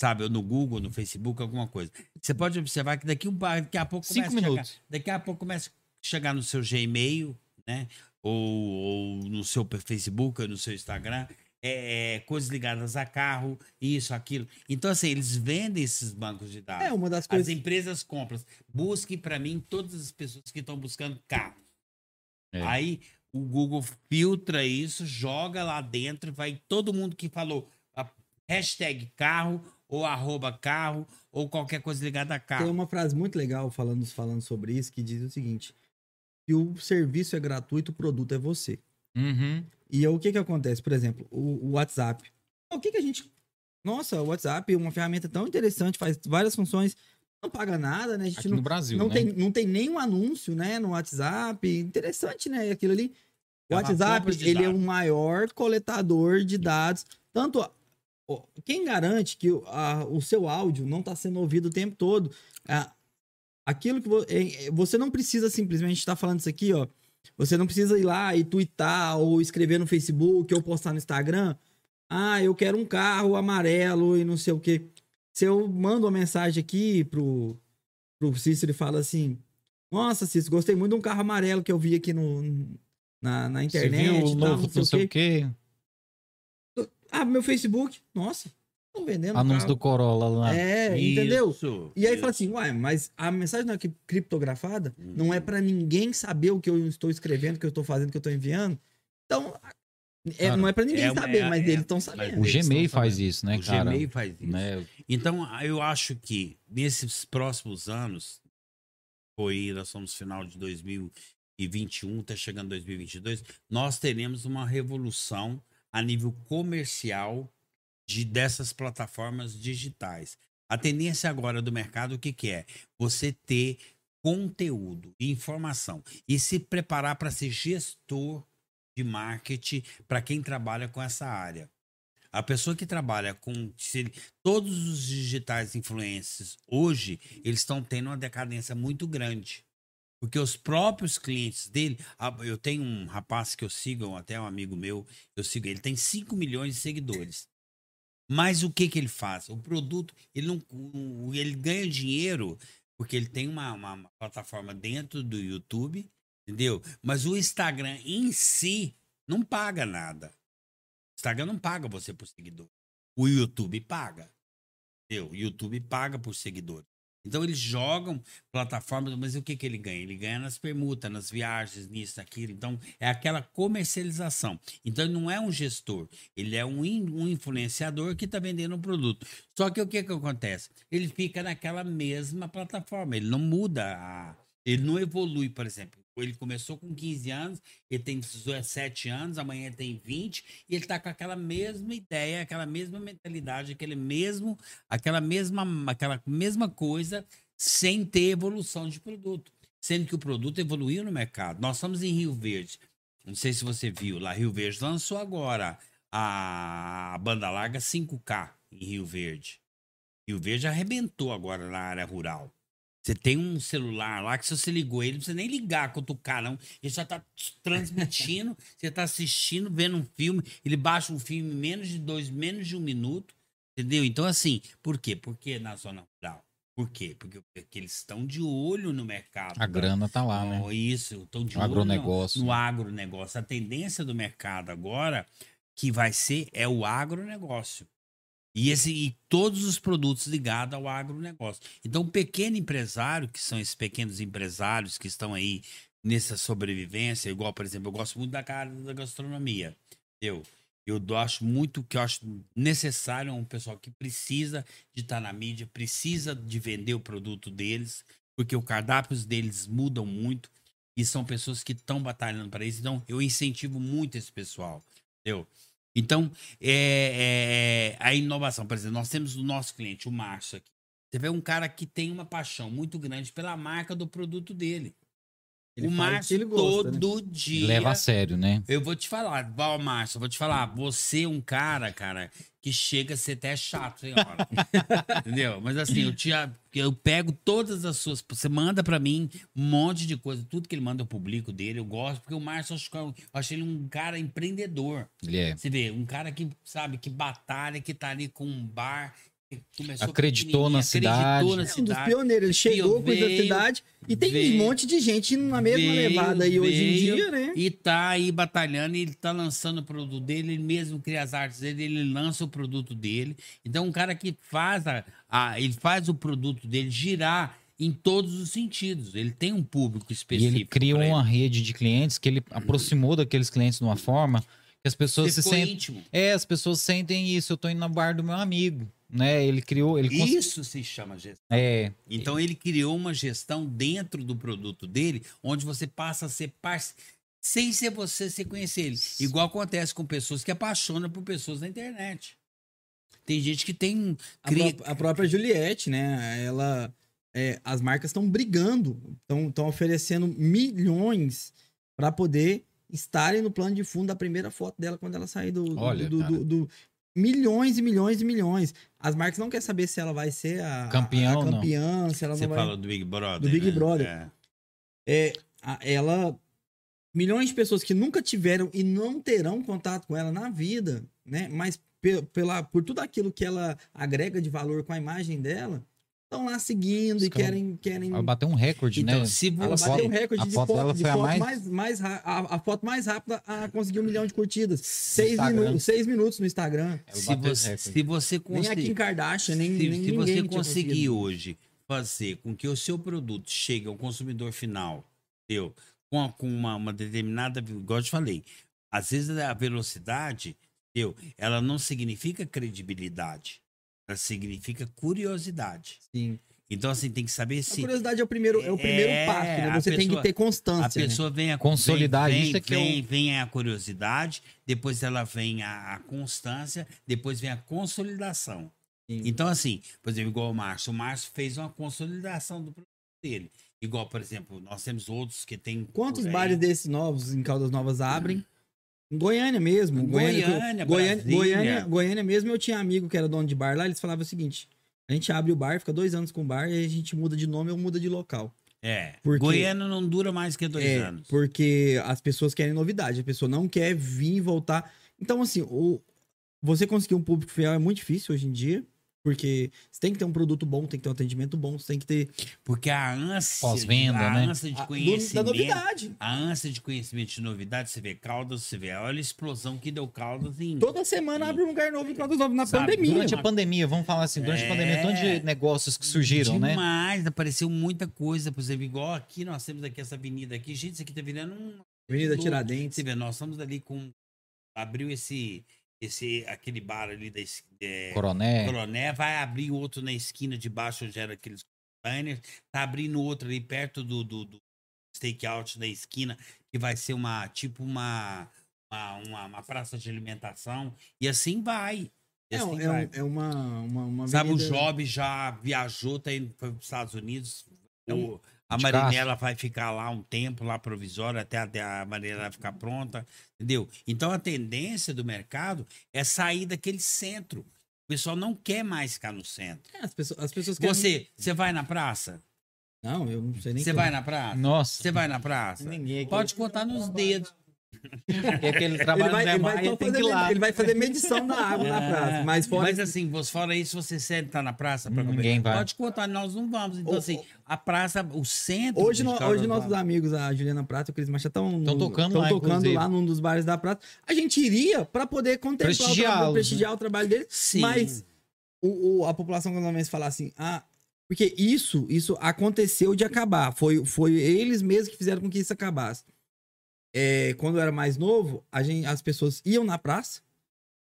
Sabe, no Google, no Facebook, alguma coisa. Você pode observar que daqui, um, daqui a pouco Cinco começa a chegar, minutos. daqui a pouco começa a chegar no seu Gmail, né? Ou, ou no seu Facebook, ou no seu Instagram, é, é, coisas ligadas a carro, isso, aquilo. Então, assim, eles vendem esses bancos de dados. É, uma das As coisas. empresas compram. Busque para mim todas as pessoas que estão buscando carro. É. Aí o Google filtra isso, joga lá dentro, vai todo mundo que falou a hashtag carro ou arroba carro ou qualquer coisa ligada a Tem carro. uma frase muito legal falando, falando sobre isso que diz o seguinte: que o serviço é gratuito, o produto é você. Uhum. E o que que acontece? Por exemplo, o, o WhatsApp. O que que a gente. Nossa, o WhatsApp é uma ferramenta tão interessante, faz várias funções, não paga nada, né? A gente Aqui não, no Brasil, não, né? tem, não tem nenhum anúncio, né, no WhatsApp. Interessante, né? Aquilo ali. O É WhatsApp, ele é o maior coletador de dados. Tanto. A- Quem garante que o, a- o seu áudio não está sendo ouvido o tempo todo? Ah, aquilo que vo- é- é- você não precisa simplesmente estar falando isso aqui, ó. Você não precisa ir lá e twittar ou escrever no Facebook ou postar no Instagram. Ah, eu quero um carro amarelo e não sei o quê. Se eu mando uma mensagem aqui pro, pro Cícero e falo assim: Nossa, Cícero, gostei muito de um carro amarelo que eu vi aqui no, na, na Você internet. viu e o novo, não sei o quê. Ah, meu Facebook. Nossa, estão vendendo. Anúncio do carro. Corolla lá. É, entendeu? Isso, E aí isso. fala assim, uai, mas a mensagem não é criptografada, Uhum. não é pra ninguém saber o que eu estou escrevendo, o que eu estou fazendo, o que eu estou enviando. Então, é, Cara, não é pra ninguém é saber, é- mas é- eles estão mas sabendo. O Gmail faz sabendo. isso, né, o cara? Gmail faz isso. Né? Então, eu acho que nesses próximos anos, foi, nós somos final de 2021, tá chegando 2022, nós teremos uma revolução a nível comercial de dessas plataformas digitais. A tendência agora do mercado, o que, que é? Você ter conteúdo, informação e se preparar para ser gestor de marketing para quem trabalha com essa área. A pessoa que trabalha com se todos os digitais influencers hoje, eles estão tendo uma decadência muito grande. Porque os próprios clientes dele, eu tenho um rapaz que eu sigo, até um amigo meu, eu sigo, ele tem 5 milhões de seguidores. Mas o que que ele faz? O produto, ele não ele ganha dinheiro porque ele tem uma, uma- uma plataforma dentro do YouTube, entendeu? Mas o Instagram em si não paga nada. O Instagram não paga você por seguidor. O YouTube paga. Entendeu? O YouTube paga por seguidor. Então eles jogam plataformas, mas o que, que ele ganha? Ele ganha nas permutas, nas viagens, nisso, naquilo. Então é aquela comercialização. Então ele não é um gestor, ele é um, um influenciador que está vendendo um produto. Só que o que, que acontece? Ele fica naquela mesma plataforma, ele não muda, a- ele não evolui, por exemplo. Ele começou com 15 anos, ele tem 17 anos, amanhã tem 20, e ele está com aquela mesma ideia, aquela mesma mentalidade, aquele mesmo, aquela mesma, aquela mesma coisa, sem ter evolução de produto. Sendo que o produto evoluiu no mercado. Nós estamos em Rio Verde. Não sei se você viu lá, Rio Verde lançou agora a banda larga 5K em Rio Verde. Rio Verde arrebentou agora na área rural. Você tem um celular lá que se você ligou ele, não precisa nem ligar, cutucar, não. Ele já tá transmitindo, você tá assistindo, vendo um filme, ele baixa um filme em menos de dois, menos de um minuto, entendeu? Então, assim, por quê? Porque na zona rural. Por quê? Porque, porque eles estão de olho no mercado. A grana tá lá, né? Oh, Isso, estão de O olho no- agronegócio. no agronegócio. A tendência do mercado agora que vai ser é o agronegócio. E, esse, e todos os produtos ligados ao agronegócio. Então, o pequeno empresário, que são esses pequenos empresários que estão aí nessa sobrevivência, igual, por exemplo, eu gosto muito da cara da gastronomia. Eu, eu acho muito que eu acho necessário é um pessoal que precisa de estar na mídia, precisa de vender o produto deles, porque o cardápios deles mudam muito e são pessoas que estão batalhando para isso. Então, eu incentivo muito esse pessoal. Entendeu? Então, é, é, a inovação, por exemplo, nós temos o nosso cliente, o Márcio aqui. Você vê um cara que tem uma paixão muito grande pela marca do produto dele. Ele o Márcio ele gosta, né? todo dia. Leva a sério, né? Eu vou te falar, Val Márcio, eu vou te falar, você é um cara, cara, que chega a ser até chato, hora. Entendeu? Mas assim, eu, te, eu pego todas as suas. Você manda pra mim um monte de coisa, tudo que ele manda eu publico dele, eu gosto, porque o Márcio, eu acho, que eu acho ele um cara empreendedor. Ele é. Você vê, um cara que, sabe, que batalha, que tá ali com um bar, começou Acreditou na cidade. acreditou na É um dos cidade. pioneiros. Ele chegou com isso da veio- cidade e tem veio- um monte de gente na mesma veio- levada aí hoje em veio dia, né? E tá aí batalhando, ele tá lançando o produto dele, ele mesmo cria as artes dele, ele lança o produto dele. Então, um cara que faz a, a- ele faz o produto dele girar em todos os sentidos. Ele tem um público E específico. ele cria uma rede de clientes que ele aproximou daqueles clientes de uma forma que as ele. pessoas Você se sentem. íntimo. É, as pessoas sentem isso. Eu tô indo no bar do meu amigo, né? Ele criou, ele cons- Isso se chama gestão. é, Então ele criou uma gestão dentro do produto dele, onde você passa a ser parceiro, sem ser você se conhecer ele. Igual acontece com pessoas que apaixonam por pessoas na internet. Tem gente que tem. A, pró- a própria Juliette, né? Ela. é, as marcas estão brigando, estão oferecendo milhões para poder estarem no plano de fundo da primeira foto dela quando ela sair do. do- Olha, do, do- do- milhões e milhões e milhões. As marcas não querem saber se ela vai ser a, Campeã a, ou não. campeã, se ela Você não vai. fala do Big Brother. Do Big né? Brother. É. É, a- ela milhões de pessoas que nunca tiveram e não terão contato com ela na vida, né? Mas pe- pela, por tudo aquilo que ela agrega de valor com a imagem dela, estão lá seguindo Os e querem, querem Ela bateu um recorde, Então, né? se ela você. bateu o recorde a de foto foto, de foto mais- mais, mais, ra- a, a foto mais rápida a conseguir um milhão de curtidas. Seis, minu seis minutos no Instagram. Ela Se você, se você Nem a Kim conseguir. Kardashian, nem, se, nem se ninguém você conseguir hoje fazer com que o seu produto chegue ao consumidor final, entendeu? Com, a- com uma, uma determinada, igual eu te falei, às vezes a velocidade, entendeu? ela não significa credibilidade, ela significa curiosidade. Sim. Então, assim, tem que saber A se curiosidade é o primeiro, é o primeiro É, passo, né? a Você tem que pessoa- ter a constância. né? pessoa vem a Consolidar vem, isso vem, é que é o- vem, vem a curiosidade, depois ela vem a, a constância, depois vem a consolidação. Sim. Então, assim, por exemplo, igual o Márcio. O Márcio fez uma consolidação do produto dele. Igual, por exemplo, nós temos outros que tem. Quantos bares desses novos em Caldas Novas abrem? Em Goiânia mesmo. Goiânia, Goiânia, Goiânia. Goiânia, Goiânia mesmo, eu tinha amigo que era dono de bar lá, eles falavam o seguinte: a gente abre o bar, fica dois anos com o bar, e a gente muda de nome ou muda de local. É. Porque- Goiânia não dura mais que dois É, anos. Porque as pessoas querem novidade, a pessoa não quer vir e voltar. Então, assim, o, você conseguir um público fiel é muito difícil hoje em dia. Porque você tem que ter um produto bom, tem que ter um atendimento bom, você tem que ter Porque a ânsia, Pós-venda, a né? ânsia de a- do- conhecimento. da novidade. A ânsia de conhecimento de novidade, você vê Caldas, você vê. Olha a explosão que deu Caldas em. Toda semana abre um lugar novo em Caldas Novas na Sabe, pandemia. Durante a pandemia, vamos falar assim, durante É. a pandemia, tanto de negócios que surgiram, né? Demais, apareceu muita coisa. Por exemplo, igual aqui, nós temos aqui essa avenida aqui. Gente, isso aqui tá virando um. Avenida. Tiradentes. Você vê, nós estamos ali com. Abriu esse. Esse aquele bar ali da é, Coroné. Coroné, vai abrir outro na esquina de baixo, onde era aqueles banners. Tá abrindo outro ali perto do, do, do stakeout da esquina, que vai ser uma, tipo uma, uma, uma, uma praça de alimentação. E assim vai. E É, assim é, vai. um- é uma, uma, uma Sabe, o avenida- Job já viajou, tá indo para os Estados Unidos. É um- O- a De Marinela vai ficar lá um tempo, lá provisório, até a, a Marinela ficar pronta, entendeu? Então a tendência do mercado é sair daquele centro. O pessoal não quer mais ficar no centro. É, as pessoas, as pessoas querem... Você, você vai na praça? Não, eu não sei nem... Você que- vai na praça? Nossa. Você vai na praça? Ninguém Pode contar nos dedos. É aquele Ele trabalho vai, é ele, vai mais, só tem que ir lá. ele vai fazer medição da água na praça. Mas fora... Mas assim, você- fora isso, você senta na praça para Ninguém vai. Pode contar, nós não vamos. Então, Ô, assim, a praça, o centro. Hoje, no- hoje nossos Novas- amigos, a Juliana Prata e o Cris Macha, estão Tão tocando lá, tocando inclusive. lá num dos bares da Prata. A gente iria para poder contemplar o Prestigiá-los, trabalho, né? prestigiar o trabalho deles. Sim. Mas o, o- a população canadense fala assim, ah, porque isso, isso aconteceu de acabar. Foi, foi eles mesmos que fizeram com que isso acabasse. É, quando eu era mais novo, a gente, as pessoas iam na praça,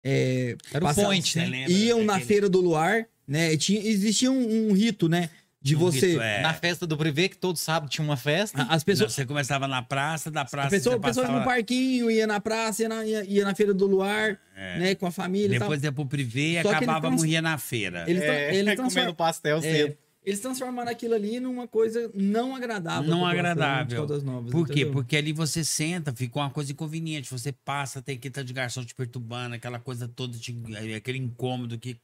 é, Era o point, né? lembra iam na daquele- feira do luar, né? Tinha, existia um, um rito, né? De um você. rito, é. Na festa do Privé, que todo sábado tinha uma festa. a- As pessoas. Você começava na praça, da A praça pessoa, pessoas passava... no parquinho, ia na praça, ia na, ia, ia na feira do luar, É. né? Com a família Depois e ia pro privê e acabava, ele trans- morria na feira. Eles, É, tran- eles, transfor- comendo pastel é, cedo. Eles transformaram aquilo ali numa coisa não agradável. Não população agradável. Novas, Por quê? entendeu? Porque ali você senta, fica uma coisa inconveniente. Você passa, tem que estar de garçom te perturbando, aquela coisa toda, te- aquele incômodo que.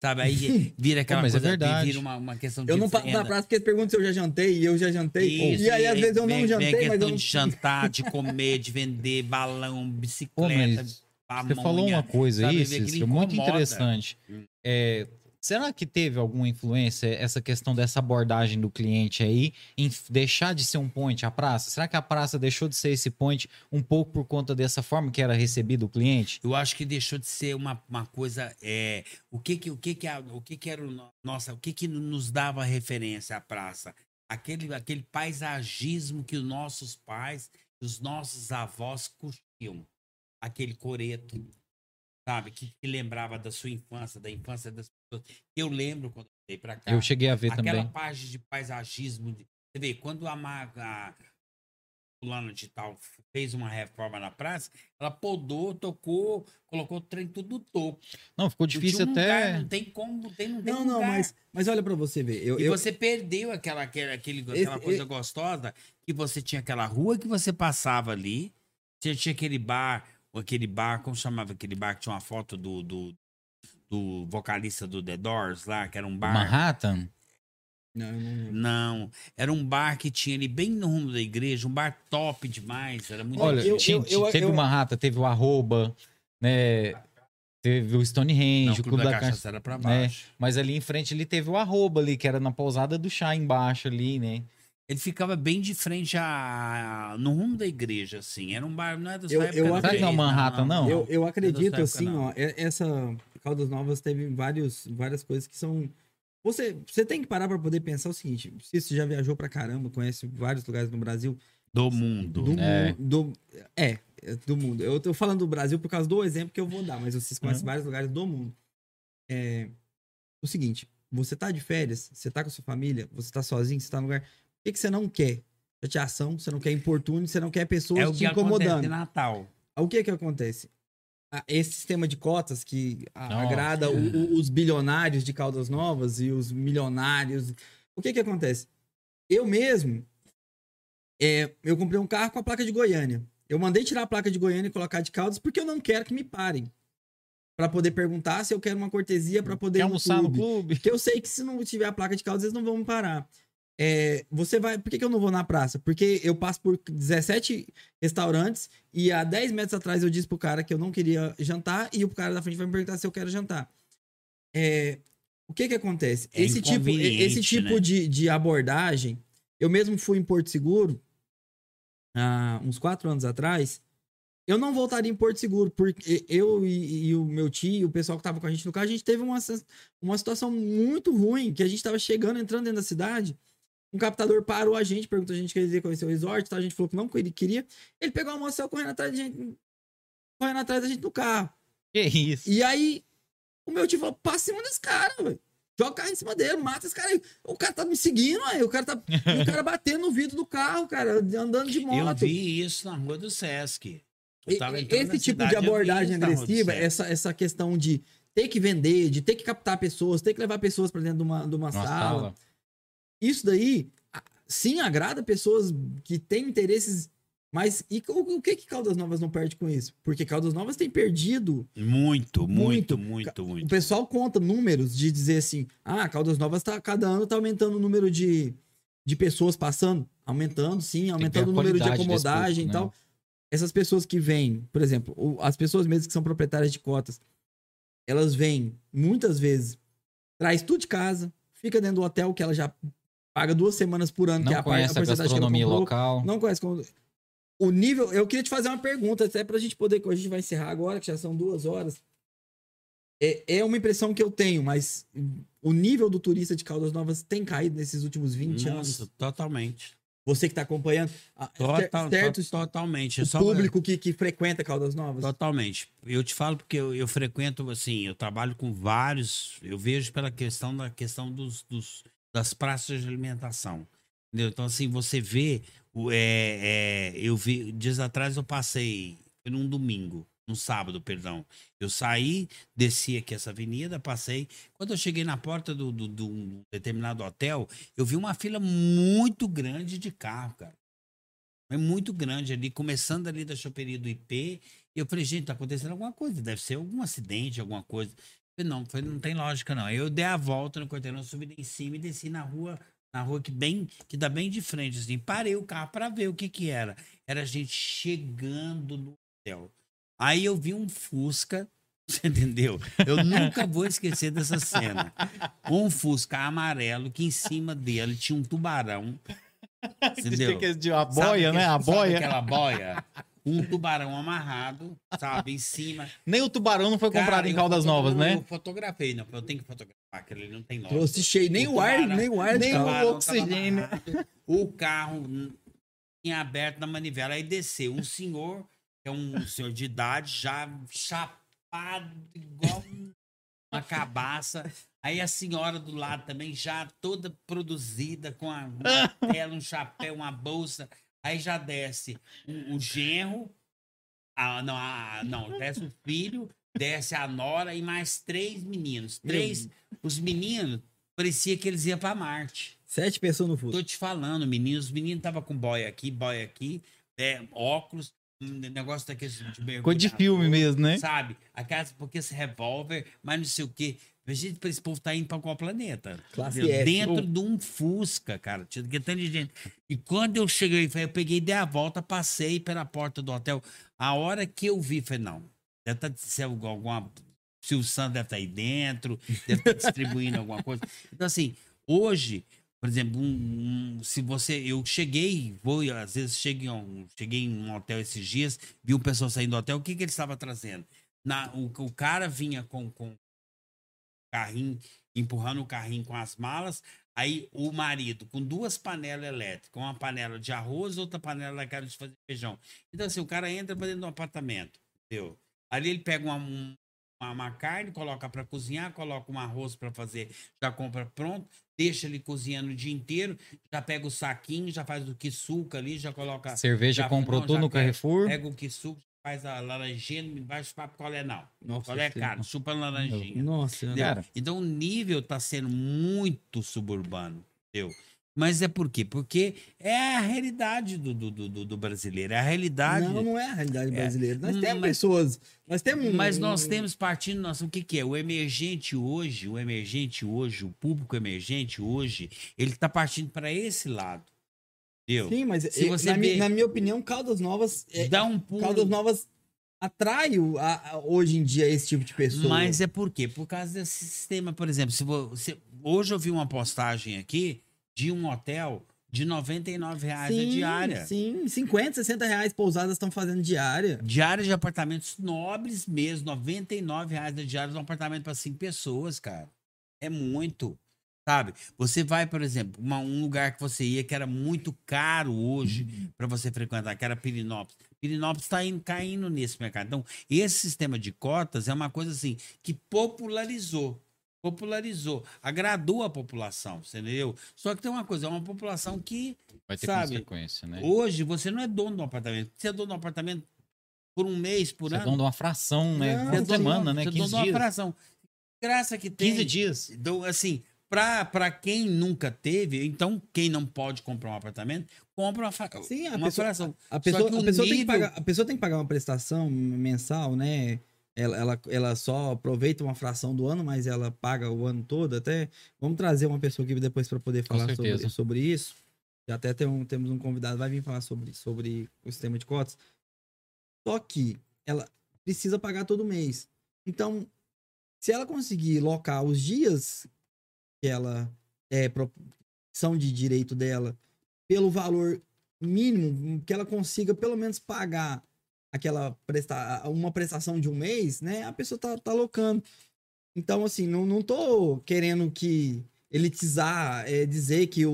Sabe? Aí vira aquela mas é coisa, verdade. vira uma, uma questão de. Eu não passo na praça porque eles perguntam se eu já jantei e eu já jantei. Isso, e aí, às vezes, eu vem- não jantei, mas eu questão de jantar, de comer, de vender balão, Pô, bicicleta, pamonha. Você falou uma coisa sabe? aí, Cícero, muito interessante. Hum. É, será que teve alguma influência essa questão dessa abordagem do cliente aí em deixar de ser um point a praça? Será que a praça deixou de ser esse point um pouco por conta dessa forma que era recebido o cliente? Eu acho que deixou de ser uma, uma coisa. É, o que que o que que, o que que era o no- nossa, o que que nos dava referência à praça? Aquele aquele paisagismo que os nossos pais, os nossos avós curtiam, aquele coreto, sabe, que, que lembrava da sua infância, da infância das. Eu lembro quando eu para cá. Eu cheguei a ver aquela também. página de paisagismo. de- Você vê, quando a, ma- a fulano de tal fez uma reforma na praça, ela podou, tocou, colocou o trem tudo no topo. Não, ficou difícil um até. lugar, não tem como, não tem, não tem Não, não, mas, mas olha pra você ver. Eu, E eu, você perdeu aquela, aquela, aquele, Esse- aquela coisa e- gostosa que você tinha aquela rua que você passava ali, você tinha aquele bar, aquele bar, como chamava aquele bar que tinha uma foto do, do, do vocalista do The Doors lá, que era um bar. Manhattan? Não, não. Não, era um bar que tinha ali bem no rumo da igreja, um bar top demais, era muito Olha, eu- tinha- eu- eu- teve eu- o Manhattan, teve o Arroba, né? Teve o Stonehenge, Não, o Clube da, Cachaça. era pra né? baixo. Mas ali em frente ele teve o Arroba ali, que era na pousada do chá embaixo ali, né? Ele ficava bem de frente a... no rumo da igreja, assim. Era um bar, não é da sua Eu- época. eu não. acredito- não é Manhattan, não? Eu, eu acredito, época, assim, não. ó, e- essa Caldas Novas teve vários, várias coisas que são. Você, você tem que parar pra poder pensar o seguinte: se você já viajou pra caramba, conhece vários lugares no Brasil, Do mundo. do É. mundo. Do, é, é, do mundo. Eu tô falando do Brasil por causa do exemplo que eu vou dar, mas vocês conhecem Uhum. vários lugares do mundo. É o seguinte: você tá de férias, você tá com a sua família, você tá sozinho, você tá no lugar. O que, que você não quer? Chateação, você não quer importúnio, você não quer pessoas É o te que acontece incomodando. Natal. O que que acontece? Esse sistema de cotas que Nossa. agrada o- o- os bilionários de Caldas Novas e os milionários. O que que acontece? Eu mesmo, é, eu comprei um carro com a placa de Goiânia. Eu mandei tirar a placa de Goiânia e colocar de Caldas porque eu não quero que me parem. Pra poder perguntar se eu quero uma cortesia pra poder Quer no almoçar no clube. clube? Porque eu sei que se não tiver a placa de Caldas, eles não vão me parar. É, você vai. Por que, que eu não vou na praça? Porque eu passo por 17 restaurantes e há 10 metros atrás eu disse pro cara que eu não queria jantar e o cara da frente vai me perguntar se eu quero jantar. É, o que que acontece? É esse tipo, esse tipo né? de, de abordagem, eu mesmo fui em Porto Seguro há uns 4 anos atrás. Eu não voltaria em Porto Seguro, porque eu e, e o meu tio, o pessoal que tava com a gente no carro, a gente teve uma, uma situação muito ruim, que a gente tava chegando, entrando dentro da cidade. Um captador parou a gente, perguntou a gente se queria conhecer o resort, tá? a gente falou que não que ele queria. Ele pegou a moça correndo atrás da gente, correndo atrás da gente no carro. Que isso? E aí, o meu tio falou, passa em cima desse cara, velho. Joga o carro em cima dele, mata esse cara aí. O cara tá me seguindo, aí. O cara tá. o cara batendo no vidro do carro, cara, andando de Eu moto. vi isso na rua do Sesc. Eu E- Esse tipo cidade, de eu abordagem agressiva, essa, essa questão de ter que vender, de ter que captar pessoas, ter que levar pessoas pra dentro de uma, de uma Uma sala. sala. Isso daí, sim, agrada pessoas que têm interesses. Mas e o, o que que Caldas Novas não perde com isso? Porque Caldas Novas tem perdido Muito, muito, Muito. muito, o pessoal conta números de dizer assim: ah, Caldas Novas tá, cada ano tá aumentando o número de, de pessoas passando. Aumentando, sim, aumentando o número de acomodagem e tal. Essas pessoas que vêm, por exemplo, as pessoas mesmo que são proprietárias de cotas, elas vêm muitas vezes, traz tudo de casa, fica dentro do hotel que ela já paga duas semanas por ano, que é Não a, conhece a porcentagem que ela gastronomia comprou. local. Não conhece como. O nível. Eu queria te fazer uma pergunta, até pra gente poder. A gente vai encerrar agora, que já são duas horas. É, é uma impressão que eu tenho, mas o nível do turista de Caldas Novas tem caído nesses últimos 20 Nossa, anos. totalmente. Você que tá acompanhando. a- Total, cer- certos to- totalmente. o É só- público que, que frequenta Caldas Novas. Totalmente. Eu te falo porque eu, eu frequento, assim, eu trabalho com vários, eu vejo pela questão da questão dos, dos- das praças de alimentação. Entendeu? Então, assim, você vê, é, é, eu vi, dias atrás eu passei, foi num domingo, num sábado, perdão. Eu saí, desci aqui essa avenida, passei. Quando eu cheguei na porta do, do, do um determinado hotel, eu vi uma fila muito grande de carro, cara. É muito grande ali, começando ali da choperia do IP. E eu falei, gente, tá acontecendo alguma coisa, deve ser algum acidente, alguma coisa. Não, foi, não tem lógica, não. Aí Eu dei a volta no quarteirão, subi lá em cima e desci na rua, na rua que bem, que dá bem de frente, assim. Parei o carro para ver o que que era. Era gente chegando no hotel. Aí eu vi um Fusca, você entendeu? Eu nunca vou esquecer dessa cena. Um Fusca amarelo que em cima dele tinha um tubarão. Entendeu? De a Sabe boia, né? aquele- A sabe boia. aquela boia? Um tubarão amarrado, sabe, em cima. Nem o tubarão não foi comprado Cara, em eu Caldas Novas, né? Eu fotografei, não, eu tenho que fotografar, aquele não tem nota. Trouxe cheio, nem o, ar, tubarão- nem o ar nem o oxigênio. amarrado, O carro tinha aberto na manivela, aí desceu um senhor, que é um senhor de idade, já chapado, igual uma cabaça. Aí a senhora do lado também, já toda produzida, com a, uma tela, um chapéu, uma bolsa. Aí já desce o, o genro, a, não, a- não, desce o filho, desce a nora e mais três meninos. Três, os meninos, parecia que eles iam para Marte. Sete pessoas no Fusca. Tô te falando, meninos, os meninos tava com boia aqui, boia aqui, é, óculos, negócio daqueles de Ficou de filme mesmo, né? Sabe? Aquelas, porque esse revólver, mas não sei o quê. Gente, esse povo tá indo pra qual planeta? Classe? S. Dentro de um Fusca, cara. Tinha que tanta gente. E quando eu cheguei, eu peguei, dei a volta, passei pela porta do hotel. A hora que eu vi, falei, não, deve estar se alguma. Se o Santos deve estar aí dentro, deve estar distribuindo alguma coisa. Então, assim, hoje, por exemplo, um- um- se você. Eu cheguei, vou, às vezes cheguei, em um- cheguei em um hotel esses dias, vi um pessoal saindo do hotel, o que, que ele estava trazendo? Na, o, o cara vinha com, com carrinho, empurrando o carrinho com as malas. Aí o marido com duas panelas elétricas, uma panela de arroz, outra panela daquela de fazer feijão. Então, assim, o cara entra pra dentro do apartamento, entendeu? Ali ele pega uma, um- uma, uma carne, coloca para cozinhar, coloca um arroz para fazer, já compra pronto, deixa ele cozinhando o dia inteiro, já pega o saquinho, já faz o quisuca ali, já coloca. Cerveja já- comprou não, tudo no pega- Carrefour. Pega o quisuca, faz a laranjinha, embaixo papo qual é não. Nossa, Qual é caro? Chupa laranjinha. Nossa, Entendeu? Cara. Então o nível tá sendo muito suburbano, entendeu? Mas é por quê? Porque é a realidade do, do, do, do brasileiro, é a realidade. Não, não é a realidade brasileira. Nós Hum, temos mas- pessoas. Nós temos. Mas nós temos partindo, nós, o que, que é? O emergente hoje, o emergente hoje, o público emergente hoje, ele tá partindo para esse lado. Entendeu? Sim, mas Se você na, mi- na minha opinião, Caldas Novas. é- Dá um pulo. Caldas Novas atrai o- a- a- hoje em dia esse tipo de pessoa. Mas é por quê? Por causa desse sistema, por exemplo, se você, hoje eu vi uma postagem aqui de um hotel de 99 reais a diária. Sim, 50, 60 reais pousadas estão fazendo diária. Diária de apartamentos nobres mesmo, 99 reais a diária de um apartamento para cinco pessoas, cara. É muito. Sabe? Você vai, por exemplo, uma- um lugar que você ia que era muito caro hoje para você frequentar, que era Pirinópolis. Pirinópolis está caindo nesse mercado. Então, esse sistema de cotas é uma coisa assim que popularizou. Popularizou, agradou a população, você entendeu? Só que tem uma coisa, é uma população que Vai ter sabe, consequência, né? hoje você não é dono do apartamento. Você é dono do apartamento por um mês, por Você é ano. dono de uma fração, né? Não, Por Você é dono- semana, né? você é dono 15 de uma dias. fração. Graça que tem. 15 dias. Então, assim, pra, pra quem nunca teve, então quem não pode comprar um apartamento, compra uma, fra- Sim, a uma pessoa- fração. A pessoa, a, pessoa tem que nível- pagar, a pessoa tem que pagar uma prestação mensal, né? Ela, ela, ela só aproveita uma fração do ano, mas ela paga o ano todo. Até vamos trazer uma pessoa aqui depois para poder falar sobre, sobre isso. Já até tem um- temos um convidado vai vir falar sobre, sobre o sistema de cotas. Só que ela precisa pagar todo mês. Então, se ela conseguir locar os dias que ela é são de direito dela pelo valor mínimo que ela consiga pelo menos pagar aquela presta uma prestação de um mês, né? A pessoa tá, tá locando. Então, assim, não, não tô querendo que elitizar, é, dizer que o,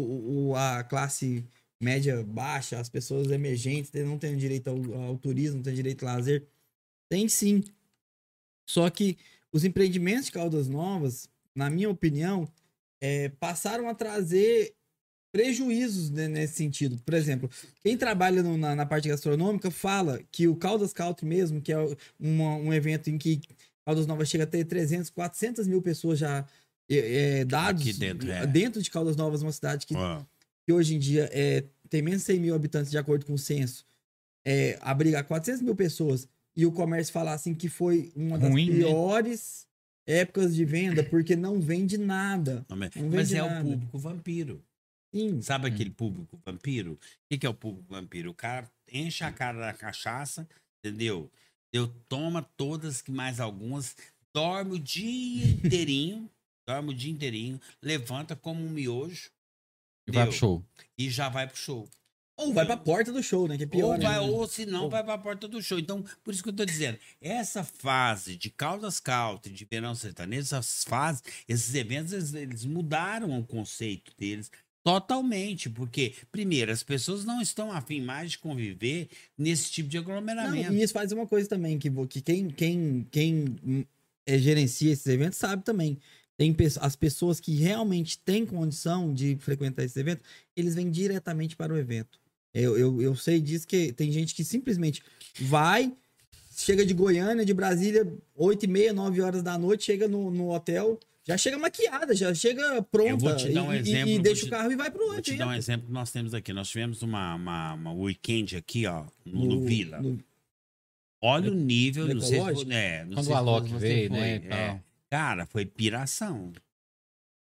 o- a classe média baixa, as pessoas emergentes não têm direito ao, ao turismo, não têm direito ao lazer. Tem sim. Só que os empreendimentos de Caldas Novas, na minha opinião, é, passaram a trazer prejuízos né, nesse sentido. Por exemplo, quem trabalha no- na, na parte gastronômica fala que o Caldas Country mesmo, que é uma- um evento em que Caldas Novas chega a ter 300, 400 mil pessoas já é, é, dados dentro, é. dentro de Caldas Novas, uma cidade que Ó, que hoje em dia é, tem menos de 100 mil habitantes, de acordo com o censo, é, abriga 400 mil pessoas, e o comércio falar assim que foi uma das Ruim, né? Épocas de venda, porque não vende nada. não é- Não mas vende é o público vampiro. Sim, Sabe aquele público vampiro? O que, que é o público vampiro? O cara enche a cara da cachaça, entendeu? Eu toma todas, que mais algumas, dorme o dia inteirinho, dorme o dia inteirinho, levanta como um miojo E vai pro show. e já vai pro show. Ou vai pra porta do show, né? Que é pior. ou, né? vai, ou se não, Ou- vai pra porta do show. Então, por isso que eu tô dizendo, essa fase de Caldas Country, de Verão Sertanejo, essas fases, esses eventos, eles, eles mudaram o conceito deles totalmente, porque, primeiro, as pessoas não estão afim mais de conviver nesse tipo de Não, aglomeramento. e isso faz uma coisa também, que, que quem, quem, quem hum, é, gerencia esses eventos sabe também. Tem as pessoas que realmente têm condição de frequentar esse evento, eles vêm diretamente para o evento. Eu, eu, eu sei disso que tem gente que simplesmente vai, chega de Goiânia, de Brasília, 8 e meia, 9 horas da noite, chega no, no hotel, já chega maquiada, já chega pronta. Eu vou te dar um e, e- exemplo, e vou deixa te- o carro e vai pro Vou evento. te dar um exemplo que nós temos aqui. Nós tivemos uma, uma, uma weekend aqui, ó, no, no Vila. no- Olha o nível, no não sei é, não Quando sei o Alok veio, né? é. e tal. Cara, foi piração.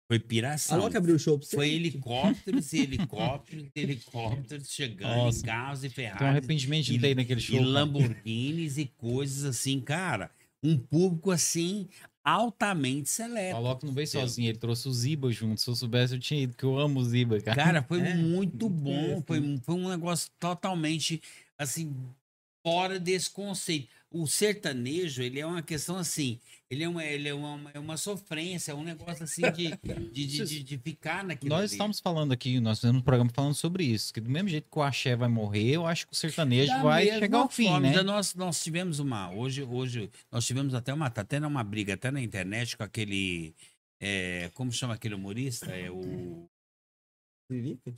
Foi piração. Que abriu o show pra você? Foi helicópteros e helicópteros e helicópteros chegando Nossa. em carros e Tem um Ferrari. arrependimento de ter naquele show. e cara. Lamborghinis e coisas assim, cara. Um público assim altamente seleto. O Alok não veio Entendeu? sozinho, ele trouxe o Ziba junto. Se eu soubesse, eu tinha ido, porque eu amo o Ziba, cara. Cara, foi É, muito bom. Foi, foi um negócio totalmente assim fora desse conceito. O sertanejo, ele é uma questão assim, ele é uma, ele é uma, é uma sofrência, é um negócio assim de, de, de, de, de ficar naquilo Nós ali. estamos falando aqui, nós fizemos um programa falando sobre isso, que do mesmo jeito que o axé vai morrer, eu acho que o sertanejo Da vai chegar ao fim, forma, né? Nós, nós tivemos uma. Hoje, hoje, nós tivemos até uma. Tá tendo uma briga até na internet com aquele. é, como chama aquele humorista? É o Tiririca?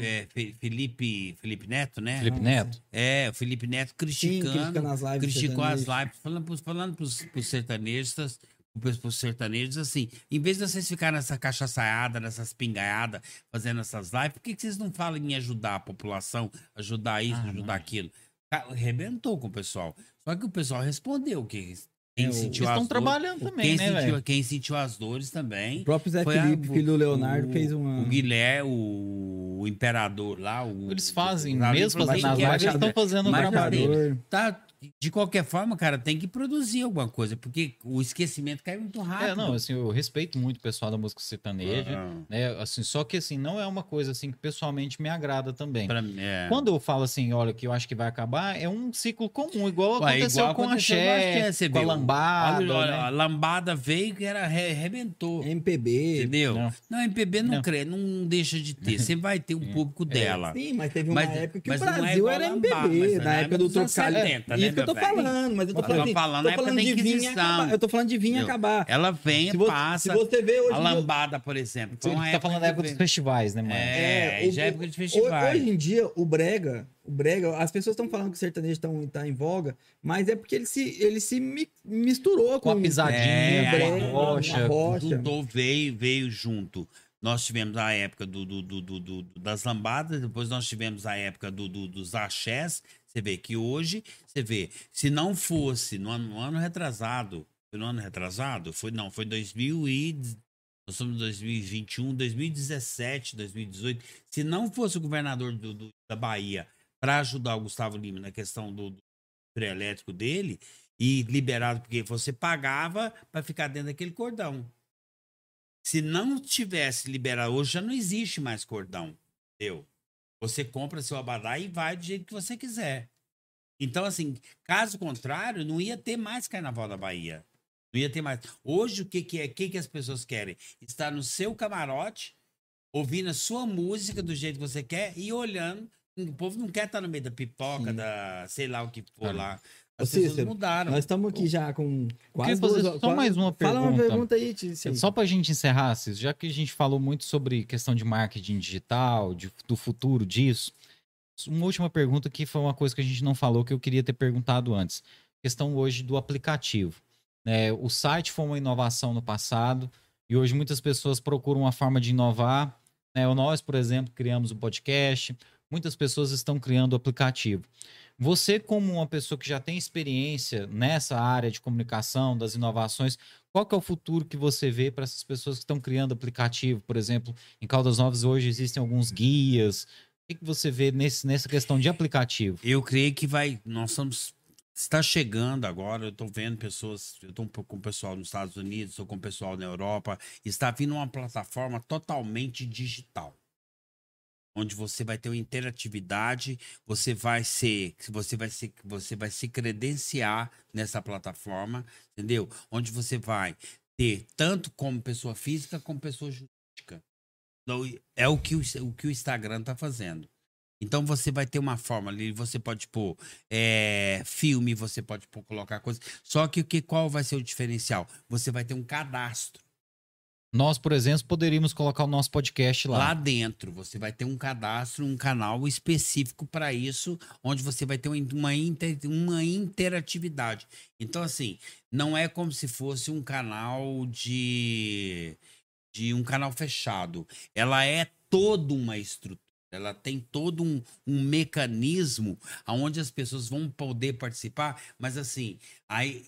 é, Fe- Felipe, Felipe Neto, né? Felipe. Neto. É, o Felipe Neto Sim, criticando. as lives. criticou as lives, falando, pros- falando pros, pros sertanistas, pros, pros sertanejos, assim, em vez de vocês ficarem nessa cachaçaiada, nessas pingaiadas, fazendo essas lives, por que, que vocês não falam em ajudar a população, ajudar isso, Ah, ajudar não. aquilo? Cara, Arrebentou com o pessoal. Só que o pessoal respondeu que quem o- sentiu as estão dores, trabalhando também, quem, né, sentiu, quem sentiu as dores O também. próprio Zé Felipe, filho do Leonardo, o- fez uma. O Guilherme, o, o imperador lá. O, Eles fazem, o mesmo fazendo assim as que lives, eles estão fazendo o trabalho. assim, tá, de qualquer forma, cara, tem que produzir alguma coisa, porque o esquecimento cai muito rápido. É, não, assim, eu respeito muito o pessoal da música sertaneja, Ah, né? Assim, só que assim, não é uma coisa assim que pessoalmente me agrada também. pra mim, é. Quando eu falo assim, olha, que eu acho que vai acabar, é um ciclo comum, igual Ué, aconteceu igual com a aconteceu com a Axé, Axé, com a lambada, Olha, olha, né? a lambada veio que era re- arrebentou. MPB. Entendeu? Não. Não, MPB não, Não. crê, não deixa de ter. Você vai ter um público dela. Sim, mas teve uma Mas- época que o é Brasil era lambada, MPB, na na época do anos 70, né, que eu tô velho? falando, mas eu tô Eu tô falando, assim, falando tô falando de vir Inquisição. acabar. Eu tô falando de vir Entendeu? acabar. Ela vem, Se passa. Se você vê hoje a lambada, por exemplo. foi Você tá falando da época dos festivais, né, mano? É, o- já é época de festivais. Hoje em dia, o brega, o brega, as pessoas estão falando que o sertanejo tão, tá em voga, mas é porque ele se, ele se mi- misturou Com com, a pisadinha, É, com brega, a rocha. a rocha. Juntou, veio, veio junto. Nós tivemos a época do, do- do- do- do- das lambadas, depois nós tivemos a época do- do- dos axés. Você vê que hoje, você vê, se não fosse no ano, no ano retrasado, foi no ano retrasado? Foi, não, foi 2000 e... Nós somos em 2021, 2017, 2018. Se não fosse o governador do- do- da Bahia para ajudar o Gustavo Lima na questão do, do trio elétrico dele e liberado, porque você pagava para ficar dentro daquele cordão. Se não tivesse liberado, hoje já não existe mais cordão. Entendeu? Você compra seu abadá e vai do jeito que você quiser. Então, assim, caso contrário, não ia ter mais Carnaval da Bahia. Não ia ter mais. Hoje, o que, que é? O que, que as pessoas querem? Estar no seu camarote, ouvindo a sua música do jeito que você quer e olhando. O povo não quer estar no meio da pipoca, Sim. da sei lá o que for Ah. lá. As Cícero, mudaram. Nós estamos aqui já com quase duas- só quase- mais uma Fala uma pergunta. pergunta aí, Tício. Só pra gente encerrar, Cis, já que a gente falou muito sobre questão de marketing digital, de- do futuro disso, uma última pergunta que foi uma coisa que a gente não falou que eu queria ter perguntado antes. Questão hoje do aplicativo. É, o site foi uma inovação no passado e hoje muitas pessoas procuram uma forma de inovar. Né? Nós, por exemplo, criamos o podcast, muitas pessoas estão criando o aplicativo. Você, como uma pessoa que já tem experiência nessa área de comunicação, das inovações, qual que é o futuro que você vê para essas pessoas que estão criando aplicativo? Por exemplo, em Caldas Novas hoje existem alguns guias. O que, você vê nesse, nessa questão de aplicativo? Eu creio que vai. Nós estamos. Está chegando agora, eu estou vendo pessoas, eu estou com o pessoal nos Estados Unidos, estou com o pessoal na Europa, está vindo uma plataforma totalmente digital. Onde você vai ter uma interatividade, você vai ser, você vai ser, você vai se credenciar nessa plataforma, entendeu? Onde você vai ter tanto como pessoa física como pessoa jurídica. Então, é o que o, o que o Instagram está fazendo. Então você vai ter uma forma ali, você pode pôr é, filme, você pode pôr, colocar coisas. Só que, que qual vai ser o diferencial? Você vai ter um cadastro. Nós, por exemplo, poderíamos colocar o nosso podcast lá. Lá dentro, você vai ter um cadastro, um canal específico para isso, onde você vai ter uma, inter- uma interatividade. Então, assim, não é como se fosse um canal de, de um canal fechado. Ela é toda uma estrutura. Ela tem todo um, um mecanismo onde as pessoas vão poder participar, mas assim, aí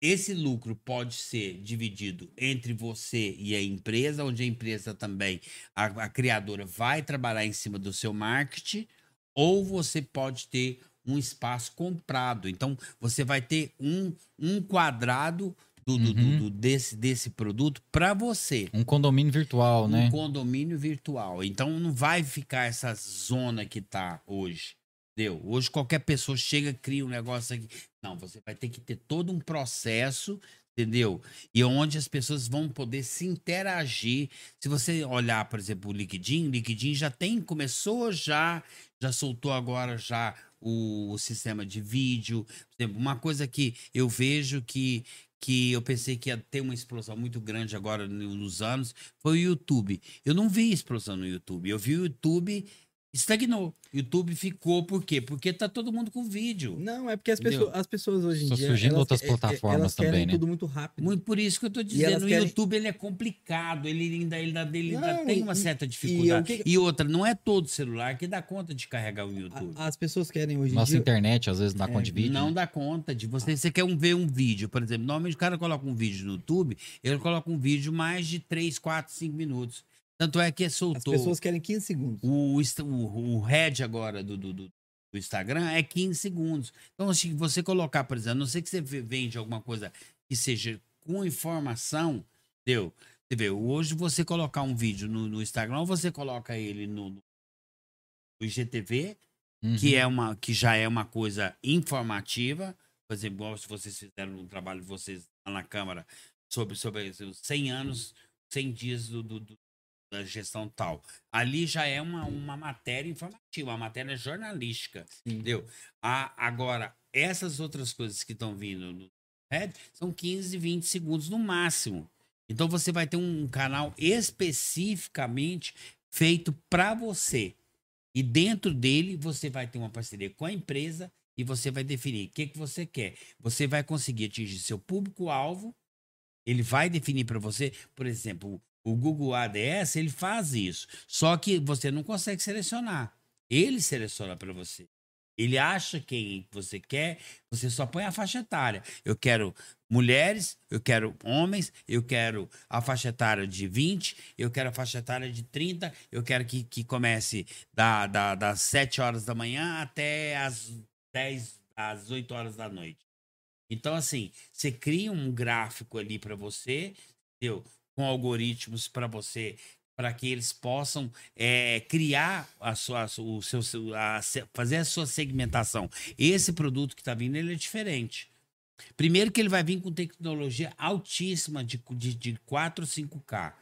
esse lucro pode ser dividido entre você e a empresa, onde a empresa também, a, a criadora vai trabalhar em cima do seu marketing, ou você pode ter um espaço comprado. Então, você vai ter um, um quadrado do, do- do- Uhum. do- desse, desse produto para você. Um condomínio virtual, Um né? condomínio virtual. Então, não vai ficar essa zona que tá hoje. Entendeu? Hoje qualquer pessoa chega, cria um negócio aqui. Não, você vai ter que ter todo um processo, entendeu? E onde as pessoas vão poder se interagir. Se você olhar, por exemplo, o LinkedIn, o LinkedIn já tem, começou já, já soltou agora já o, o sistema de vídeo. Por exemplo, uma coisa que eu vejo que, que eu pensei que ia ter uma explosão muito grande agora no- nos anos foi o YouTube. Eu não vi explosão no YouTube. Eu vi o YouTube estagnou. O YouTube ficou por quê? Porque tá todo mundo com vídeo. Não, é porque as pessoas, as pessoas hoje em Só dia. surgindo elas outras plataformas elas querem também, né? tudo muito rápido. Muito por isso que eu tô dizendo, o querem- YouTube ele é complicado, ele ainda, ele ainda, ele ainda Não, tem e- uma e- certa e dificuldade. o E, que- outra, não é todo celular que dá conta de carregar o YouTube. A- As pessoas querem hoje em Nossa dia. internet, às vezes, dá É, conta de vídeo. Não né? dá conta de você. Você quer um- ver um vídeo, por exemplo. Normalmente o cara coloca um vídeo no YouTube, ele coloca um vídeo mais de 3, 4, 5 minutos. Tanto é que As soltou. pessoas querem 15 segundos. O, o, o head agora do, do, do- Instagram é 15 segundos. Então, se você colocar, por exemplo, a não sei que você ve- vende alguma coisa que seja com informação, deu. Você vê, hoje você colocar um vídeo no, no Instagram, ou você coloca ele no, no IGTV, que, Uhum. é uma, que já é uma coisa informativa. Por exemplo, igual se vocês fizeram um trabalho de vocês lá na Câmara sobre, sobre os 100 anos, 100 dias do, do- do- da gestão tal. Ali já é uma, uma matéria informativa, uma matéria jornalística, Sim. entendeu? A, agora, essas outras coisas que estão vindo no Red são 15, 20 segundos no máximo. Então você vai ter um canal especificamente feito para você. E dentro dele você vai ter uma parceria com a empresa e você vai definir o que, que você quer. Você vai conseguir atingir seu público-alvo. Ele vai definir para você, por exemplo, o Google ADS, ele faz isso. Só que você não consegue selecionar. Ele seleciona para você. Ele acha quem você quer, você só põe a faixa etária. Eu quero mulheres, eu quero homens, eu quero a faixa etária de 20, eu quero a faixa etária de 30, eu quero que, que comece da, da, das 7 horas da manhã até as 10, às 8 horas da noite. Então, assim, você cria um gráfico ali para você, entendeu? Com algoritmos para você, para que eles possam é, criar a sua, o seu, a fazer a sua segmentação. Esse produto que está vindo, ele é diferente. Primeiro que ele vai vir com tecnologia altíssima de, de, de 4 ou 5K.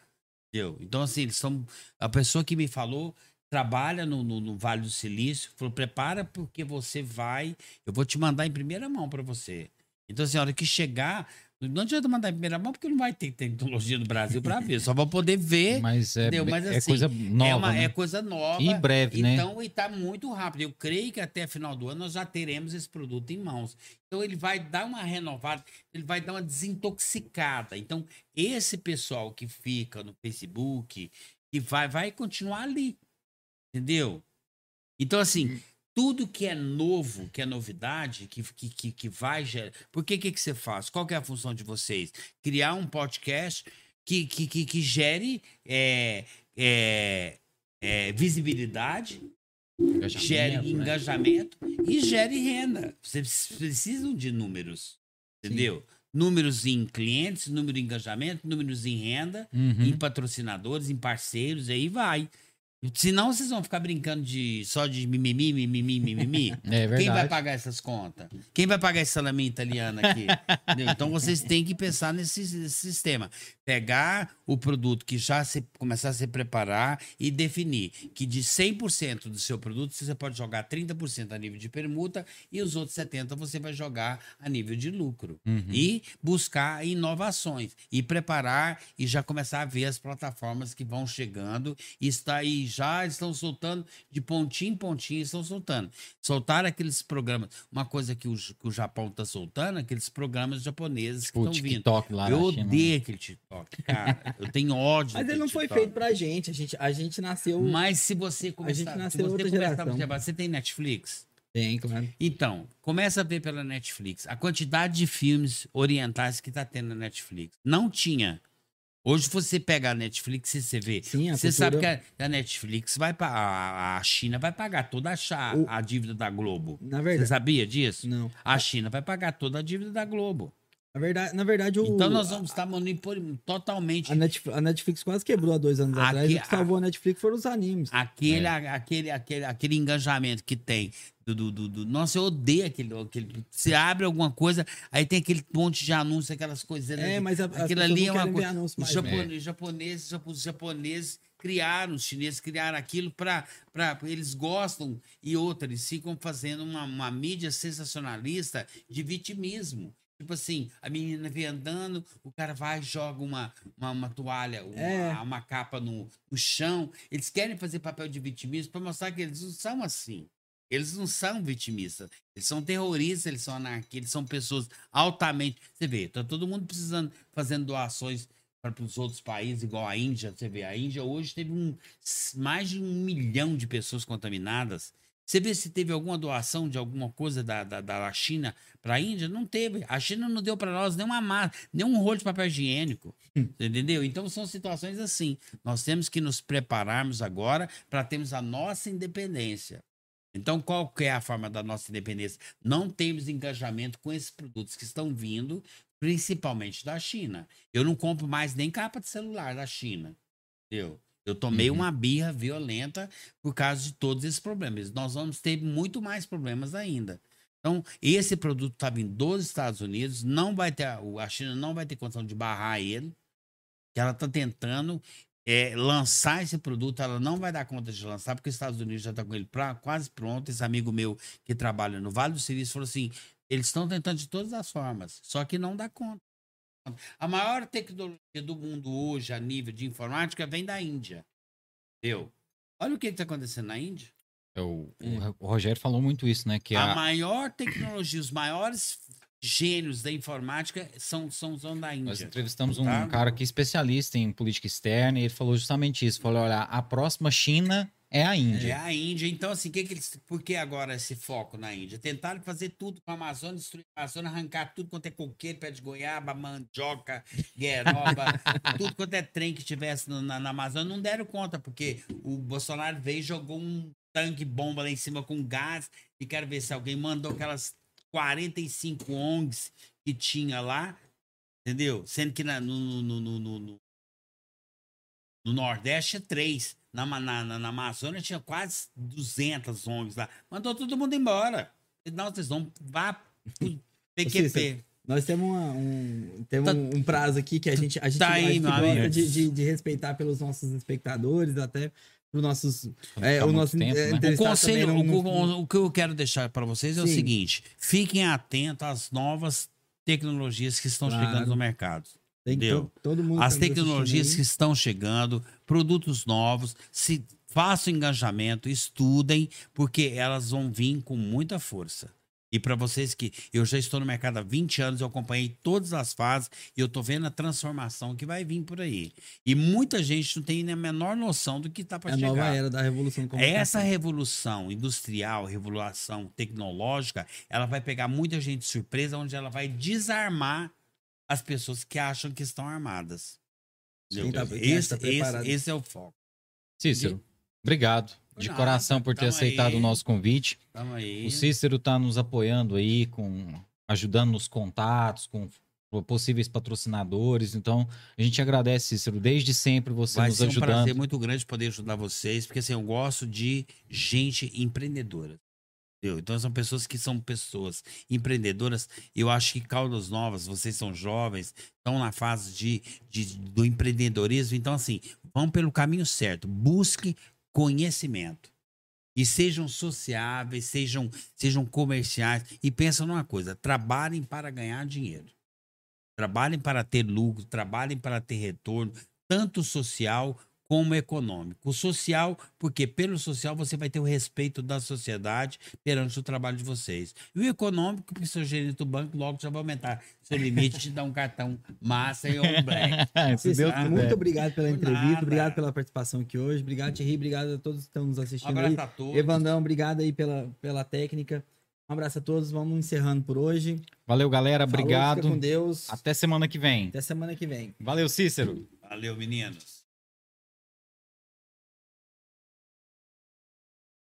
Entendeu? Então, assim, eles são. A pessoa que me falou trabalha no, no, no Vale do Silício, falou: prepara porque você vai. Eu vou te mandar em primeira mão para você. Então, assim, a hora que chegar. Não adianta mandar em primeira mão, porque não vai ter tecnologia no Brasil para ver. Só vou poder ver. Mas é, Entendeu? Mas, é assim, coisa nova, é, uma, né? é coisa nova. E breve, né? Então, e tá muito rápido. Eu creio que até final do ano nós já teremos esse produto em mãos. Então, ele vai dar uma renovada, ele vai dar uma desintoxicada. Então, esse pessoal que fica no Facebook, que vai, vai continuar ali. Entendeu? Então, assim, tudo que é novo, que é novidade, que, que, que, que vai gerar. Por que, que, que você faz? Qual que é a função de vocês? Criar um podcast que, que, que, que gere é, é, é, visibilidade, gere né? engajamento e gere renda. Vocês precisam de números, entendeu? Números em clientes, número em engajamento, números em renda, Uhum. em patrocinadores, em parceiros, aí vai. Senão vocês vão ficar brincando de só de mimimi, mimimi, mimimi. É verdade. Quem vai pagar essas contas? Quem vai pagar esse salame italiano aqui? Então vocês têm que pensar nesse, nesse sistema. Pegar o produto que já se, começar a se preparar e definir que de 100% do seu produto você pode jogar 30% a nível de permuta e os outros 70% você vai jogar a nível de lucro. Uhum. E buscar inovações e preparar e já começar a ver as plataformas que vão chegando e está aí já estão soltando de pontinho em pontinho estão soltando. Soltaram aqueles programas, uma coisa que o, que o Japão está soltando, aqueles programas japoneses que estão vindo. TikTok lá Eu China. odeio aquele TikTok, cara. Eu tenho ódio. Mas ele não foi TikTok. feito pra gente. A gente, a gente nasceu. Mas se você começar, gente se nasceu você começar a você tem Netflix? Tem, claro. Então, começa a ver pela Netflix a quantidade de filmes orientais que tá tendo na Netflix. Não tinha. Hoje você pega a Netflix e você vê. Sim, a Você sabe que cultura- a, a Netflix vai pa- a, a China vai pagar toda a, O- a dívida da Globo. Na Você verdade. sabia disso? Não. A China vai pagar toda a dívida da Globo. Na verdade, na verdade o, Então nós vamos estar manipulando totalmente a, Netflix, a Netflix quase quebrou há dois anos Aqui- atrás. O que salvou a Netflix foram os animes. aquele, aquele, aquele, aquele engajamento que tem. Do, do, do- do- nossa, eu odeio aquele, aquele. Você abre alguma coisa, aí tem aquele monte de anúncio, aquelas coisas. É, mas a, Aquilo ali não é uma coisa. anúncio Os mais. japoneses, japoneses, japo- os japoneses criaram, os chineses criaram aquilo para. Eles gostam e outra, eles ficam fazendo uma, uma mídia sensacionalista de vitimismo. Tipo assim, a menina vem andando, o cara vai e joga uma, uma, uma toalha, uma, É. uma capa no, no chão. Eles querem fazer papel de vitimismo para mostrar que eles não são assim. Eles não são vitimistas. Eles são terroristas, eles são anarquistas, eles são pessoas altamente. Você vê, tá todo mundo precisando, fazendo doações para os outros países, igual a Índia. Você vê, a Índia hoje teve um, mais de um milhão de pessoas contaminadas. Você vê se teve alguma doação de alguma coisa da, da, da China para a Índia? Não teve. A China não deu para nós nem uma massa, nem um rolo de papel higiênico. Você Entendeu? Então são situações assim. Nós temos que nos prepararmos agora para termos a nossa independência. Então, qual que é a forma da nossa independência? Não temos engajamento com esses produtos que estão vindo, principalmente da China. Eu não compro mais nem capa de celular da China. Entendeu? Eu tomei Uhum. uma birra violenta por causa de todos esses problemas. Nós vamos ter muito mais problemas ainda. Então, esse produto está vindo dos Estados Unidos, não vai ter, a China não vai ter condição de barrar ele, que ela está tentando é, lançar esse produto, ela não vai dar conta de lançar, porque os Estados Unidos já está com ele pra, quase pronto. Esse amigo meu que trabalha no Vale do Silício falou assim: eles estão tentando de todas as formas, só que não dá conta. A maior tecnologia do mundo hoje, a nível de informática, vem da Índia. Entendeu? Olha o que está acontecendo na Índia. É, O, É. o Rogério falou muito isso, né? Que a a, maior tecnologia, os maiores gênios da informática são, são, são da nós Índia. entrevistamos um Tá. cara que é especialista em política externa e ele falou justamente isso. Falou, olha, a próxima China é a É Índia. a Índia. Então, assim, que que eles, por que agora esse foco na Índia? Tentaram fazer tudo com a Amazônia, destruir a Amazônia, arrancar tudo quanto é coqueiro, pé de goiaba, mandioca, gueroba, tudo quanto é trem que tivesse no- na, na Amazônia. Não deram conta, porque o Bolsonaro veio e jogou um tanque bomba lá em cima com gás. E quero ver se alguém mandou aquelas 45 ONGs que tinha lá, entendeu? Sendo que na- no, no, no, no, no- no Nordeste é três. Na, na, na, na Amazônia tinha quase 200 ONGs lá. Mandou todo mundo embora. Não, vocês vão vá PQP. Nós temos, uma- um, temos Tá- um, um prazo aqui que a gente, a gente, Tá a gente gosta de, de, de respeitar pelos nossos espectadores, até para nossos. Pra É, o nosso tempo, é, né? O conselho, não- o, o- o que eu quero deixar para vocês é o seguinte: fiquem atentos às novas tecnologias que estão Claro. chegando no mercado. Entendeu? to- todo mundo As tá tecnologias que estão chegando, produtos novos, se façam engajamento, estudem, porque elas vão vir com muita força. E para vocês que eu já estou no mercado há 20 anos, eu acompanhei todas as fases e eu tô vendo a transformação que vai vir por aí. E muita gente não tem nem a menor noção do que está para É a chegar. nova era da revolução de comunicação. Essa revolução industrial, revolução tecnológica, ela vai pegar muita gente de surpresa, onde ela vai desarmar as pessoas que acham que estão armadas. Tá- esse, tá esse, esse é o foco. Cícero, obrigado de coração por ter aceitado aí. o nosso convite. Tamo aí. O Cícero está nos apoiando aí, com ajudando nos contatos, com possíveis patrocinadores. Então, a gente agradece, Cícero, desde sempre você Vai nos ser um ajudando. prazer muito grande poder ajudar vocês, porque assim, eu gosto de gente empreendedora. Entendeu? Então são pessoas que são pessoas empreendedoras. Eu acho que Caldas Novas, vocês são jovens, estão na fase de, de- do empreendedorismo. Então, assim, vão pelo caminho certo. Busque conhecimento. E sejam sociáveis, sejam, sejam comerciais. E pensam numa coisa: trabalhem para ganhar dinheiro. Trabalhem para ter lucro, trabalhem para ter retorno, tanto social como econômico. O social, porque pelo social você vai ter o respeito da sociedade perante o trabalho de vocês. E o econômico, porque seu gerente do banco logo já vai aumentar seu limite de dar um cartão massa e um black. Ah. Muito obrigado pela entrevista, nada. obrigado pela participação aqui hoje. Obrigado, Thierry. Obrigado a todos que estão nos Um assistindo aí. abraço a todos. Evandão, obrigado aí pela, pela técnica. Um abraço a todos. Vamos encerrando por hoje. Valeu, galera. Falou, Obrigado. fica com Deus. Até semana que vem. Até semana que vem. Valeu, Cícero. Valeu, meninos.